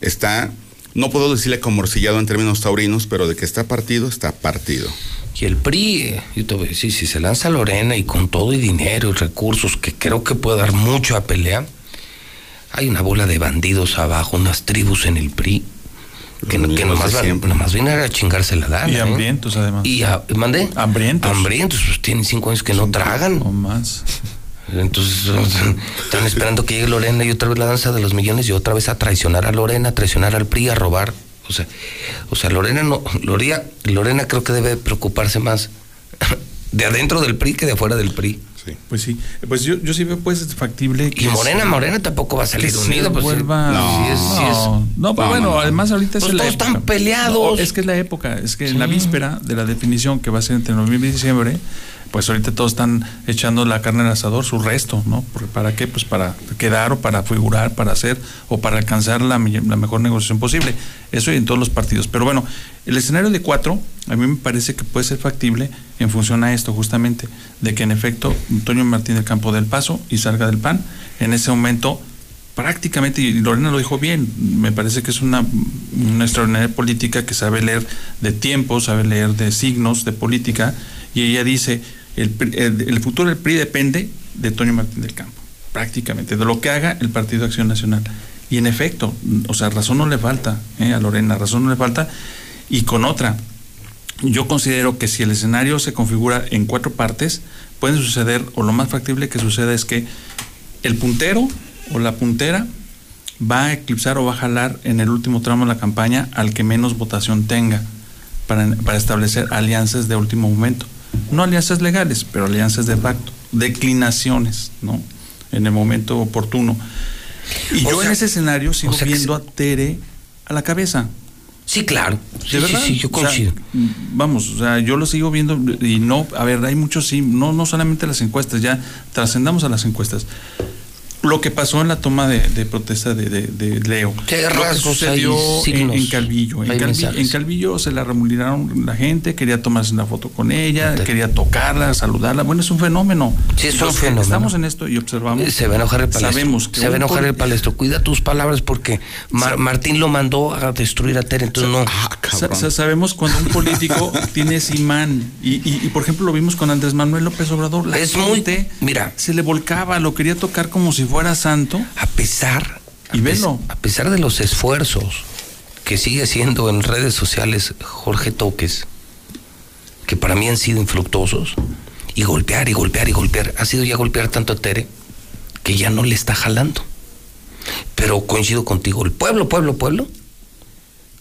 Está, no puedo decirle comorcillado en términos taurinos, pero de que está partido, está partido. Y el PRI, eh, yo te voy a decir, si se lanza Lorena y con todo y dinero y recursos, que creo que puede dar mucho a pelea, Hay una bola de bandidos abajo, unas tribus en el PRI. Que, Los que nomás, van- vienen a chingarse la lana. Y ¿eh? hambrientos, además. Y a- ¿mandé? Hambrientos. Hambrientos, pues tienen cinco años que no tragan. O más. Entonces están esperando que llegue Lorena y otra vez la danza de los millones y otra vez a traicionar a Lorena, a traicionar al PRI, a robar. O sea, o sea Lorena no, Lorena, Lorena creo que debe preocuparse más de adentro del PRI que de afuera del PRI. Sí. Pues sí. Pues yo, yo sí veo pues factible que Y Morena, Morena tampoco va a salir unida. Pues, vuelva- No. sí es- sí es- No, no, pero No, bueno, no, no. además ahorita Pues es la todos época. están peleados. No, es que es la época, es que en la víspera de la definición que va a ser entre noviembre y diciembre, pues ahorita todos están echando la carne al asador, su resto, ¿no? Porque ¿Para qué? Pues para quedar o para figurar, para hacer o para alcanzar la, me- la mejor negociación posible. Eso y en todos los partidos. Pero bueno, el escenario de cuatro, a mí me parece que puede ser factible en función a esto, justamente, de que en efecto Antonio Martín del Campo del Paso y salga del PAN, en ese momento prácticamente, y Lorena lo dijo bien, me parece que es una, una extraordinaria política que sabe leer de tiempo, sabe leer de signos, de política, y ella dice, el, futuro del PRI depende de Toño Martín del Campo, prácticamente, de lo que haga el Partido Acción Nacional. Y en efecto, o sea, razón no le falta ¿eh? a Lorena, razón no le falta, y con otra, yo considero que si el escenario se configura en cuatro partes, pueden suceder, o lo más factible que suceda es que el puntero o la puntera va a eclipsar o va a jalar en el último tramo de la campaña al que menos votación tenga para, para establecer alianzas de último momento. No alianzas legales, pero alianzas de facto, declinaciones, ¿no? En el momento oportuno. Y O yo sea- en ese escenario sigo o sea que viendo se- a Tere a la cabeza. Sí, claro. ¿De Sí, sí, verdad? sí, yo O sea, coincido. vamos, o sea, yo lo sigo viendo y no, a ver, hay muchos sí, no, no solamente las encuestas, ya trascendamos a las encuestas. Lo que pasó en la toma de, de protesta de, de- de Leo, rasgos, sucedió en, Calvillo. En, Calvi- Calvillo se la remulinaron la gente, quería tomarse una foto con ella, quería tocarla, saludarla. Bueno, es un fenómeno. Sí, es un Los fenómeno. Estamos en esto y observamos. Se va a enojar el palestro. Sabemos que se va a un enojar el palestro. Cuida tus palabras porque Mar- Martín lo mandó a destruir a Tere, entonces no. Ah, Sa- sabemos cuando un político tiene ese imán y, y- y, por ejemplo lo vimos con Andrés Manuel López Obrador la Es muy- gente mira. se le volcaba lo quería tocar como si fuera santo A pesar, Y a, velo. a pesar de los esfuerzos que sigue haciendo en redes sociales Jorge Toques, que para mí han sido infructuosos, y golpear y golpear y golpear, ha sido ya golpear tanto a Tere que ya no le está jalando. Pero coincido contigo, el pueblo, pueblo, pueblo,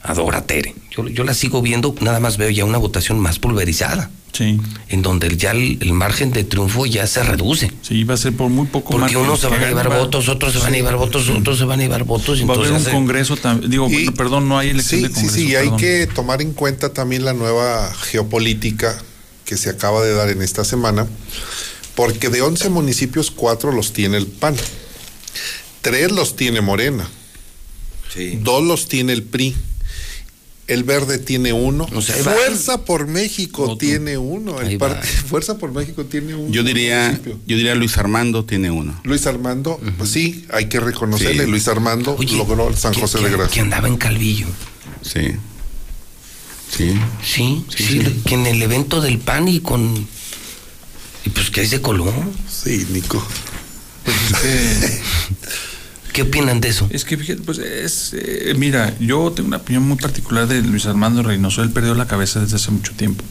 adora a Tere. Yo, yo la sigo viendo, nada más veo ya una votación más pulverizada, sí en donde ya el, el margen de triunfo ya se reduce. sí va a ser por muy poco Porque margen. unos se van a llevar va- votos, otros se van a llevar votos, otros se van a llevar votos. y va a haber un entonces, congreso también digo Y- perdón no hay elección Sí, de sí, congreso sí, y hay que tomar en cuenta también la nueva geopolítica que se acaba de dar en esta semana, porque de 11 municipios, 4 los tiene el PAN, 3 los tiene Morena, sí. 2 los tiene el PRI. El verde tiene uno. O sea. Fuerza por México Otro. tiene uno. El part-. Fuerza por México tiene uno. Yo diría, yo diría Luis Armando tiene uno. Luis Armando, pues sí, hay que reconocerle. Sí. Luis Armando Oye, logró el San que- José que- de Que Gracia. andaba en Calvillo. Sí. Sí. Sí, sí, que en el evento del PAN y con. Y pues que ahí se coló. Sí, Nico. Pues es que- ¿Qué opinan de eso? Es que fíjate, pues es, eh, mira, yo tengo una opinión muy particular de Luis Armando Reynoso, él perdió la cabeza desde hace mucho tiempo.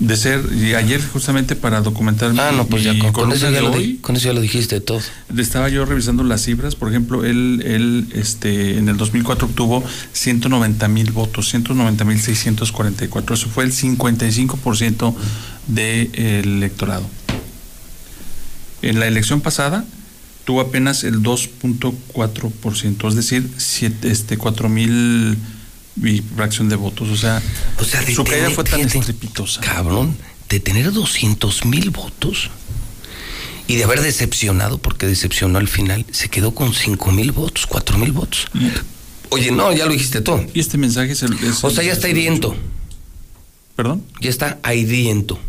De ser, y ayer justamente para documentar Ah, mi- no, pues ya mi con, con columna eso ya de lo hoy, di- con eso ya lo dijiste todo. estaba yo revisando las cifras, por ejemplo, él, él este, en el 2004 obtuvo 190 mil votos, 190 mil 644, eso fue el 55% del electorado. En la elección pasada tuvo apenas el 2.4%, es decir, siete, este, 4 mil y fracción de votos, o sea, O sea, su caída fue tan estrepitosa. Cabrón, de tener 200 mil votos y de haber decepcionado, porque decepcionó al final, se quedó con 5 mil votos, 4 mil votos. Oye, no, ya lo dijiste todo. Y este mensaje es el... es O sea, ya está hiriento. ¿Perdón? Ya está hiriento.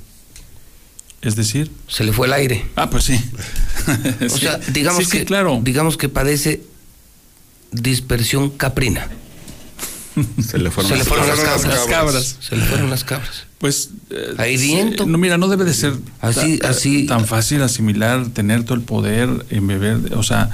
Es decir... Se le fue el aire. Ah, pues sí. O sea, digamos sí, sí, que claro. digamos que padece dispersión caprina. Se le fueron, Se le las fueron las cabras. cabras. Las cabras. Se le fueron las cabras. Pues eh, Ahí sí, viento. no, mira, no debe de ser Así- ta- así- tan fácil asimilar, tener todo el poder, embeber, o sea,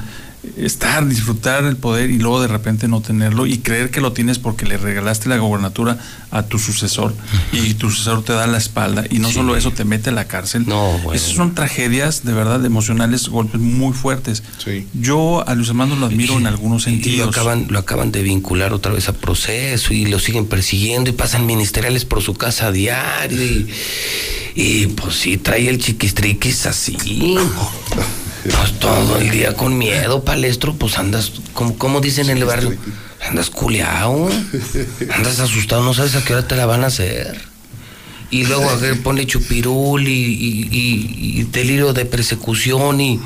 estar, disfrutar el poder y luego de repente no tenerlo y creer que lo tienes porque le regalaste la gobernatura a tu sucesor y tu sucesor te da la espalda y no solo eso te mete a la cárcel. No, bueno. Esas son tragedias de verdad emocionales, golpes muy fuertes. Sí. Yo a Luis Armando lo admiro en algunos Y lo sentidos. acaban, lo acaban de vincular otra vez a proceso y lo siguen persiguiendo y pasan ministeriales por su casa a diario y, y, pues sí trae el chiquistriquis así. Pues todo el día con miedo, palestro, pues andas, como, como dicen en el barrio, andas culeado, andas asustado, no sabes a qué hora te la van a hacer. Y luego a ver, pone chupirul y, y- y- y delirio de persecución y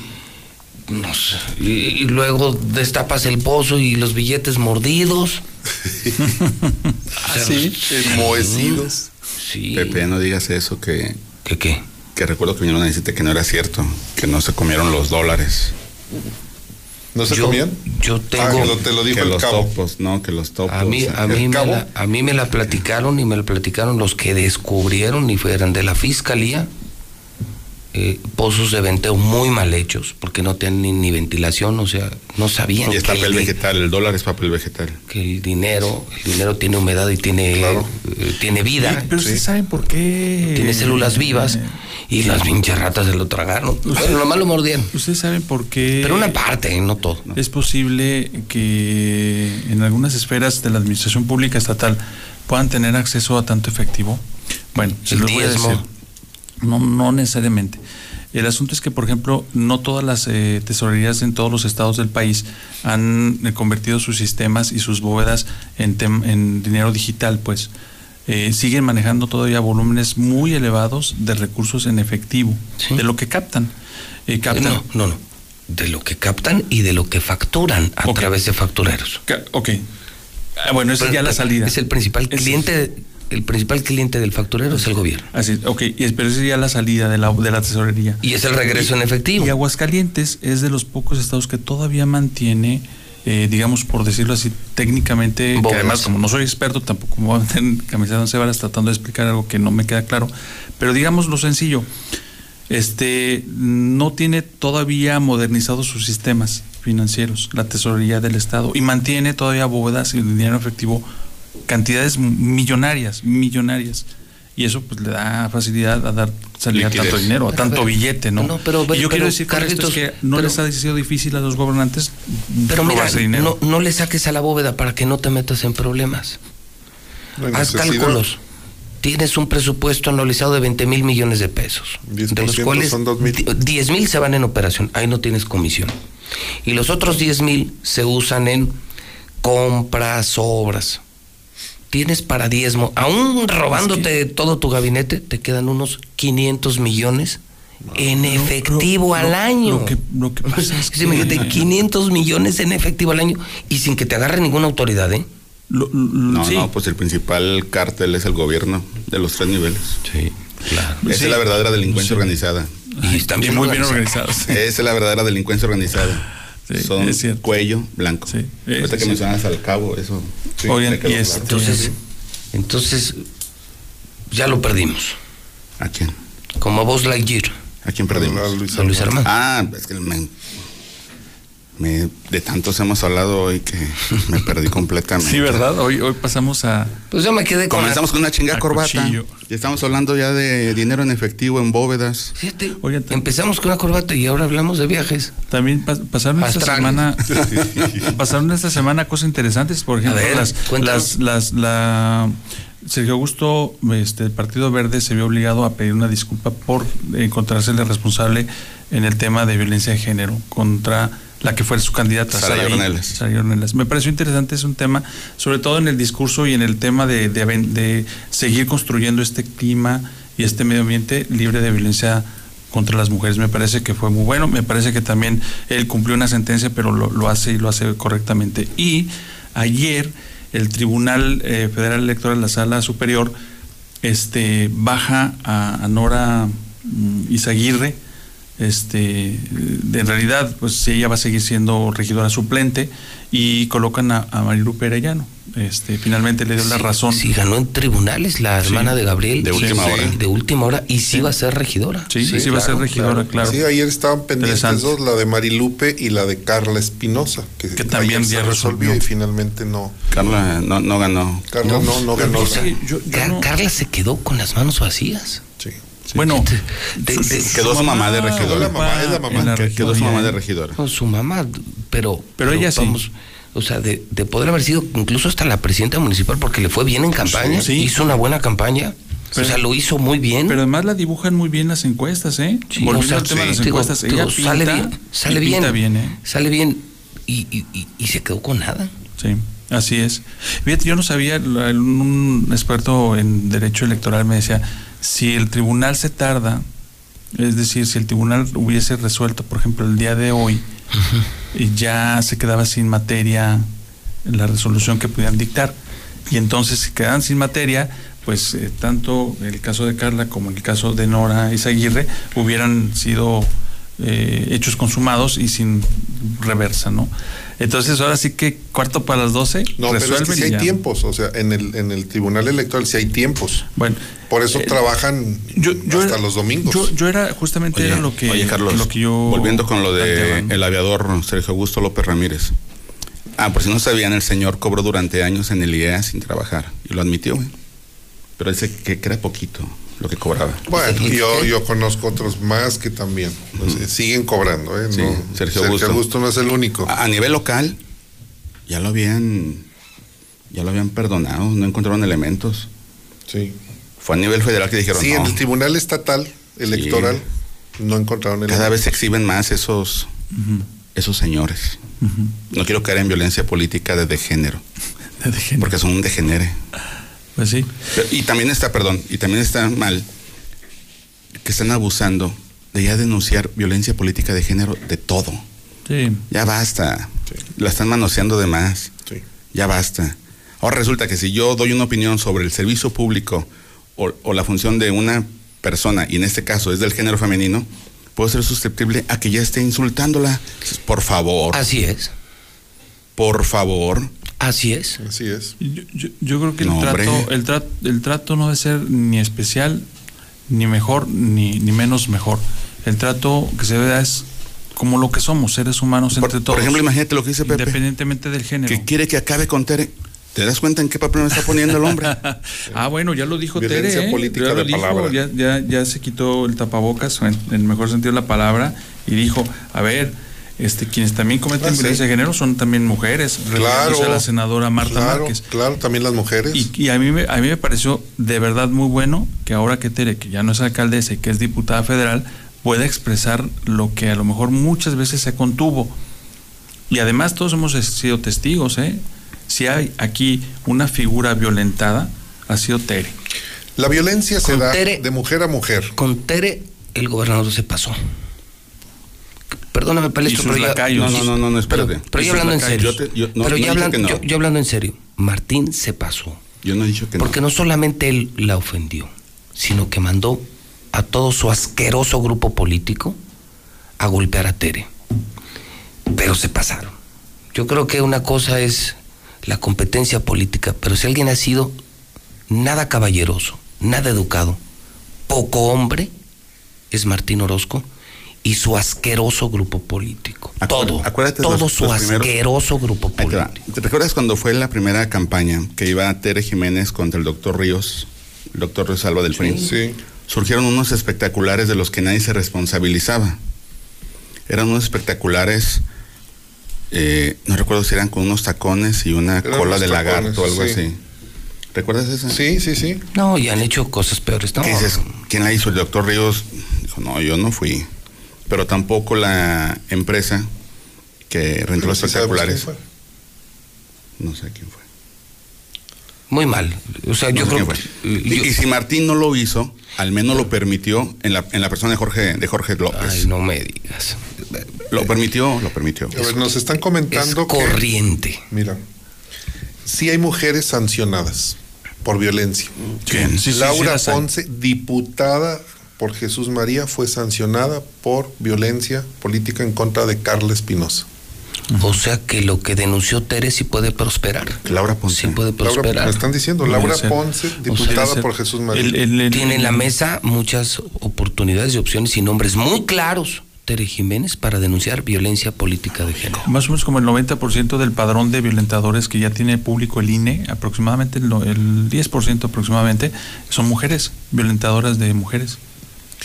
no sé, y, y luego destapas el pozo y los billetes mordidos. ¿Ah, sí? Enmohecidos. Sí. Pepe, no digas eso, que, ¿Qué qué? Que recuerdo que vinieron a decirte que no era cierto, que no se comieron los dólares. ¿No se Yo- comían? yo Ah, tengo- que lo- te lo dijo que el los cabo. topos, no, que los topos. A mí, a, mí ¿El me la, a mí me la platicaron y me la platicaron los que descubrieron y fueran de la fiscalía. Eh, pozos de venteo muy mal hechos porque no tienen ni, ni ventilación, o sea, no sabían y es que papel el- vegetal, el dólar es papel vegetal. que el dinero, el dinero tiene humedad y tiene, Claro. eh, tiene vida. Pero ustedes saben por qué. tiene células vivas Eh, y las pinches ratas se lo tragaron. Bueno, nomás lo mordían. Ustedes saben por qué. Pero una parte, no todo. Es posible que en algunas esferas de la administración pública estatal puedan tener acceso a tanto efectivo. Bueno, se los voy a diezmo. decir. No, no necesariamente. El asunto es que, por ejemplo, no todas las eh, tesorerías en todos los estados del país han eh, convertido sus sistemas y sus bóvedas en, en dinero digital, pues. Eh, siguen manejando todavía volúmenes muy elevados de recursos en efectivo, Sí. de lo que captan. Eh, captan No, no, no. De lo que captan y de lo que facturan a través de factureros. Ca- Ok. Ah, bueno, esa es ya la salida. Es el principal Es- cliente, el principal cliente del facturero es el gobierno. Así, ok, pero esa es ya la salida de la, de la tesorería. Y es el regreso en efectivo. Y Aguascalientes es de los pocos estados que todavía mantiene, eh, digamos, por decirlo así, técnicamente, que además, como no soy experto, tampoco me voy a meter en camisa de varas tratando de explicar algo que no me queda claro, pero digamos lo sencillo, este, no tiene todavía modernizados sus sistemas financieros, la tesorería del Estado, y mantiene todavía bóvedas y dinero efectivo, cantidades millonarias, millonarias. Y eso pues le da facilidad a dar salida a Liquidez. tanto dinero, a Pero, tanto pero, billete, ¿no? no, pero, y yo pero, quiero decir con esto es Carlitos, que no pero- les ha sido difícil a los gobernantes Pero mira, dinero. no, no le saques a la bóveda para que no te metas en problemas. No Haz necesidad. cálculos. Tienes un presupuesto anualizado de 20 mil millones de pesos. 10% de los cuales son 2,000. di- 10 mil se van en operación. Ahí no tienes comisión. Y los otros 10 mil se usan en compras, obras. Tienes para diezmo. Aún robándote todo tu gabinete, te quedan unos 500 millones en efectivo lo- al lo- año. lo que- lo que pasa es Sí, imagínate, que- 500 millones en efectivo al año y sin que te agarre ninguna autoridad, ¿eh? Lo- lo- No, sí. no, pues el principal cártel es el gobierno de los tres niveles. Sí, claro. Esa Sí. es la verdadera delincuencia Sí. organizada. Y están Y muy bien organizados. organizados. Esa es la verdadera delincuencia organizada. Sí, Son es cierto. cuello blanco. Sí, Ahorita es que cierto. mencionas al cabo, eso. sí, este- Entonces, entonces, ya lo perdimos. ¿A quién? Como a vos Lightyear, ¿A quién perdimos? A Luis a Luis Armando. Ah, es que me, me- de tantos hemos hablado hoy que me perdí completamente. Sí, ¿verdad? Hoy, hoy pasamos a... Pues yo me quedé con. Comenzamos con una chinga A corbata. cuchillo. Y estamos hablando ya de dinero en efectivo, en bóvedas. Fíjate, Oigan, t- empezamos con una corbata y ahora hablamos de viajes. También pas- pasaron esta semana pasaron esta semana cosas interesantes, por ejemplo, ver, las, las, las- la Sergio Augusto, este, el Partido Verde se vio obligado a pedir una disculpa por encontrársele responsable en el tema de violencia de género contra la que fue su candidata, Sara Ornelas. Ornelas. Me pareció interesante, es un tema, sobre todo en el discurso y en el tema de, de seguir construyendo este clima y este medio ambiente libre de violencia contra las mujeres. Me parece que fue muy bueno. Me parece que también él cumplió una sentencia, pero lo, lo hace y lo hace correctamente. Y ayer el Tribunal eh, Federal Electoral, la Sala Superior, este, baja a, a Nora mm, Izaguirre este, en realidad, pues ella va a seguir siendo regidora suplente y colocan a, a Marilu Perellano. Este, finalmente le dio la razón. Sí, ganó en tribunales la hermana de Gabriel. De última Sí, hora. De última hora. Y sí, va a ser regidora. Sí, sí, va a ser regidora, claro. Sí, ayer estaban pendientes dos, la de Marilupe y la de Carla Espinosa, que, Que también ya se resolvió resolvió. y finalmente no. Carla no, no ganó. Carla no, no, ganó. O sea, la- yo- yo Car- no- Carla se quedó con las manos vacías. sí. Bueno, De- de- Quedó su mamá de regidora. La mamá, es la mamá. Que- Quedó su mamá de regidora. con su mamá, pero. Pero ella sí. O sea, de, de poder haber sido incluso hasta la presidenta municipal porque le fue bien en campaña. Sí. Hizo una buena campaña. Pero- o sea, lo hizo muy bien. Pero además la dibujan muy bien las encuestas, ¿eh? Sí, Volviendo o sea, al tema de las digo, encuestas, digo, ella pinta sale bien, sale y bien, pinta bien, ¿eh? sale bien y, y- y- y se quedó con nada. Sí, así es. Fíjate, yo no sabía, un experto en derecho electoral me decía, si el tribunal se tarda, es decir, si el tribunal hubiese resuelto, por ejemplo, el día de hoy, y ya se quedaba sin materia la resolución que pudieran dictar, y entonces si quedan sin materia, pues eh, tanto el caso de Carla como el caso de Nora Izaguirre hubieran sido eh, hechos consumados y sin reversa, ¿no? Entonces ahora sí que cuarto para las 12 No, pero es que y hay ya. tiempos, o sea, en el, en el Tribunal Electoral sí hay tiempos. Bueno, Por eso eh, trabajan yo, yo hasta era- los domingos. Yo, yo era justamente Oye, era lo que oye, Carlos, lo que yo volviendo con lo de el aviador Sergio Augusto López Ramírez. Ah, por si no sabían, el señor cobró durante años en el IEA sin trabajar y lo admitió, güey. Pero dice que, que era poquito lo que cobraba. Bueno, ¿Y yo, yo conozco otros más que también. sea, siguen cobrando, ¿eh? Sí, No, Sergio Sergio Augusto. Augusto no es el único. A, a nivel local, ya lo habían, ya lo habían perdonado, no encontraron elementos. Sí, Fue a nivel federal que dijeron, sí no, en el Tribunal Estatal Electoral no encontraron el cada vez se exhiben más esos, esos señores. No quiero caer en violencia política de, de género, De género. porque son un degenere. Pues sí. Pero- Y también está, perdón, y también está mal que están abusando de ya denunciar violencia política de género de todo. Sí. Ya basta. Sí. La están manoseando de más. Sí. Ya basta. Ahora resulta que si yo doy una opinión sobre el servicio público o, o la función de una persona, y en este caso es del género femenino, puedo ser susceptible a que ya esté insultándola. Por favor, Así es, por favor. Así es. Así es. Yo, yo- yo creo que el trato, el trato, el trato no debe ser ni especial, ni mejor, ni, ni menos mejor. El trato que se vea es como lo que somos, seres humanos Por, entre por todos. ejemplo, imagínate lo que dice Pepe, independientemente del género. que quiere que acabe con Tere. ¿Te das cuenta en qué papel me está poniendo el hombre? ah, bueno, ya lo dijo Violencia Tere. ¿eh? política Ya lo de dijo, palabra. Ya, ya, ya se quitó el tapabocas, en, en el mejor sentido de la palabra, y dijo, a ver, este, quienes también cometen Ah, sí. violencia de género son también mujeres, Claro. a la senadora Marta claro, Márquez. Claro, también las mujeres. Y, y a, mí me, a mí me pareció de verdad muy bueno que ahora que Tere, que ya no es alcaldesa y que es diputada federal, pueda expresar lo que a lo mejor muchas veces se contuvo. Y además todos hemos sido testigos, ¿eh? Si hay aquí una figura violentada, ha sido Tere. la violencia se Con da Tere- de mujer a mujer. Con Tere, el gobernador se pasó. Perdóname, Palestro, pero ya, lacayos. No, no, no, no, espérate. pero Y ya sus hablando en serio. Yo te- yo- no- pero no ya, he dicho hablan- que no. yo, yo hablando en serio, Martín se pasó. Yo no he dicho que Porque no. no solamente él la ofendió, sino que mandó a todo su asqueroso grupo político a golpear a Tere. Pero se pasaron. Yo creo que una cosa es la competencia política, pero si alguien ha sido nada caballeroso, nada educado, poco hombre, es Martín Orozco y su asqueroso grupo político. Acuérdate- todo, acuérdate todo los- su los primeros- asqueroso grupo político. ¿Te recuerdas cuando fue la primera campaña que iba Tere Jiménez contra el doctor Ríos, el doctor Ríos Alba del PRI? Sí. Surgieron unos espectaculares de los que nadie se responsabilizaba. Eran unos espectaculares, eh, no recuerdo si eran con unos tacones y una Eran cola de lagarto o algo sí. así. ¿Recuerdas esa? Sí, sí, sí. No, y han hecho cosas peores. No, ¿Qué dices? ¿Quién la hizo? El doctor Ríos dijo, no, yo no fui. Pero tampoco la empresa que rentó los sí espectaculares. fue. No sé quién fue. Muy mal. O sea, yo No creo. Y, yo- y si Martín no lo hizo, al menos lo permitió en la, en la persona de Jorge, de Jorge López. Ay, no me digas. Lo permitió, lo permitió. A ver, nos están Es comentando que. corriente. Mira, sí hay mujeres sancionadas por violencia. ¿Quién? Sí, sí, sí Laura hay. Ponce, diputada por Jesús María fue sancionada por violencia política en contra de Carla Espinosa. O sea que lo que denunció Tere sí puede prosperar. Laura Ponce. Sí puede Laura, prosperar. me están diciendo, Laura. Ponce, O sea, diputada por Jesús María. el- el- el- Tiene en la mesa muchas oportunidades y opciones y nombres muy claros, Tere Jiménez, para denunciar violencia política de género. Más o menos como el 90% del padrón de violentadores que ya tiene público el INE, aproximadamente el 10% aproximadamente, son mujeres, violentadoras de mujeres.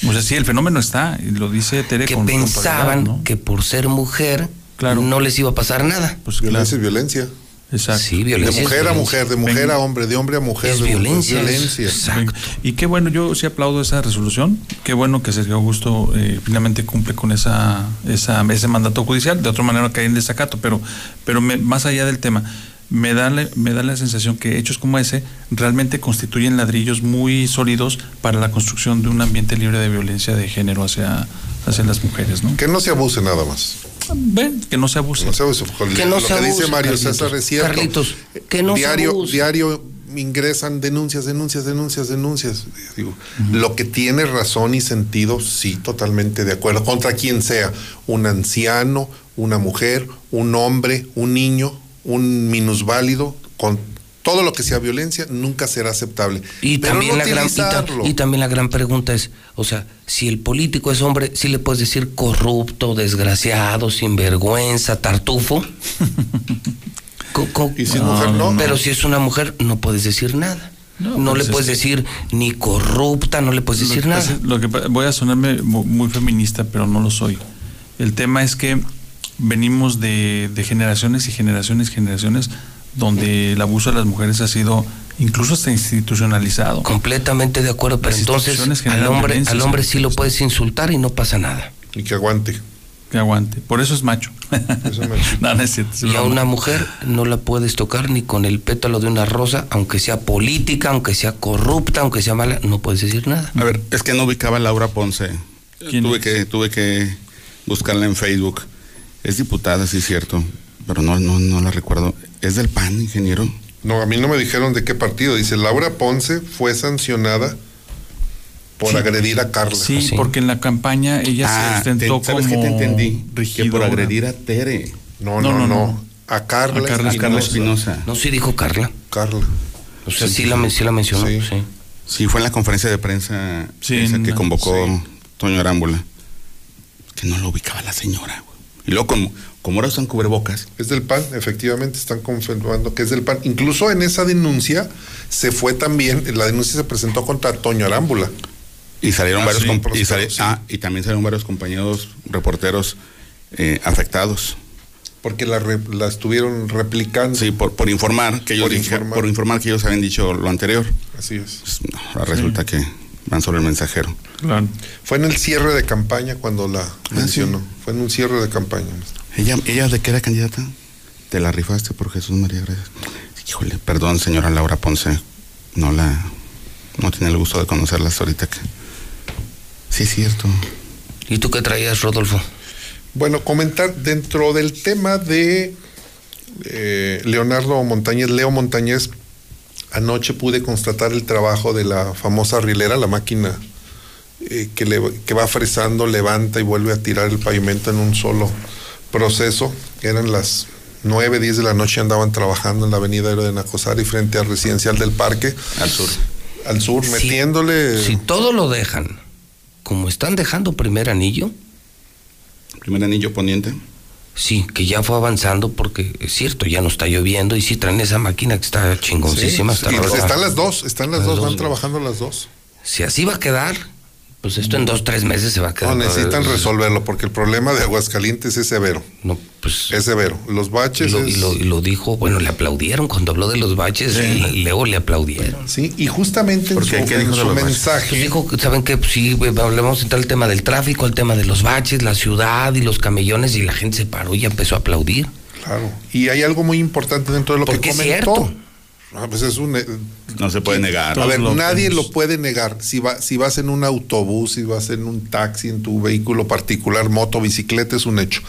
O sea, sí, el fenómeno está, y lo dice Tere Que con pensaban que por ser mujer Claro. no les iba a pasar nada. Pues claro, Violencia es violencia. exacto. Sí, De violencia. es mujer a mujer, de mujer a hombre, de hombre a mujer. Es de mujer- violencia, es- violencia. Exacto. Y qué bueno, yo sí aplaudo esa resolución. Qué bueno que Sergio Augusto eh, finalmente cumple con esa, esa, ese mandato judicial. De otra manera cae en desacato, pero, pero me- más allá del tema, me da, la, me da la sensación que hechos como ese realmente constituyen ladrillos muy sólidos para la construcción de un ambiente libre de violencia de género hacia, hacia las mujeres. ¿no? Que no se abuse nada más. Ven, que no se abuse. No se abuse. Que no lo se que dice abuse, Mario Carlitos. César es cierto. Carlitos, que no se diario, abuse. diario ingresan denuncias, denuncias, denuncias, denuncias. Digo, Lo que tiene razón y sentido, sí, totalmente de acuerdo. Contra quien sea, un anciano, una mujer, un hombre, un niño, un minusválido, con todo lo que sea violencia, nunca será aceptable. Y Pero también, no la gran, y, ta- utilizarlo. y también la gran pregunta es, o sea, si el político es hombre, ¿sí le puedes decir corrupto, desgraciado, sinvergüenza, tartufo? Co- co- Y si es mujer, no. Pero si es una mujer, no puedes decir nada. No, No, le pues puedes es- decir ni corrupta, no le puedes decir lo que nada. pasa- lo que voy a sonarme mu- muy feminista, pero no lo soy. El tema es que venimos de, de generaciones y generaciones y generaciones donde el abuso de las mujeres ha sido incluso hasta institucionalizado. Completamente de acuerdo, pero Las entonces al hombre, al hombre sí lo puedes insultar y no pasa nada. Y que aguante. Que aguante. Por eso es macho. Eso es macho. no, no es cierto, es Y a una mujer no la puedes tocar ni con el pétalo de una rosa, aunque sea política, aunque sea corrupta, aunque sea mala, no puedes decir nada. A ver, es que no ubicaba a Laura Ponce. ¿Quién Tuve es? que, tuve que buscarla en Facebook. Es diputada, sí es cierto, pero no, no, no la recuerdo. ¿Es del PAN, ingeniero? No, a mí no me dijeron de qué partido. Dice, Laura Ponce fue sancionada por Sí. agredir a Carla. Sí, Sí. porque en la campaña ella se Ah, te- ostentó ¿sabes como qué te entendí? Que por agredir a Tere. No, No, no, no. A Carla, A Carla Espinosa. No, sí dijo Carla. Carla. O sea, sí, sí la mencionó. Sí. sí. Fue en la conferencia de prensa Sí, esa que convocó sí. Toño Arámbula. Que no lo ubicaba la señora. Y luego, como, como ahora usan cubrebocas, Es del PAN, efectivamente, están confirmando que es del PAN. Incluso en esa denuncia se fue también, la denuncia se presentó contra Toño Arámbula. y salieron Ah, varios sí, y, sali- ah, y también salieron varios compañeros reporteros eh, afectados. Porque la, re- la estuvieron replicando. Sí, por, por informar que ellos Por dije- informar. por informar que ellos habían dicho lo anterior. Así es. Pues, no, resulta que van sobre el mensajero. Claro. Fue en el cierre de campaña cuando la Ah, mencionó. Fue en un cierre de campaña. ¿Ella, ¿Ella de qué era candidata? Te la rifaste por Jesús María, gracias. Híjole, perdón, señora Laura Ponce. No la. No tiene el gusto de conocerlas ahorita que. Sí, es cierto. ¿Y tú qué traías, Rodolfo? Bueno, comentar dentro del tema de eh, Leonardo Montañez, Leo Montañez, anoche pude constatar el trabajo de la famosa rilera, la máquina eh, que, le- que va fresando, levanta y vuelve a tirar el pavimento en un solo proceso. Eran las 9, 10 de la noche, andaban trabajando en la avenida Héroe de Nacosari frente al residencial del parque, Al sur. al sur, Si- metiéndole... Si todo lo dejan, como están dejando primer anillo, Primer anillo poniente. Sí, que ya fue avanzando porque es cierto, ya no está lloviendo y sí traen esa máquina que está chingoncísima. Sí, está y están las dos, están las Las dos, dos, van trabajando las dos. Si así va a quedar, pues esto en dos, tres meses se va a quedar. No, necesitan resolverlo porque el problema de Aguascalientes es severo. No, pues. Es severo. Los y baches lo, y es- lo- y lo dijo, bueno, le aplaudieron cuando habló de los baches y Leo le aplaudieron. Sí, y justamente en ¿Por su, en su mensaje. Pues dijo, que, ¿saben qué? Pues sí, güey, vamos a entrar al tema del tráfico, al tema de los baches, la ciudad y los camellones y la gente se paró y empezó a aplaudir. Claro. Y hay algo muy importante dentro de lo Porque que es comentó. cierto. Ah, pues es un, eh, No se puede negar. a ver, nadie lo puede negar. Si, va, si vas en un autobús, si vas en un taxi, en tu vehículo particular, moto, bicicleta, es un hecho.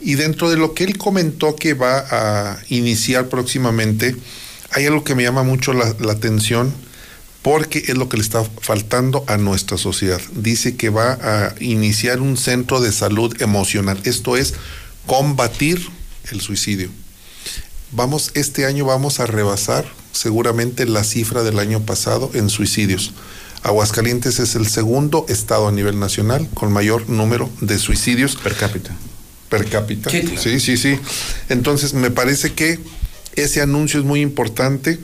Y dentro de lo que él comentó que va a iniciar próximamente, hay algo que me llama mucho la, la atención porque es lo que le está faltando a nuestra sociedad. Dice que va a iniciar un centro de salud emocional. Esto es combatir el suicidio. Vamos, este año vamos a rebasar seguramente la cifra del año pasado en suicidios. Aguascalientes es el segundo estado a nivel nacional con mayor número de suicidios Per cápita. per cápita. Sí, sí, sí. Entonces me parece que ese anuncio es muy importante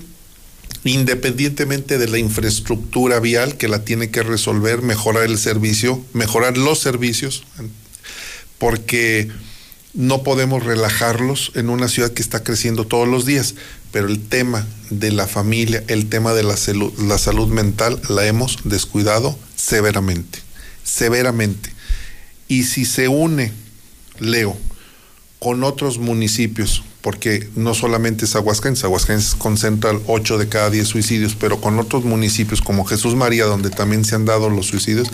independientemente de la infraestructura vial que la tiene que resolver, mejorar el servicio, mejorar los servicios, porque no podemos relajarlos en una ciudad que está creciendo todos los días, pero el tema de la familia, el tema de la, salud, la salud mental la hemos descuidado severamente, severamente. Y si se une, Leo, con otros municipios, porque no solamente es Aguascalientes, Aguascalientes concentra 8 de cada 10 suicidios, pero con otros municipios como Jesús María, donde también se han dado los suicidios,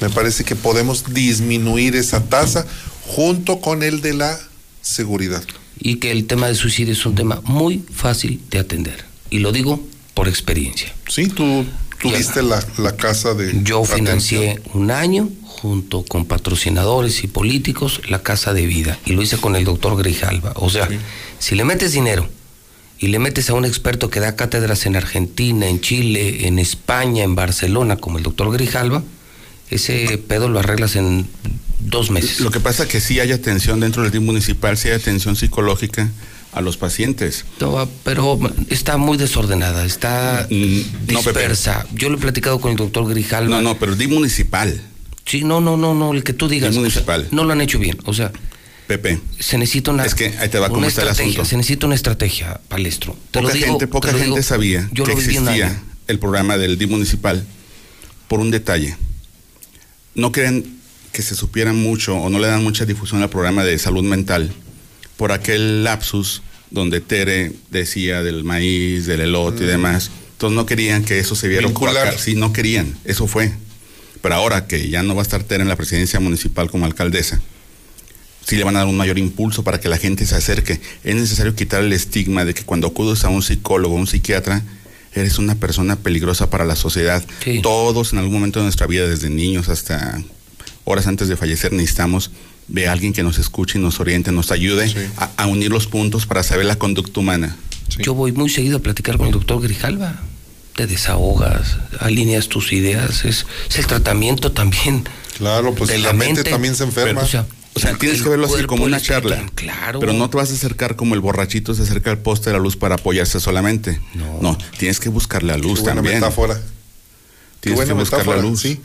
me parece que podemos disminuir esa tasa junto con el de la seguridad. Y que el tema de suicidio es un tema muy fácil de atender. Y lo digo por experiencia. Sí, tú tuviste la, la casa de... Yo financié atención. un año junto con patrocinadores y políticos la casa de vida y lo hice con el doctor Grijalva. O sea, si le metes dinero y le metes a un experto que da cátedras en Argentina, en Chile, en España, en Barcelona, como el doctor Grijalva, ese pedo lo arreglas en dos meses. Lo que pasa es que sí hay atención dentro del DIF municipal, sí hay atención psicológica a los pacientes. No, pero está muy desordenada, está Mm, no, dispersa. Yo lo he platicado con el doctor Grijalva. No, no, pero el DIF municipal, Sí, no, no, no, no, el que tú digas. O sea, municipal. no lo han hecho bien. O sea, Pepe. se necesita una. Es que ahí te va una estrategia, asunto. Se necesita una estrategia, palestro. Te poca lo digo, gente, te poca lo gente digo, sabía yo que lo existía el programa del DIF municipal por un detalle. No crean que se supiera mucho o no le dan mucha difusión al programa de salud mental por aquel lapsus donde Tere decía del maíz, del elote y demás. Entonces no querían que eso se viera Mm. Vincular. Sí, no querían. Eso fue. Pero ahora que ya no va a estar Tere en la presidencia municipal como alcaldesa, sí le van a dar un mayor impulso para que la gente se acerque. Es necesario quitar el estigma de que cuando acudes a un psicólogo, un psiquiatra, eres una persona peligrosa para la sociedad. Sí. Todos en algún momento de nuestra vida, desde niños hasta horas antes de fallecer, necesitamos de alguien que nos escuche y nos oriente, nos ayude Sí. a, a unir los puntos para saber la conducta humana. Sí. Yo voy muy seguido a platicar con el doctor Grijalva. Te desahogas, alineas tus ideas. Es, es el tratamiento también. Claro, pues de la, mente, también se enferma. o sea, O sea, tienes que verlo así como una charla. Claro. Pero no te vas a acercar como el borrachito se acerca al poste de la luz para apoyarse solamente. No. tienes que buscar la Qué luz buena también. metáfora. Tienes buena que buscar la luz. ¿sí?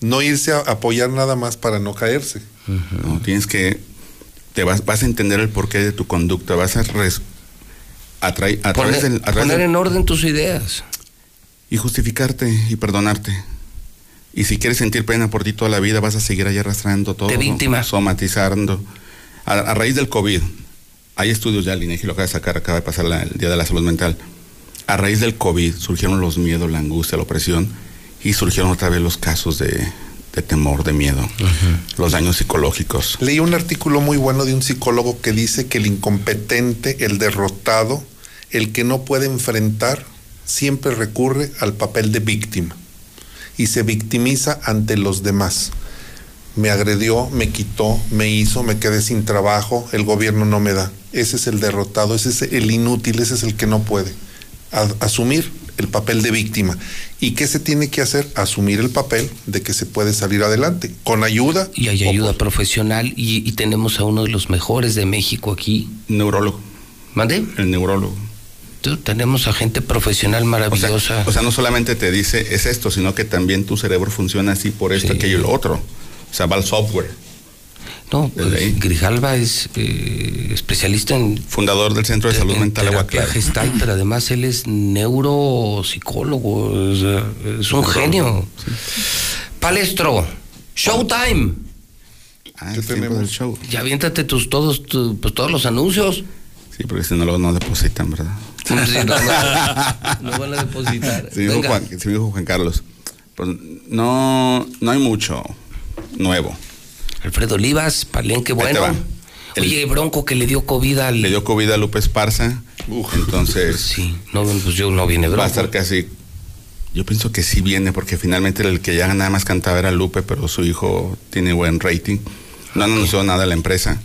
No irse a apoyar nada más para no caerse. No, tienes que te vas, vas a entender el porqué de tu conducta, vas a res- a, trai- a Poner, través del, a través poner del- en orden tus ideas. y justificarte y perdonarte. Y si quieres sentir pena por ti toda la vida, vas a seguir ahí arrastrando todo. De víctima. Somatizando. A, a raíz del COVID, hay estudios ya, el INEGI lo acaba de sacar, acaba de pasar la- el Día de la Salud Mental. A raíz del COVID surgieron los miedos, la angustia, la opresión y surgieron otra vez los casos de, de temor, de miedo, los daños psicológicos. Leí un artículo muy bueno de un psicólogo que dice que el incompetente, el derrotado, el que no puede enfrentar, siempre recurre al papel de víctima y se victimiza ante los demás. Me agredió, me quitó, me hizo, me quedé sin trabajo, el gobierno no me da. Ese es el derrotado, ese es el inútil, ese es el que no puede. A- asumir el papel de víctima. ¿Y qué se tiene que hacer? Asumir el papel de que se puede salir adelante, con ayuda. Y hay ayuda por- profesional. Y, y tenemos a uno de los mejores de México aquí. Neurólogo, ¿Mande? el neurólogo. Tú, Tenemos a gente profesional O sea, maravillosa. o sea, no solamente te dice es esto, sino que también tu cerebro funciona así por esto, Sí. aquello y lo otro. O sea, va al software. No, pues. Grijalva es eh, especialista en Fundador del Centro de Salud en Mental Agua terapia Clara. gestal, pero además él es neuropsicólogo, es un genio. Palestro, Showtime. Ah, ¿Qué es tiempo tenemos? del show. Ya aviéntate tus todos tu- pues, todos los anuncios. Sí, porque si no, luego no depositan, ¿verdad? Sí, no, no, no van a depositar. Sí, dijo. Juan, sí dijo Juan Carlos. Pues no, no hay mucho nuevo. Alfredo Olivas, Palenque bueno. El- Oye, Bronco que le dio COVID al. Le dio COVID a Lupe Esparza. Uf. Entonces, Sí, no, pues yo no viene va a Bronco. estar casi Yo pienso que sí viene, porque finalmente el que ya nada más cantaba era Lupe, pero su hijo tiene buen rating. No han anunciado nada a la empresa.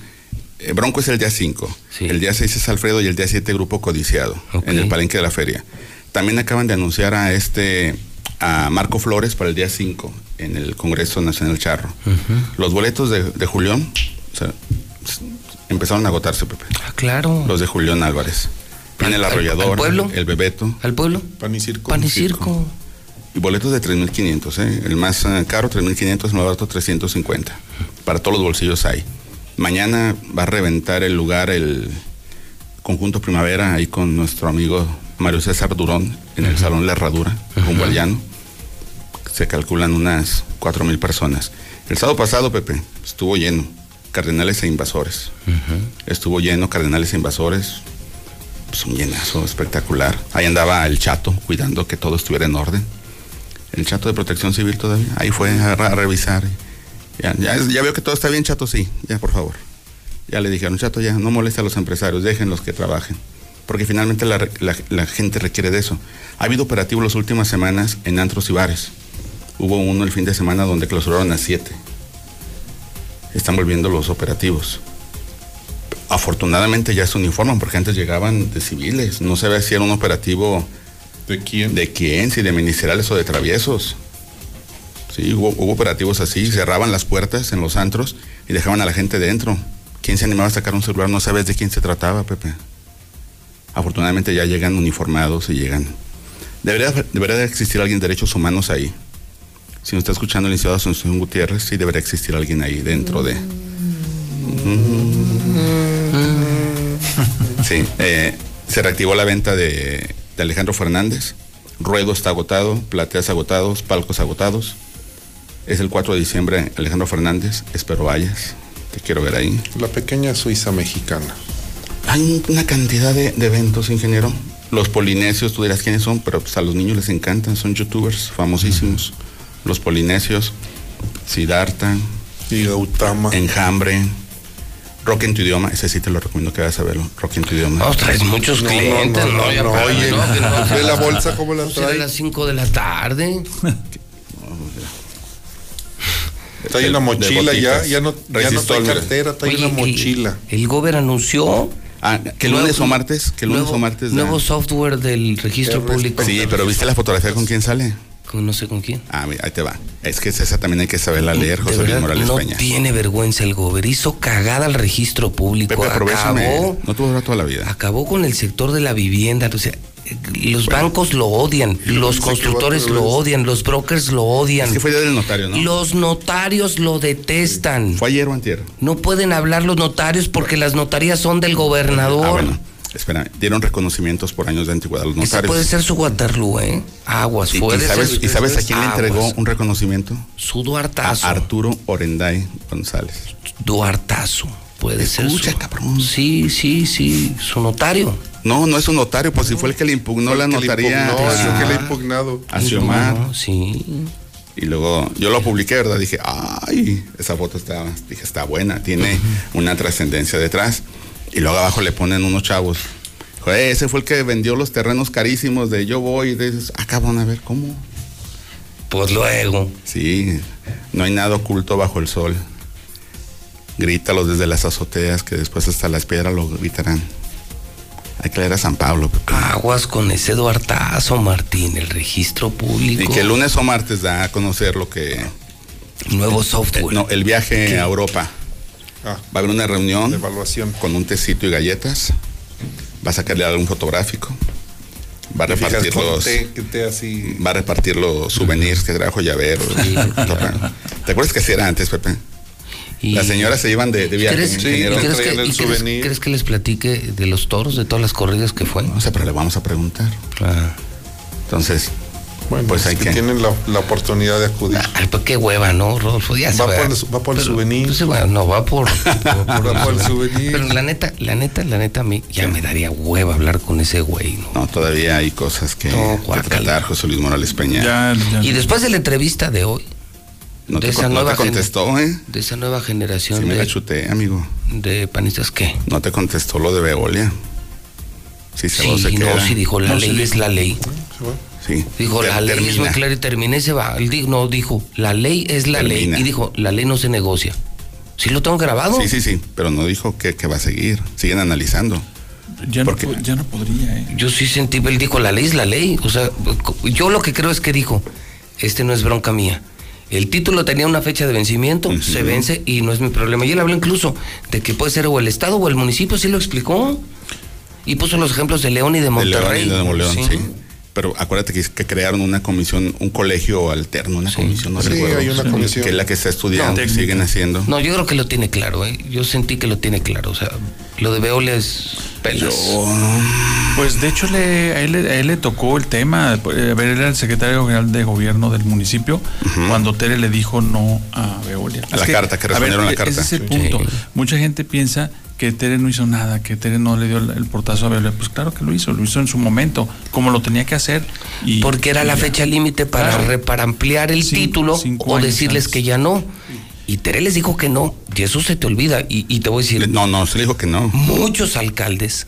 Eh, Bronco es el día 5. Sí. El día 6 es Alfredo y el día 7 Grupo Codiciado, en el palenque de la feria. También acaban de anunciar a este a Marco Flores para el día 5 en el Congreso Nacional Charro. Los boletos de, de Julián o sea, s- empezaron a agotarse, Pepe. Ah, claro. Los de Julián Álvarez. Viene el ¿Al- al- arrollador, al pueblo? el bebeto. ¿Al pueblo? Pan y circo. Pan y circo. Y boletos de 3.500, ¿eh? El más eh, caro, 3.500, el más barato, 350. Para todos los bolsillos hay. Mañana va a reventar el lugar el conjunto Primavera ahí con nuestro amigo Mario César Durón en el Salón La Herradura, al llano. Se calculan unas 4.000 personas. El sábado pasado, Pepe, estuvo lleno. Cardenales e invasores. Estuvo lleno, Cardenales e invasores. Pues un llenazo espectacular. Ahí andaba el chato cuidando que todo estuviera en orden el chato de protección civil todavía. Ahí fue a, a revisar. Ya, ya, ya veo que todo está bien, chato, sí. Ya, por favor. Ya le dijeron, chato, ya, no moleste a los empresarios, déjenlos que trabajen. Porque finalmente la, re- la- la gente requiere de eso. Ha habido operativos las últimas semanas en antros y bares. Hubo uno el fin de semana donde clausuraron a siete. Están volviendo los operativos. Afortunadamente ya se uniforman, porque antes llegaban de civiles. No se ve si era un operativo ¿De quién? ¿De quién? Si de ministeriales o de traviesos. Sí, hubo, hubo operativos así, cerraban las puertas en los antros y dejaban a la gente dentro. ¿Quién se animaba a sacar un celular? No sabes de quién se trataba, Pepe. Afortunadamente ya llegan uniformados y llegan. Debería, debería de existir alguien de derechos humanos ahí. Si nos está escuchando el licenciado Asunción Gutiérrez, sí debería existir alguien ahí dentro de. Sí, eh, se reactivó la venta de, de Alejandro Fernández. Ruedo está agotado, plateas agotados, palcos agotados. Es el 4 de diciembre, Alejandro Fernández. Espero vayas. Te quiero ver ahí. La pequeña Suiza mexicana. Hay una cantidad de, de eventos, ingeniero. Los polinesios, tú dirás quiénes son, pero pues a los niños les encantan, son youtubers famosísimos. Los polinesios, Siddhartha, Y Gautama. Enjambre, Rock en tu idioma, ese sí te lo recomiendo que vayas a verlo. Rock en tu idioma. No, traes muchos No, clientes, no, ¿no? no, no, oye, ve la bolsa cómo la trae. las 5 de la tarde. Trae una mochila ya, ya no, ya no trae cartera, trae una mochila. El Gober anunció. Ah, que lunes o martes, que lunes nuevo, o martes. da- Nuevo software del registro público. Sí, pero ¿viste la fotografía con quién sale? Con no sé con quién. Ah, mira, ahí te va. Es que esa también hay que saberla leer, De José Luis Morales no Peña. tiene vergüenza el Gober. Hizo cagada al registro público. Pepe, aprovechame. acabó, No durar toda la vida. acabó con el sector de la vivienda. O sea, los bancos lo odian, los constructores a lo odian, los brokers lo odian. Es que fue día del notario, ¿no? Los notarios lo detestan. Fue ayer o antier. No pueden hablar los notarios porque las notarías son del gobernador. Ah, bueno. Espera, dieron reconocimientos por años de antigüedad a los Ese notarios. puede ser su Waterloo, ¿eh? Aguas, ¿Y, y sabes, ¿Y sabes a quién le entregó un reconocimiento? Su A Duartazo. Arturo Orenday González. Duartazo. Puede Escucha, ser. su- cabrón. Sí, sí, sí. Su notario. No, no es un notario, pues si fue el que le impugnó la Que le notaría es lo que le ha impugnado. a Xiomar. No, sí. Y luego yo lo publiqué, ¿verdad? Dije, ay, esa foto está, dije, está buena, tiene una trascendencia detrás. Y luego abajo le ponen unos chavos. Dijo, "Eh, ese fue el que vendió los terrenos carísimos de yo voy. Y dices, ah, a ver, ¿cómo? Pues luego. Sí, no hay nada oculto bajo el sol. Grítalos desde las azoteas, que después hasta las piedras lo gritarán. Hay que leer a San Pablo, Pepe. Aguas con ese Duartazo, Martín. El registro Y público. que el lunes o martes da a conocer lo que... Nuevo software. no, el viaje a Europa. Ah, Va a haber una reunión de evaluación. con un tecito y galletas. Va a sacarle algún fotográfico. Va a repartir los, té, que té así. va a repartir los souvenirs que trajo llaveros. ¿Te acuerdas que así era antes, Pepe? Y- Las señoras se iban de, de viaje. ¿Crees, Sí, ingeniero. y crees que, traían el y crees- souvenir. crees que les platique de los toros, de todas las corridas que fue? No sé, pero le vamos a preguntar. Ah. Entonces, Bueno, pues es hay que, que. tienen la, la oportunidad de acudir. Ay, pues qué hueva, ¿no, Rodolfo? Ya se Va va. por el- va por el souvenir. pues, bueno, no, va por, por- Va por el souvenir. Pero la neta, la neta, la neta, a mí ya me daría hueva hablar con ese güey, ¿no? No, todavía hay cosas que, No, que tratar, José Luis Morales Peña. Ya, ya. Y después de la entrevista de hoy, no te, de esa con- no nueva te contestó, ¿eh? de esa nueva generación Sí me la de, chuté, amigo. de panistas, ¿qué? No te contestó lo de Veolia. Sí, se lo se Sí, no, queda. sí dijo, la No, ley sí es la ley. Sí. Dijo, la ley es muy termina. clara y terminé se va. No, dijo, la ley es la Termina. ley. Y dijo, la ley no se negocia. ¿Sí lo tengo grabado? Sí, sí, sí, pero no dijo que, que va a seguir. Siguen analizando. Ya no, Porque- ya no podría, ¿eh? Yo sí sentí, él dijo, la ley es la ley. O sea, yo lo que creo es que dijo, este no es bronca mía. El título tenía una fecha de vencimiento, se vence y no es mi problema. Y él habló incluso de que puede ser o el Estado o el municipio, sí lo explicó. Y puso los ejemplos de León y de De Monterrey. León y de sí. Pero acuérdate que, que crearon una comisión, un colegio alterno, una comisión, no Sí, recuerdo. hay una comisión. Que es la que está estudiando, No, y siguen haciendo. No, yo creo que lo tiene claro, ¿eh? Yo sentí que lo tiene claro. O sea, lo de Veolia es pelas. Pues de hecho le, a, él, le- a él le tocó el tema, eh, a ver, era el secretario general de gobierno del municipio, cuando Tere le dijo no a Veolia. A la carta, que respondieron la e- carta. Ese es el punto. Sí. Mucha gente piensa que Tere no hizo nada, que Tere no le dio el, el portazo a Veolia. Pues claro que lo hizo, lo hizo en su momento, como lo tenía que hacer. Y, Porque era y la ya. fecha límite para, Claro. para ampliar el título cinco o decirles antes. que ya no. Y Tere les dijo que no. Y eso se te olvida. Y, y te voy a decir, No, no, se le dijo que no. muchos alcaldes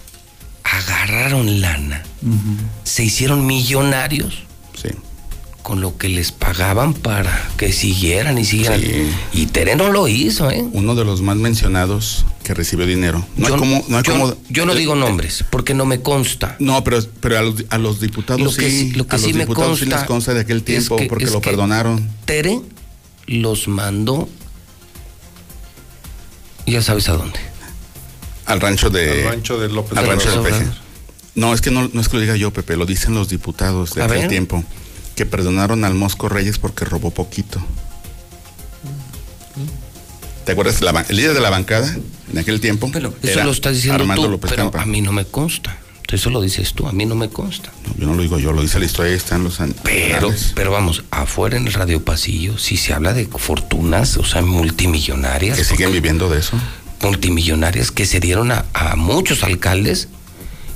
agarraron lana, se hicieron millonarios. Con lo que les pagaban para que siguieran y siguieran. Sí. Y Tere no lo hizo, ¿eh? Uno de los más mencionados que recibió dinero. No yo, hay como, no hay yo- como- yo no digo nombres, porque no me consta. No, pero, pero a, los, a los diputados Lo que sí. sí- lo que a los sí me diputados sí consta les consta de aquel es tiempo que- porque es lo que- perdonaron. Tere los mandó, ya sabes a dónde. Al rancho de. Al rancho de López al rancho de Obrador. Peje. No, es que no, no es que lo diga yo, Pepe, lo dicen los diputados de A aquel ver. tiempo. Que perdonaron al Mosco Reyes porque robó poquito. ¿Te acuerdas? La el líder de la bancada en aquel tiempo. Pero eso era lo estás diciendo Armando tú, López pero Campa. a mí no me consta. Eso lo dices tú, a mí no me consta. No, yo no lo digo yo, lo dice la historia, ahí están los Pero, anales. pero vamos, afuera en el radio pasillo, si se habla de fortunas, o sea, multimillonarias, que siguen viviendo de eso. multimillonarias que se dieron a, a muchos alcaldes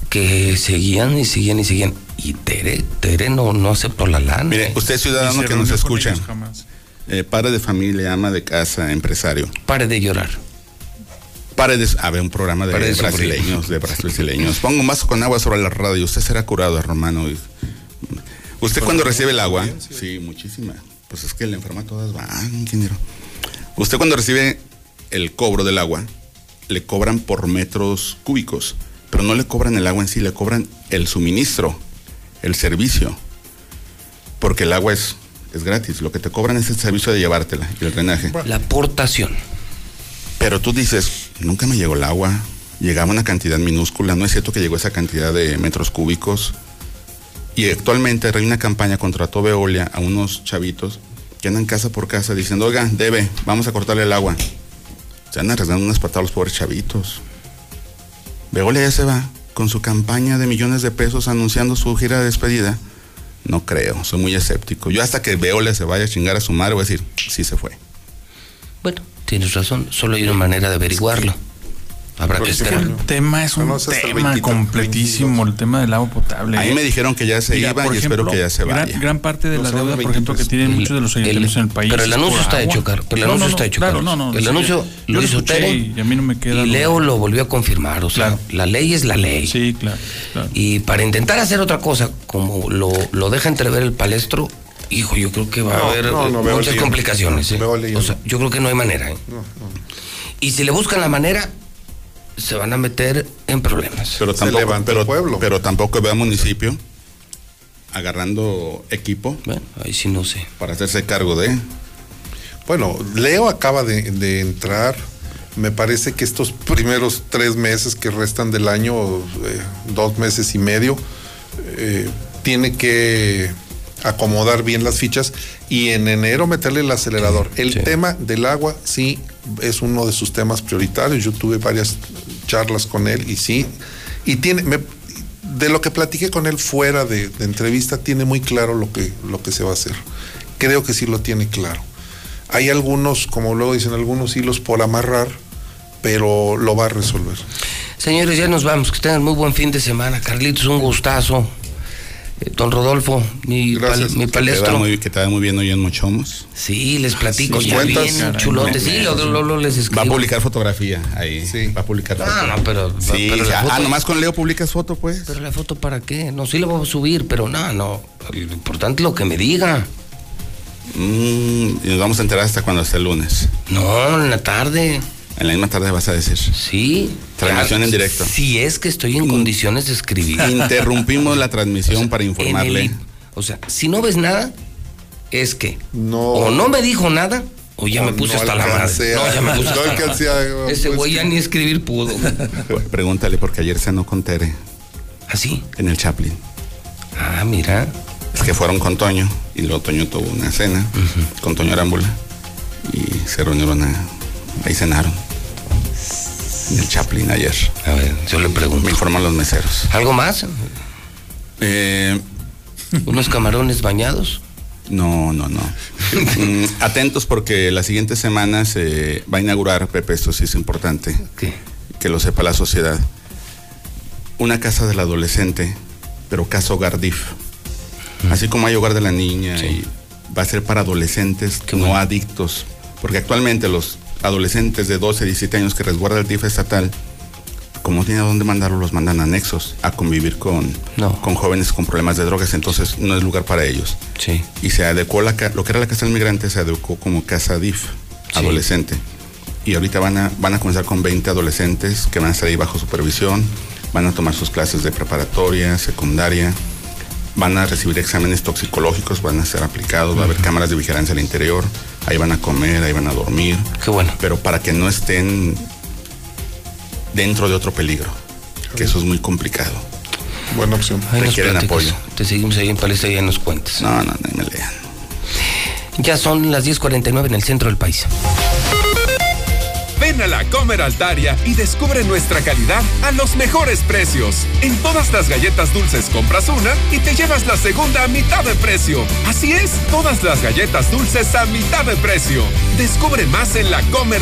que seguían y seguían y seguían. Y Tere, Tere no, no aceptó la lana. Mire, usted ciudadano que nos escucha, eh, padre de familia, ama de casa, empresario. Pare de llorar. Pare de. A ver, un programa de brasileños, de brasileños. Pongo un vaso con agua sobre la radio. Usted será curado, hermano. Usted cuando recibe el agua. Sí, muchísima. Pues es que la enferma todas van, ingeniero. Usted cuando recibe el cobro del agua, le cobran por metros cúbicos. Pero no le cobran el agua en sí, le cobran el suministro, el servicio. Porque el agua es, es gratis. Lo que te cobran es el servicio de llevártela y el drenaje. La aportación. Pero tú dices, nunca me llegó el agua, llegaba una cantidad minúscula, no es cierto que llegó esa cantidad de metros cúbicos. Y actualmente hay una campaña contra Veolia a unos chavitos que andan casa por casa diciendo, oiga, debe, vamos a cortarle el agua. Se andan arriesgando unas patadas los pobres chavitos. Veolia ya se va con su campaña de millones de pesos anunciando su gira de despedida. No creo, soy muy escéptico. Yo hasta que Veolia se vaya a chingar a su madre voy a decir, sí se fue. Bueno, tienes razón, solo hay una manera de averiguarlo. Habrá que Próximo esperar. El tema es un el tema 23, completísimo, 22. el tema del agua potable. Ahí me dijeron que ya se Mira, iba y espero que ya se vaya. Gran parte de No, la deuda, por ejemplo, que 23. tienen El- muchos de los ayuntamientos en el país. pero el anuncio está hecho, Car- pero el No, anuncio no, está no, hecho, Claro, Carlos. no, no. El sí, anuncio yo lo hizo Tere Y a mí no me queda. Y. Leo lo volvió a confirmar, o sea, Claro. la ley es la ley. Sí, claro. claro. Y para intentar hacer otra cosa, como lo, lo deja entrever el palestro, hijo, yo creo que va a haber no, no, muchas complicaciones. ¿eh? Veolia O sea, yo creo que no hay manera. ¿eh? Y si le buscan la manera, se van a meter en problemas. Pero Se tampoco, levanta pero, el pueblo. pero tampoco veo a municipio agarrando equipo Bueno, ahí sí no sé. para hacerse cargo de. Bueno, Leo acaba de, de entrar. Me parece que estos primeros tres meses que restan del año, eh, dos meses y medio, eh, tiene que acomodar bien las fichas y en enero meterle el acelerador. El Sí. tema del agua sí es uno de sus temas prioritarios. Yo tuve varias charlas con él y sí, y tiene, me- de lo que platiqué con él fuera de, de entrevista, tiene muy claro lo que, lo que se va a hacer. Creo que sí lo tiene claro. Hay algunos, como luego dicen, algunos hilos por amarrar, pero lo va a resolver. Señores, ya nos vamos. Que tengan muy buen fin de semana. Carlitos, un gustazo. Eh, Don Rodolfo, mi, Gracias. pal- mi Que te, da palestro. muy, que te muy bien hoy en Mochomos. Sí, les platico, Sí, ya cuentas. bien Caray, me- Sí, luego, luego les escribo. Va a publicar fotografía ahí. Sí. Va a publicar foto. no, pero- Sí, pero la ah, nomás con Leo publicas foto, pues. Pero la foto para qué? No, sí la voy a subir, pero no, no. Lo importante es lo que me diga. Mm, y nos vamos a enterar hasta cuando esté el lunes. No, en la tarde. En la misma tarde vas a decir. Sí. Transmisión en directo. Si es que estoy en condiciones de escribir. Interrumpimos la transmisión para informarle. el- o sea, si no ves nada, es que No. o no me dijo nada o ya O me puse no hasta la madre. No, ya me puse no hasta la Ese güey ya ni escribir pudo. Pregúntale porque ayer cenó con Tere ¿Así? en el Chaplin. Ah, mira. Es que fueron con Toño y luego Toño tuvo una cena con Toño Arámbula y se reunieron a, ahí cenaron en el Chaplin ayer. A ver, yo le Me pregunto. informan los meseros. ¿Algo más? Eh, ¿Unos camarones bañados? no, no, no. Mm, atentos porque la siguiente semana se va a inaugurar, Pepe, esto sí es importante, ¿Qué? que lo sepa la sociedad, una casa del adolescente, pero casa hogar DIF. Así como hay hogar de la niña y va a ser para adolescentes Qué no bueno. adictos, porque actualmente los adolescentes de 12, 17 años que resguarda el DIF estatal, como no tienen a dónde mandarlos, los mandan a anexos a convivir con, No. con jóvenes con problemas de drogas, entonces no es lugar para ellos. Sí. Y se adecuó la, lo que era la casa del migrante, se adecuó como casa DIF, adolescente. Y ahorita van a, van a comenzar con 20 adolescentes que van a estar ahí bajo supervisión, van a tomar sus clases de preparatoria, secundaria, van a recibir exámenes toxicológicos, van a ser aplicados, va a haber cámaras de vigilancia al interior, ahí van a comer, ahí van a dormir, Qué bueno. pero para que no estén dentro de otro peligro, que eso es muy complicado. Buena opción. Ahí Requieren apoyo. Te seguimos ahí en Palestra y ya nos cuentas. No, no, no me lean. Ya son las 10.49 en el centro del país. Ven a la Comer Altaria y descubre nuestra calidad a los mejores precios. En todas las galletas dulces compras una y te llevas la segunda a mitad de precio. Así es, todas las galletas dulces a mitad de precio. Descubre más en la Comer.